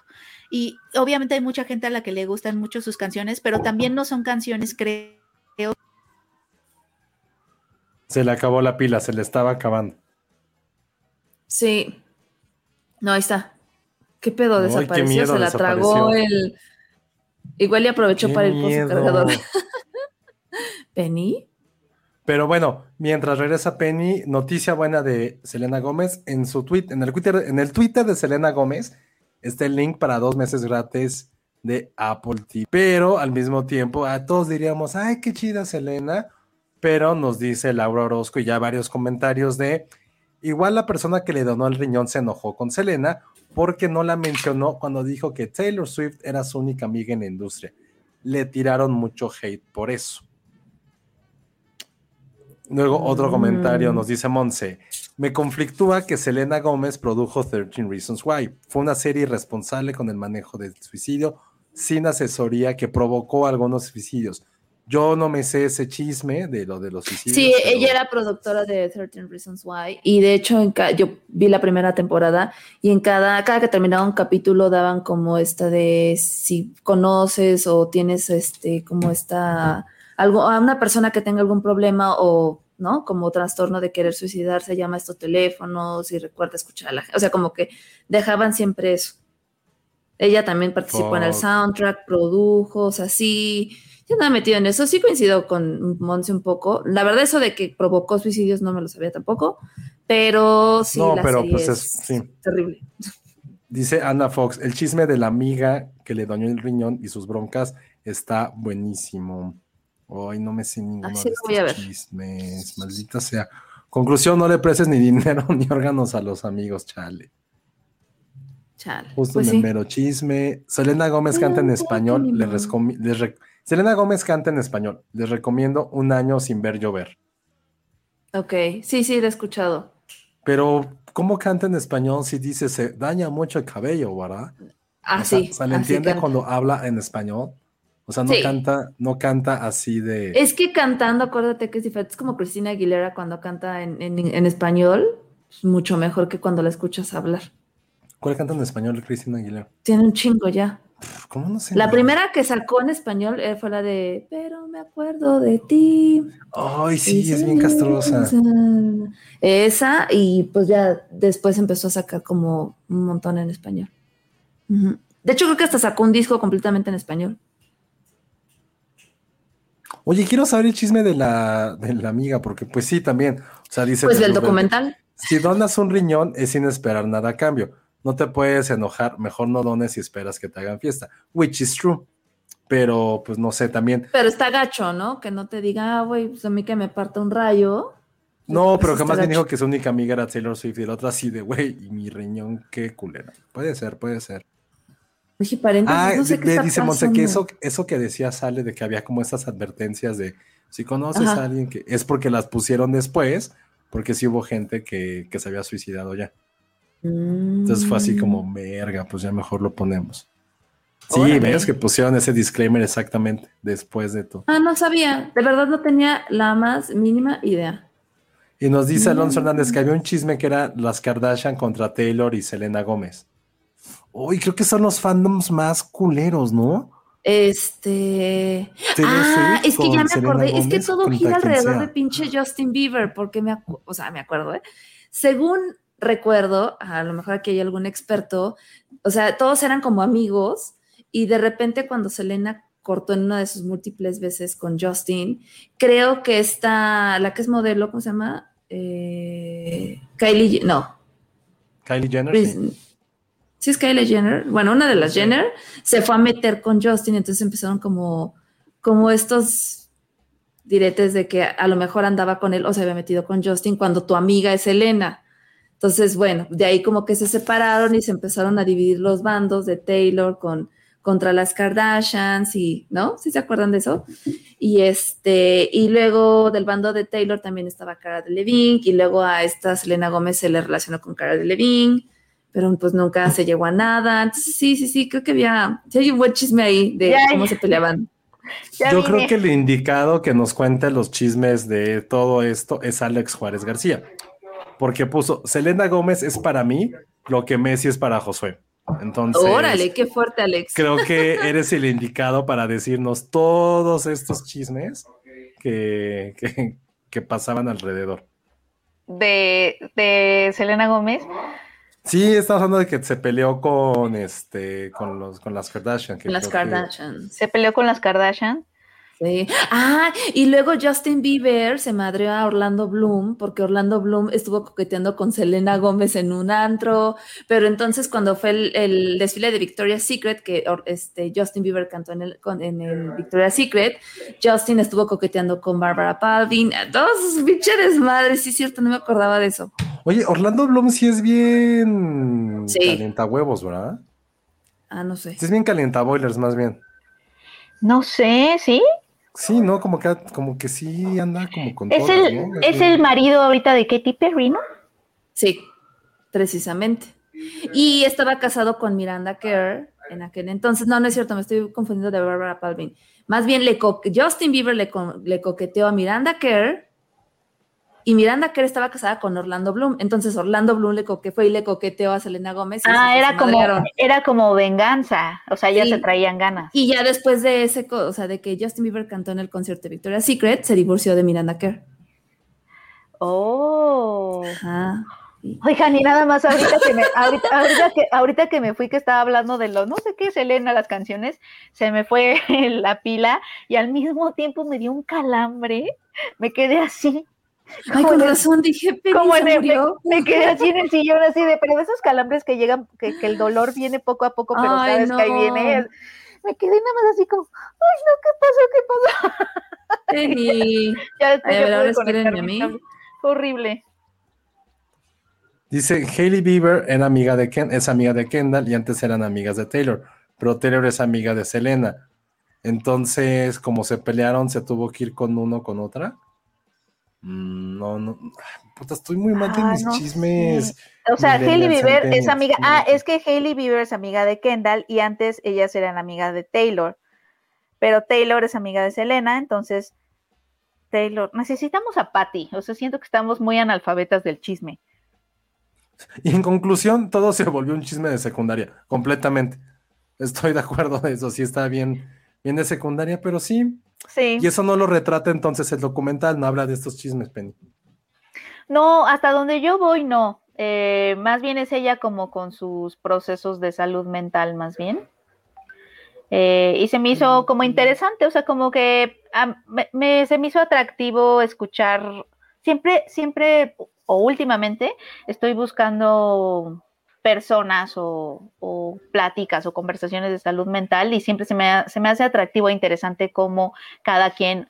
Y obviamente hay mucha gente a la que le gustan mucho sus canciones, pero también no son canciones, creo. Se le acabó la pila, se le estaba acabando. Sí. No, ahí está. ¿Qué pedo? Desapareció, se la tragó el. Igual y aprovechó para ir por su cargador. ¿Penny? Pero bueno, mientras regresa Penny, noticia buena de Selena Gómez. En su tweet, en el Twitter, en el Twitter de Selena Gómez, está el link para dos meses gratis de Apple TV. Pero al mismo tiempo, a todos diríamos, ay, qué chida Selena. Pero nos dice Laura Orozco y ya varios comentarios de Igual la persona que le donó el riñón se enojó con Selena porque no la mencionó cuando dijo que Taylor Swift era su única amiga en la industria. Le tiraron mucho hate por eso. Luego otro comentario nos dice Monse, me conflictúa que Selena Gómez produjo 13 Reasons Why. Fue una serie irresponsable con el manejo del suicidio, sin asesoría que provocó algunos suicidios. Yo no me sé ese chisme de lo de los suicidios. Sí, ella era productora de 13 Reasons Why y de hecho en yo vi la primera temporada y en cada, cada que terminaba un capítulo daban como esta de si conoces o tienes este como esta algo a una persona que tenga algún problema o ¿no? Como trastorno de querer suicidarse, llama a estos teléfonos y recuerda escuchar a la gente. O sea, como que dejaban siempre eso. Ella también participó en el soundtrack, produjo, o sea, sí, ya andaba metido en eso. Sí coincido con Monse un poco. La verdad, eso de que provocó suicidios no me lo sabía tampoco, pero sí, No, la pero, serie pues, es, es- sí. terrible. Dice Ana Fox, el chisme de la amiga que le dañó el riñón y sus broncas está buenísimo. Hoy no me sé ninguno Así de lo voy a estos ver. chismes, maldita sea. Conclusión, no le prestes ni dinero ni órganos a los amigos, chale. Chale. Justo Pues en sí. mero chisme. Selena Gómez canta en español. Les les Selena Gómez canta en español. Les recomiendo un año sin ver llover. Ok, sí, sí, lo he escuchado. Pero, ¿cómo canta en español si dice se daña mucho el cabello, verdad? Ah, O sea. ¿Se le así entiende canta. cuando habla en español? O sea, no Sí. canta, no canta así de. Es que cantando, acuérdate que es diferente. Es como Cristina Aguilera cuando canta en, en- en español. Es mucho mejor que cuando la escuchas hablar. ¿Cuál canta en español, Cristina Aguilera? Tiene un chingo ya. Pff, ¿Cómo no sé? La nada? primera que sacó en español eh, fue la de Pero me acuerdo de ti. Ay, sí, es bien castrosa. Esa, y pues ya después empezó a sacar como un montón en español. De hecho, creo que hasta sacó un disco completamente en español. Oye, quiero saber el chisme de la, de la amiga, porque pues sí, también. O sea, dice. Pues de del documental. Si donas un riñón es sin esperar nada a cambio. No te puedes enojar, mejor no dones y esperas que te hagan fiesta. Which is true. Pero, pues no sé, también. Pero está gacho, ¿no? Que no te diga, ah, güey, pues a mí que me parta un rayo. No, pero jamás bien gacho. dijo que su única amiga era Taylor Swift y la otra así de, güey, y mi riñón, qué culera. Puede ser, puede ser. Dije, paréntesis, Ah, no sé de- qué está dice Monse que eso, eso que decía sale de que había como estas advertencias de si conoces Ajá. a alguien que es porque las pusieron después, porque sí hubo gente que, que se había suicidado ya. Entonces fue así como, Mm. verga, pues ya mejor lo ponemos. Sí, Órale. ves que pusieron ese disclaimer exactamente después de todo. Ah, no sabía. De verdad no tenía la más mínima idea. Y nos dice Alonso Mm. Hernández que había un chisme que era las Kardashian contra Taylor y Selena Gómez. Uy, creo que son los fandoms más culeros, ¿no? Este. Ah, es que ya me Selena acordé. es que todo gira alrededor de pinche Justin Bieber, porque me, o sea, me acuerdo, ¿eh? Según recuerdo, a lo mejor aquí hay algún experto, o sea, todos eran como amigos y de repente cuando Selena cortó en una de sus múltiples veces con Justin, creo que esta, la que es modelo, ¿cómo se llama? Eh, Kylie, no, Kylie Jenner. Sí. Sí, es Kylie Jenner. Bueno, una de las Jenner se fue a meter con Justin, entonces empezaron como, como estos diretes de que a lo mejor andaba con él o se había metido con Justin cuando tu amiga es Elena. Entonces, bueno, de ahí como que se separaron y se empezaron a dividir los bandos de Taylor con contra las Kardashians y, ¿no? ¿Sí se acuerdan de eso? Y este, y luego del bando de Taylor también estaba Cara de Levine y luego a esta Selena Gómez se le relacionó con Cara de Levine pero pues nunca se llegó a nada. Entonces, sí, sí, sí, creo que había, sí hay un buen chisme ahí de Ya, cómo ya. se peleaban. Ya Yo vine. creo que el indicado que nos cuente los chismes de todo esto es Alex Juárez García. Porque puso, Selena Gómez es para mí lo que Messi es para Josué. Entonces, Órale, qué fuerte, Alex. creo que eres el indicado para decirnos todos estos chismes que, que, que pasaban alrededor. de, de Selena Gómez. Sí, estamos hablando de que se peleó con este, con los, con las Kardashian. que Las que- Kardashians. Se peleó con las Kardashian. Sí. Ah, y luego Justin Bieber se madreó a Orlando Bloom porque Orlando Bloom estuvo coqueteando con Selena Gómez en un antro, pero entonces cuando fue el, el desfile de Victoria's Secret, que este, Justin Bieber cantó en el, con- en el Victoria's Secret, Justin estuvo coqueteando con Barbara Palvin, todos sus bicheres madres, sí es cierto, no me acordaba de eso. Oye, Orlando Bloom sí es bien Sí. calienta huevos, ¿verdad? Ah, no sé. Sí es bien calienta boilers, más bien. No sé, ¿sí? Sí, ¿no? Como que, como que sí anda como con Es todas, el, ¿no? es el marido ahorita de Katy Perry, ¿no? Sí, precisamente. Y estaba casado con Miranda Kerr en aquel entonces. No, no es cierto, me estoy confundiendo de Barbara Palvin. Más bien, le co- Justin Bieber le, co- le coqueteó a Miranda Kerr y Miranda Kerr estaba casada con Orlando Bloom. Entonces Orlando Bloom le coque fue y le coqueteó a Selena Gómez. y Ah, era como, madrearon. era como venganza. O sea, ya Sí. se traían ganas. Y ya después de ese, o sea, de que Justin Bieber cantó en el concierto de Victoria's Secret, se divorció de Miranda Kerr. Oh. Ajá. Oigan, y nada más ahorita que me, ahorita, ahorita que, ahorita que me fui que estaba hablando de lo, no sé qué, Selena, las canciones, se me fue la pila y al mismo tiempo me dio un calambre, me quedé así. Ay, con razón, dije, como se murió. me, me quedé así en el sillón así de, pero de esos calambres que llegan, que, que el dolor viene poco a poco, pero Ay, sabes que ahí viene. me quedé nada más así como, ay no, ¿qué pasó? ¿Qué pasó? Penny. Ya después Ay, ahora pude a mí. Fue horrible. Dice, Hailey Bieber era amiga de Ken, es amiga de Kendall y antes eran amigas de Taylor, pero Taylor es amiga de Selena. Entonces, como se pelearon, se tuvo que ir con uno con otra. Mm, No, no. Puta, estoy muy mal de Ah, mis no chismes. O sea, Hailey Bieber es amiga. Ah, es que Hailey Bieber es amiga de Kendall y antes ellas eran amigas de Taylor. Pero Taylor es amiga de Selena, entonces Taylor. Necesitamos a Patty. O sea, siento que estamos muy analfabetas del chisme. Y en conclusión, todo se volvió un chisme de secundaria, completamente. Estoy de acuerdo de eso, sí está bien, bien de secundaria, pero sí. Sí. Y eso no lo retrata entonces el documental, no habla de estos chismes, Penny. No, hasta donde yo voy, no. Eh, más bien es ella como con sus procesos de salud mental, más bien. Eh, y se me hizo como interesante, o sea, como que me, me- se me hizo atractivo escuchar. Siempre, siempre o últimamente estoy buscando personas o, pláticas o conversaciones de salud mental y siempre se me, se me hace atractivo e interesante cómo cada quien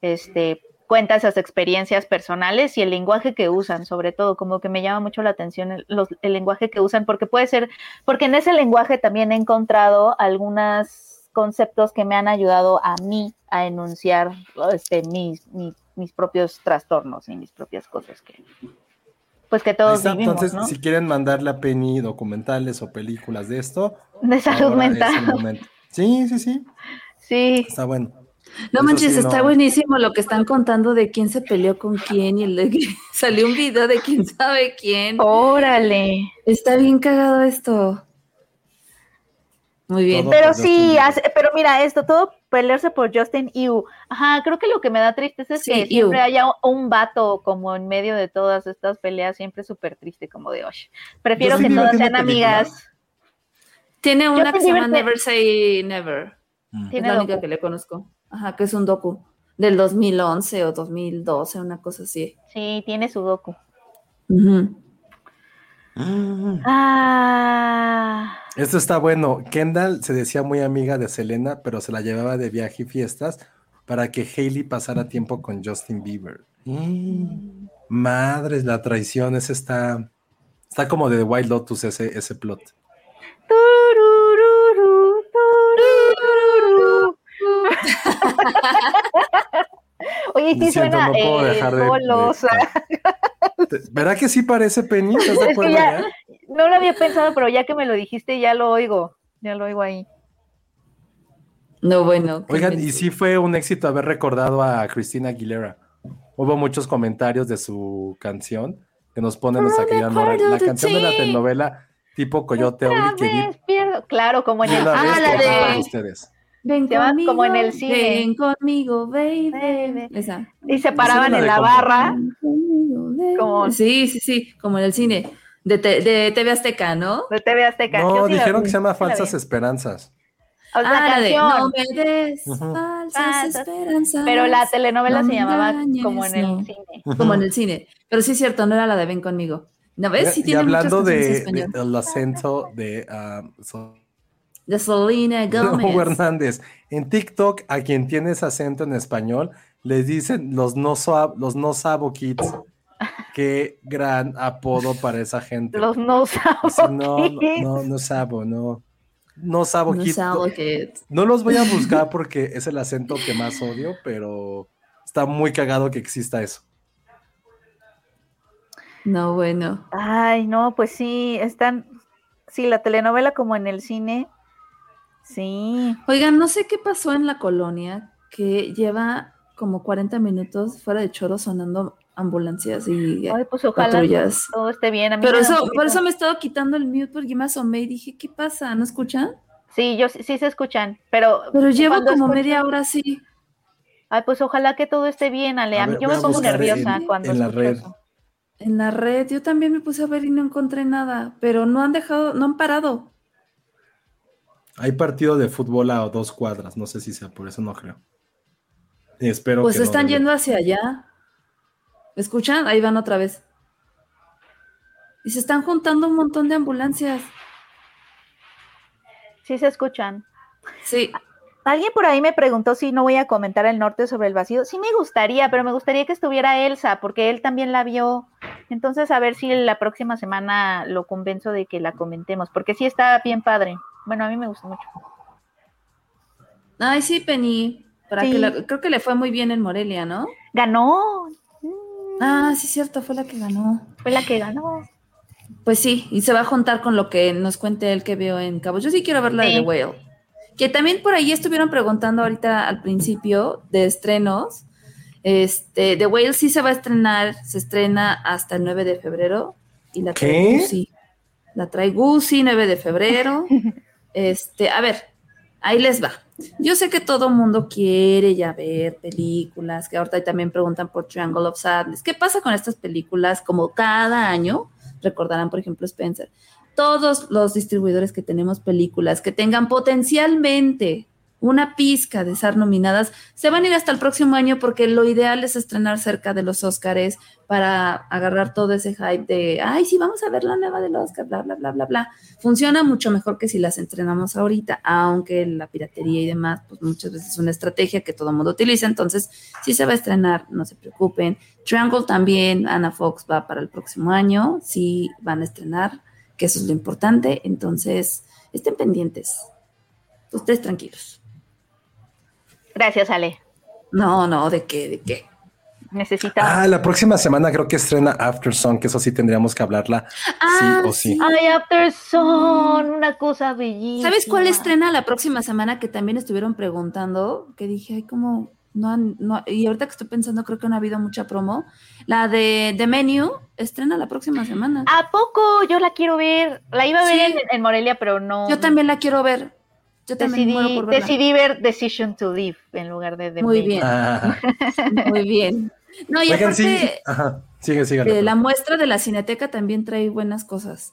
este, cuenta esas experiencias personales y el lenguaje que usan, sobre todo, como que me llama mucho la atención el, lenguaje que usan, porque puede ser, porque en ese lenguaje también he encontrado algunos conceptos que me han ayudado a mí a enunciar este, mis, mis propios trastornos y mis propias cosas que, pues que todos está, vivimos, entonces, ¿no? si quieren mandarle a Penny documentales o películas de esto, De salud mental. Sí, sí, sí, Sí, está bueno. No Eso manches, sí, está no. buenísimo lo que están contando de quién se peleó con quién y el de que salió un video de quién sabe quién. órale. Está bien cagado esto. Muy bien. Todo Pero sí, hace- pero mira, esto, todo pelearse por Justin Yu. Ajá, creo que lo que me da tristeza es Sí, que Yu. siempre haya un vato como en medio de todas estas peleas, siempre súper triste, como de, oye, prefiero Justin que Bieber todas sean película. amigas. Tiene una que se llama Never Say Never. Mm. Es Tiene la única docu. que le conozco. Ajá, que es un docu del 2011 o 2012, una cosa así. Sí, tiene su docu. Mm. Ah, Esto está bueno. Kendall se decía muy amiga de Selena, pero se la llevaba de viaje y fiestas para que Hailey pasara tiempo con Justin Bieber. Mm. Madres, la traición, ese está, está como de The Wild Lotus ese, ese plot. Oye, sí Siento, suena no puedo eh, dejar de- de- golosa. Te- ¿Verdad que sí parece Penny? ¿Estás de Es que acuerdo ya- ya? No lo había pensado, pero ya que me lo dijiste, ya lo oigo. Ya lo oigo ahí. No, bueno. Oigan, y sí fue un éxito haber recordado a Cristina Aguilera. Hubo muchos comentarios de su canción que nos pone nuestra querida Nora. part of La canción de la telenovela tipo Coyote Ugly que vi pierdo. Claro, como en el Ah, la de- ustedes. Ven Se llama conmigo, como en el cine. Ven conmigo, baby. Baby. Esa. Y se paraban en la barra. Conmigo. Como- Sí, sí, sí, como en el cine. De, te- de TV Azteca, ¿no? de TV Azteca. No, sí dijeron vi, que se llama. Falsas Esperanzas. O sea, ah, la de. No me des falsas Falsas. esperanzas. pero la telenovela no se llamaba como en el cine. Como en el cine. Pero sí es cierto, no era la de Ven conmigo. ¿No ves? Sí y tiene hablando canciones en de, de- del acento de so- De Selena Gomez. Hugo Hernández, en TikTok a quien tiene ese acento en español les dicen los no, los no sabo kids. Qué gran apodo para esa gente. Los no sabo no, no, kids. no, no sabo, no. No sabo No kids. sabo kids. no los voy a buscar porque es el acento que más odio, pero está muy cagado que exista eso. No, bueno. Ay, no, pues sí, están. Sí, la telenovela como en el cine. Sí. Oigan, no sé qué pasó en la colonia que lleva como 40 minutos fuera de choro sonando ambulancias y Ay, pues ojalá patrullas. todo esté bien. A mí Pero eso, por eso me estaba quitando el mute porque me asomé y dije, ¿qué pasa? ¿No escuchan? Sí, yo sí, sí se escuchan, pero. Pero llevo como escucho- media hora así. Ay, pues ojalá que todo esté bien, Ale. A A mí- ver, yo me pongo nerviosa en- cuando en la red. eso. En la red, yo también me puse a ver y no encontré nada, pero no han dejado, no han parado. Hay partido de fútbol a dos cuadras, no sé si sea por eso, no creo. Espero Pues que están yendo hacia allá. ¿Me escuchan? Ahí van otra vez. Y se están juntando un montón de ambulancias. Sí se escuchan. Sí, Alguien por ahí me preguntó si no voy a comentar el norte sobre el vacío. Sí me gustaría, pero me gustaría que estuviera Elsa, porque él también la vio. Entonces, a ver si la próxima semana lo convenzo de que la comentemos, porque sí está bien padre. Bueno, a mí me gustó mucho. Ay, sí, Penny. Para Sí. que la- creo que le fue muy bien en Morelia, ¿no? Ganó. Ah, sí, cierto, fue la que ganó. Fue la que ganó. Pues sí, y se va a juntar con lo que nos cuente él que vio en Cabo. Yo sí quiero ver la de. The Whale. Que también por ahí estuvieron preguntando ahorita al principio de estrenos. Este, The Whale sí se va a estrenar, se estrena hasta el 9 de febrero. Y la trae ¿Qué? Gucci. La trae Gucci, 9 de febrero. Este, a ver, ahí les va. Yo sé que todo mundo quiere ya ver películas, que ahorita también preguntan por Triangle of Sadness. ¿Qué pasa con estas películas? Como cada año, recordarán, por ejemplo, Spencer, todos los distribuidores que tenemos películas que tengan potencialmente una pizca de ser nominadas, se van a ir hasta el próximo año porque lo ideal es estrenar cerca de los Óscares para agarrar todo ese hype de, ay, sí, vamos a ver la nueva del Oscar, bla, bla, bla, bla, bla. Funciona mucho mejor que si las estrenamos ahorita, aunque la piratería y demás, pues muchas veces es una estrategia que todo mundo utiliza, entonces sí se va a estrenar, no se preocupen. Triangle también, Anna Fox va para el próximo año, sí van a estrenar, que eso es lo importante, entonces estén pendientes. Ustedes tranquilos. Gracias, Ale. No, no, ¿de qué? ¿De qué? Necesitamos. Ah, la próxima semana creo que estrena After Song, que eso sí tendríamos que hablarla Ah, sí o sí. Ay, After Sun, una cosa bellísima. ¿Sabes cuál estrena la próxima semana que también estuvieron preguntando? Que dije, ay, como, no, han- no, y ahorita que estoy pensando, creo que no ha habido mucha promo. La de The Menu estrena la próxima semana. ¿A poco? Yo la quiero ver. La iba a ver Sí. en, en Morelia, pero no. Yo también la quiero ver. Yo también muero decidí, por verla. decidí ver Decision to Live en lugar de The Muy Maid. bien, Ah, muy bien. No, y oigan, sí. aparte, Ajá, sigue, sigue. eh, la muestra de la Cineteca también trae buenas cosas.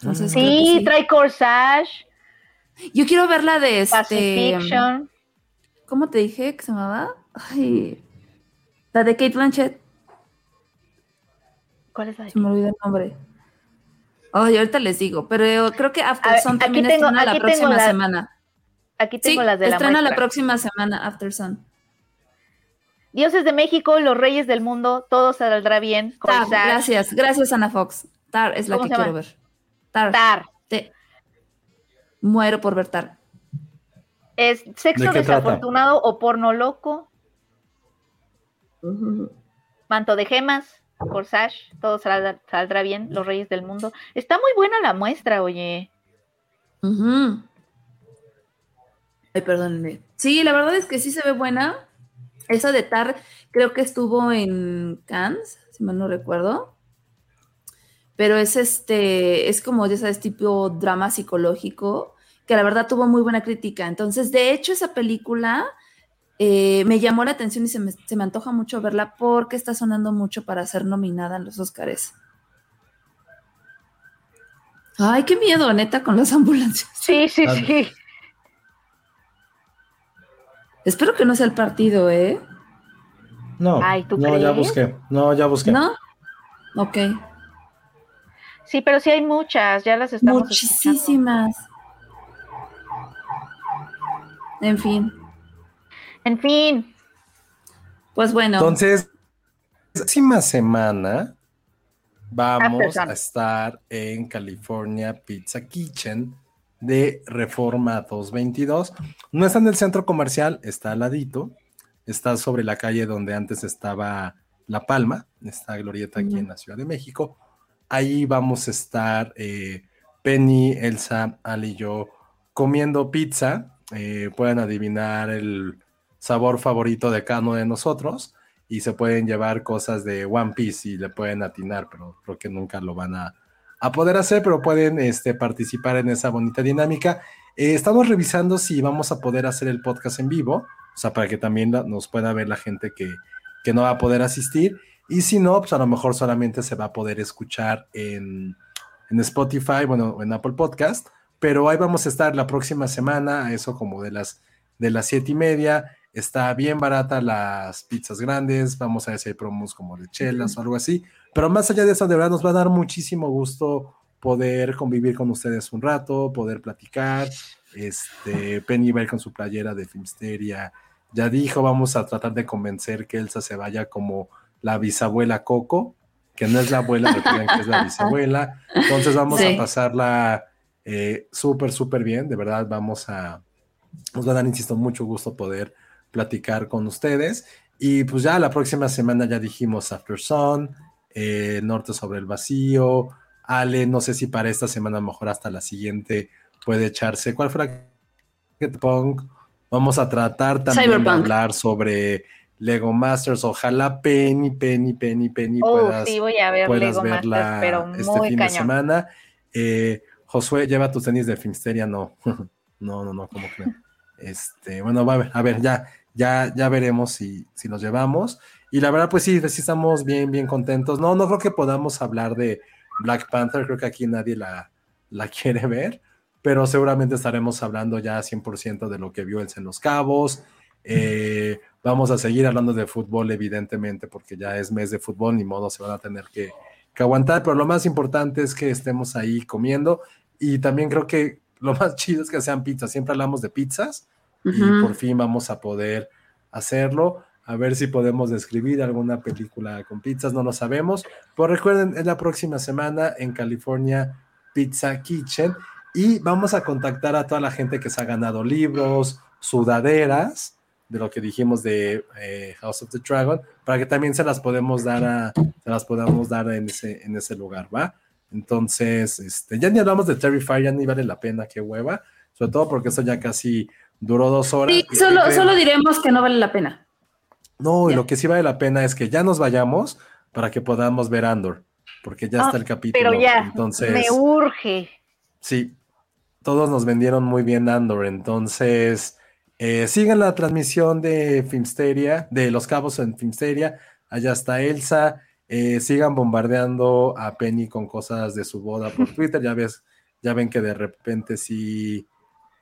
Entonces, Sí, sí. trae Corsage, Yo quiero ver la de este. ¿Cómo te dije que se llamaba? Ay, la de Kate Blanchett. ¿Cuál es la de Se me olvidó el nombre. Ay, ahorita les digo, pero creo que After ver, Sun aquí también tengo- estrena la próxima la- semana. Aquí Sí, tengo las de la estrena la próxima semana After Sun. Dioses de México, los reyes del mundo, todo saldrá bien. Tar, gracias, gracias Ana Fox. Tar es la ¿Cómo que quiero ver. Tar, Tar. te muero por ver Tar. Es sexo ¿De qué trata? desafortunado o porno loco, manto de gemas, Corsage, todo saldrá, saldrá bien, los reyes del mundo. Está muy buena la muestra, oye. Ujú. Ay, perdónenme. Sí, la verdad es que sí se ve buena. Esa de Tar creo que estuvo en Cannes, si mal no recuerdo. Pero es este, es como, ya sabes, tipo drama psicológico, que la verdad tuvo muy buena crítica. Entonces, de hecho, esa película eh, me llamó la atención y se me, se me antoja mucho verla porque está sonando mucho para ser nominada en los Oscars. Ay, qué miedo, neta, con las ambulancias. Sí, sí, sí. Espero que no sea el partido, ¿eh? No, Ay, ¿tú no, ya busqué. No, ya busqué. ¿No? Ok. Sí, pero sí hay muchas, ya las estamos escuchando. Muchísimas. En fin, En fin, pues bueno. Entonces, la próxima semana vamos Sun. a estar en California Pizza Kitchen de Reforma 222. No está en el centro comercial, está al ladito. Está sobre la calle donde antes estaba La Palma, esta glorieta aquí en la Ciudad de México. Ahí vamos a estar eh, Penny, Elsa, Ali y yo comiendo pizza. Eh, pueden adivinar el sabor favorito de cada uno de nosotros y se pueden llevar cosas de One Piece y le pueden atinar, pero creo que nunca lo van a, a poder hacer, pero pueden este, participar en esa bonita dinámica. Eh, estamos revisando si vamos a poder hacer el podcast en vivo, o sea, para que también nos pueda ver la gente que, que no va a poder asistir. Y si no, pues a lo mejor solamente se va a poder escuchar en, en Spotify, bueno, en Apple Podcast. Pero ahí vamos a estar la próxima semana, eso como de las, de las siete y media. Está bien barata las pizzas grandes. Vamos a ver si hay promos como de chelas o algo así. Pero más allá de eso, de verdad nos va a dar muchísimo gusto poder convivir con ustedes un rato, poder platicar. Este, Penny va a ir con su playera de Filmsteria. Ya dijo, vamos a tratar de convencer que Elsa se vaya como la bisabuela Coco, que no es la abuela, recuerden que es la bisabuela. Entonces vamos Sí. a pasarla eh, súper, súper bien. De verdad, vamos a, nos va a dar, insisto, mucho gusto poder platicar con ustedes. Y pues ya la próxima semana ya dijimos After Sun, eh, Norte sobre el Vacío. Ale, no sé si para esta semana, a lo mejor hasta la siguiente, puede echarse. ¿Cuál fue la Punk? Vamos a tratar también de Cyberpunk. hablar sobre Lego Masters. Ojalá Penny, Penny, Penny, Penny Oh, puedas, sí, voy a ver puedas Lego Masters, verla pero este muy fin de cañón. semana. Eh, Josué, lleva tus tenis de Filmsteria, no. no, no, no, como creo. Este, bueno, va a ver, a ver, ya, ya, ya veremos si, si los llevamos. Y la verdad, pues sí, sí estamos bien, bien contentos. No, no creo que podamos hablar de Black Panther, creo que aquí nadie la, la quiere ver, pero seguramente estaremos hablando ya 100% de lo que vio Elsa en Los Cabos. Eh, vamos a seguir hablando de fútbol, evidentemente, porque ya es mes de fútbol, ni modo, se van a tener que, que aguantar, pero lo más importante es que estemos ahí comiendo y también creo que lo más chido es que sean pizzas, siempre hablamos de pizzas y Ujú. por fin vamos a poder hacerlo. A ver si podemos describir alguna película con pizzas, no lo sabemos. Pero recuerden, es la próxima semana en California Pizza Kitchen y vamos a contactar a toda la gente que se ha ganado libros, sudaderas, de lo que dijimos de eh, House of the Dragon, para que también se las podemos dar a, se las podamos dar en ese, en ese lugar, ¿va? Entonces, este, ya ni hablamos de Terrifier, ya ni vale la pena, qué hueva, sobre todo porque eso ya casi duró dos horas. Sí, ¿Y qué solo, solo diremos que no vale la pena. No, y lo que sí vale la pena es que ya nos vayamos para que podamos ver Andor, porque ya Ah, está el capítulo. Pero ya, entonces, me urge. sí, todos nos vendieron muy bien Andor, entonces eh, sigan la transmisión de Filmsteria, de Los Cabos en Filmsteria, allá está Elsa, eh, sigan bombardeando a Penny con cosas de su boda por Twitter, ya ves, ya ven que de repente sí,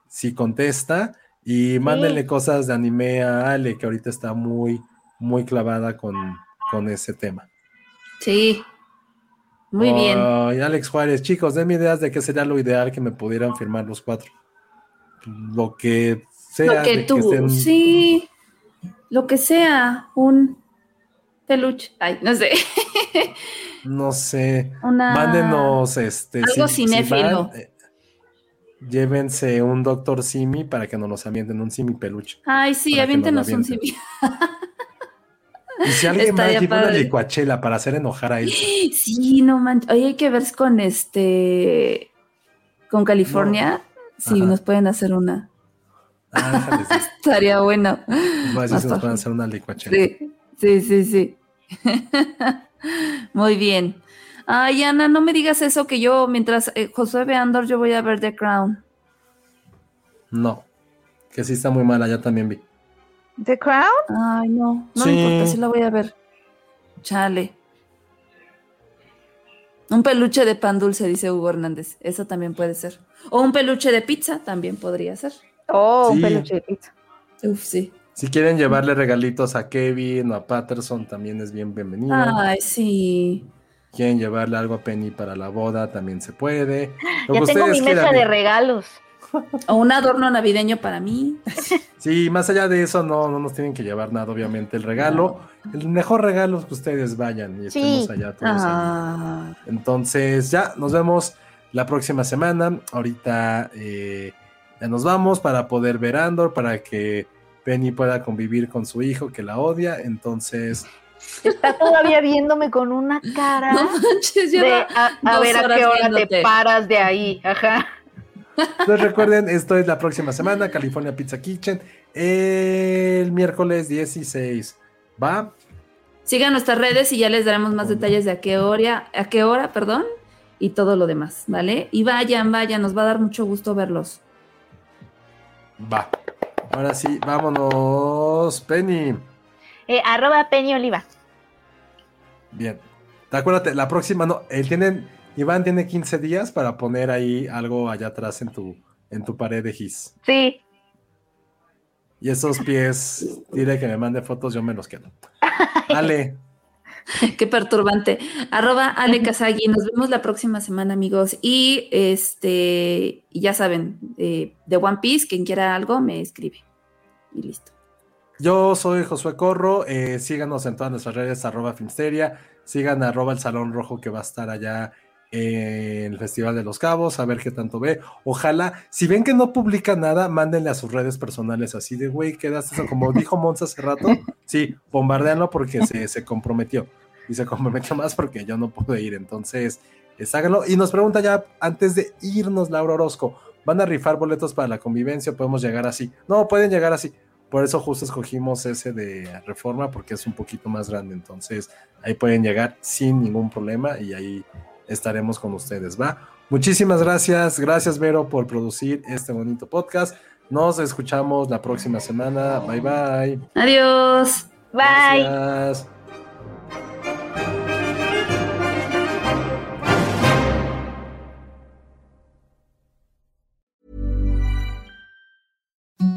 sí contesta. Y mándenle cosas de anime a Ale, que ahorita está muy, muy clavada con, con ese tema. Sí. Muy bien. Ay, Alex Juárez, chicos, denme ideas de qué sería lo ideal que me pudieran firmar los cuatro. Lo que sea. Lo que tú, estén- sí. Lo que sea, un peluche. Ay, no sé. No sé. Una. Mándenos este. Algo si- si cinéfilo. van, eh, llévense un Doctor Simi para que nos los ambienten, un Simi peluche. Ay, sí, aviéntenos un avienten. simi. Y si alguien más Estaría lleva una licuachela para hacer enojar a él. Sí, no manches. Oye, hay que ver con este. Con California. Si nos pueden hacer una. Ah. Estaría bueno. Decir Más si nos pueden hacer una licuachela. Sí, sí, sí, sí. Muy bien. Ay, Ana, no me digas eso que yo, mientras eh, Josué ve Andor, yo voy a ver The Crown. No, que sí está muy mala, ya también vi. ¿The Crown? Ay, no, no Sí. me importa, sí la voy a ver. Chale. Un peluche de pan dulce, dice Hugo Hernández. Eso también puede ser. O un peluche de pizza también podría ser. Oh, Sí. un peluche de pizza. Uf, sí. Si quieren llevarle regalitos a Kevin o a Patterson, también es bien bienvenido. Ay, sí. Quieren llevarle algo a Penny para la boda, también se puede. Lo Ya tengo mi mesa quieran. de regalos. O un adorno navideño para mí. Sí, más allá de eso, no, no nos tienen que llevar nada, obviamente. El regalo, el mejor regalo es que ustedes vayan y Sí. estemos allá todos. ahí. Ah, Entonces, ya nos vemos la próxima semana. Ahorita eh, ya nos vamos para poder ver Andor, para que Penny pueda convivir con su hijo que la odia. Entonces, Está todavía viéndome con una cara no manches, de a, a ver a qué hora viéndote. te paras de ahí. Ajá. pues recuerden, esto es la próxima semana, California Pizza Kitchen, el miércoles 16. ¿Va? Sigan nuestras redes y ya les daremos más detalles de a qué hora, a qué hora, perdón, y todo lo demás, ¿vale? Y vayan, vayan, nos va a dar mucho gusto verlos. Va. Ahora sí, vámonos, Penny. Eh, arroba Penny Oliva. Bien. Acuérdate, la próxima no. Él tiene, Iván tiene 15 días para poner ahí algo allá atrás en tu, en tu pared de GIS. Sí. Y esos pies, dile que me mande fotos, yo me los quedo. Ale. Qué perturbante. Arroba Ale Kazagi. Nos vemos la próxima semana, amigos. Y este, ya saben, eh, de One Piece, quien quiera algo, me escribe. Y listo. Yo soy Josué Corro. eh, síganos en todas nuestras redes, arroba Filmsteria. Sigan arroba el Salón Rojo que va a estar allá en el Festival de los Cabos, a ver qué tanto ve. Ojalá, si ven que no publica nada, mándenle a sus redes personales así de, güey, quedaste eso, como dijo Monza hace rato. Sí, bombardeanlo porque se, se comprometió. Y se comprometió más porque yo no pude ir. Entonces, es, háganlo. Y nos pregunta ya, antes de irnos, Laura Orozco, ¿van a rifar boletos para la convivencia? ¿Podemos llegar así? No, pueden llegar así. Por eso justo escogimos ese de reforma porque es un poquito más grande. Entonces, ahí pueden llegar sin ningún problema y ahí estaremos con ustedes, ¿va? Muchísimas gracias, gracias Vero por producir este bonito podcast. Nos escuchamos la próxima semana. Bye bye. Adiós. Bye. Gracias.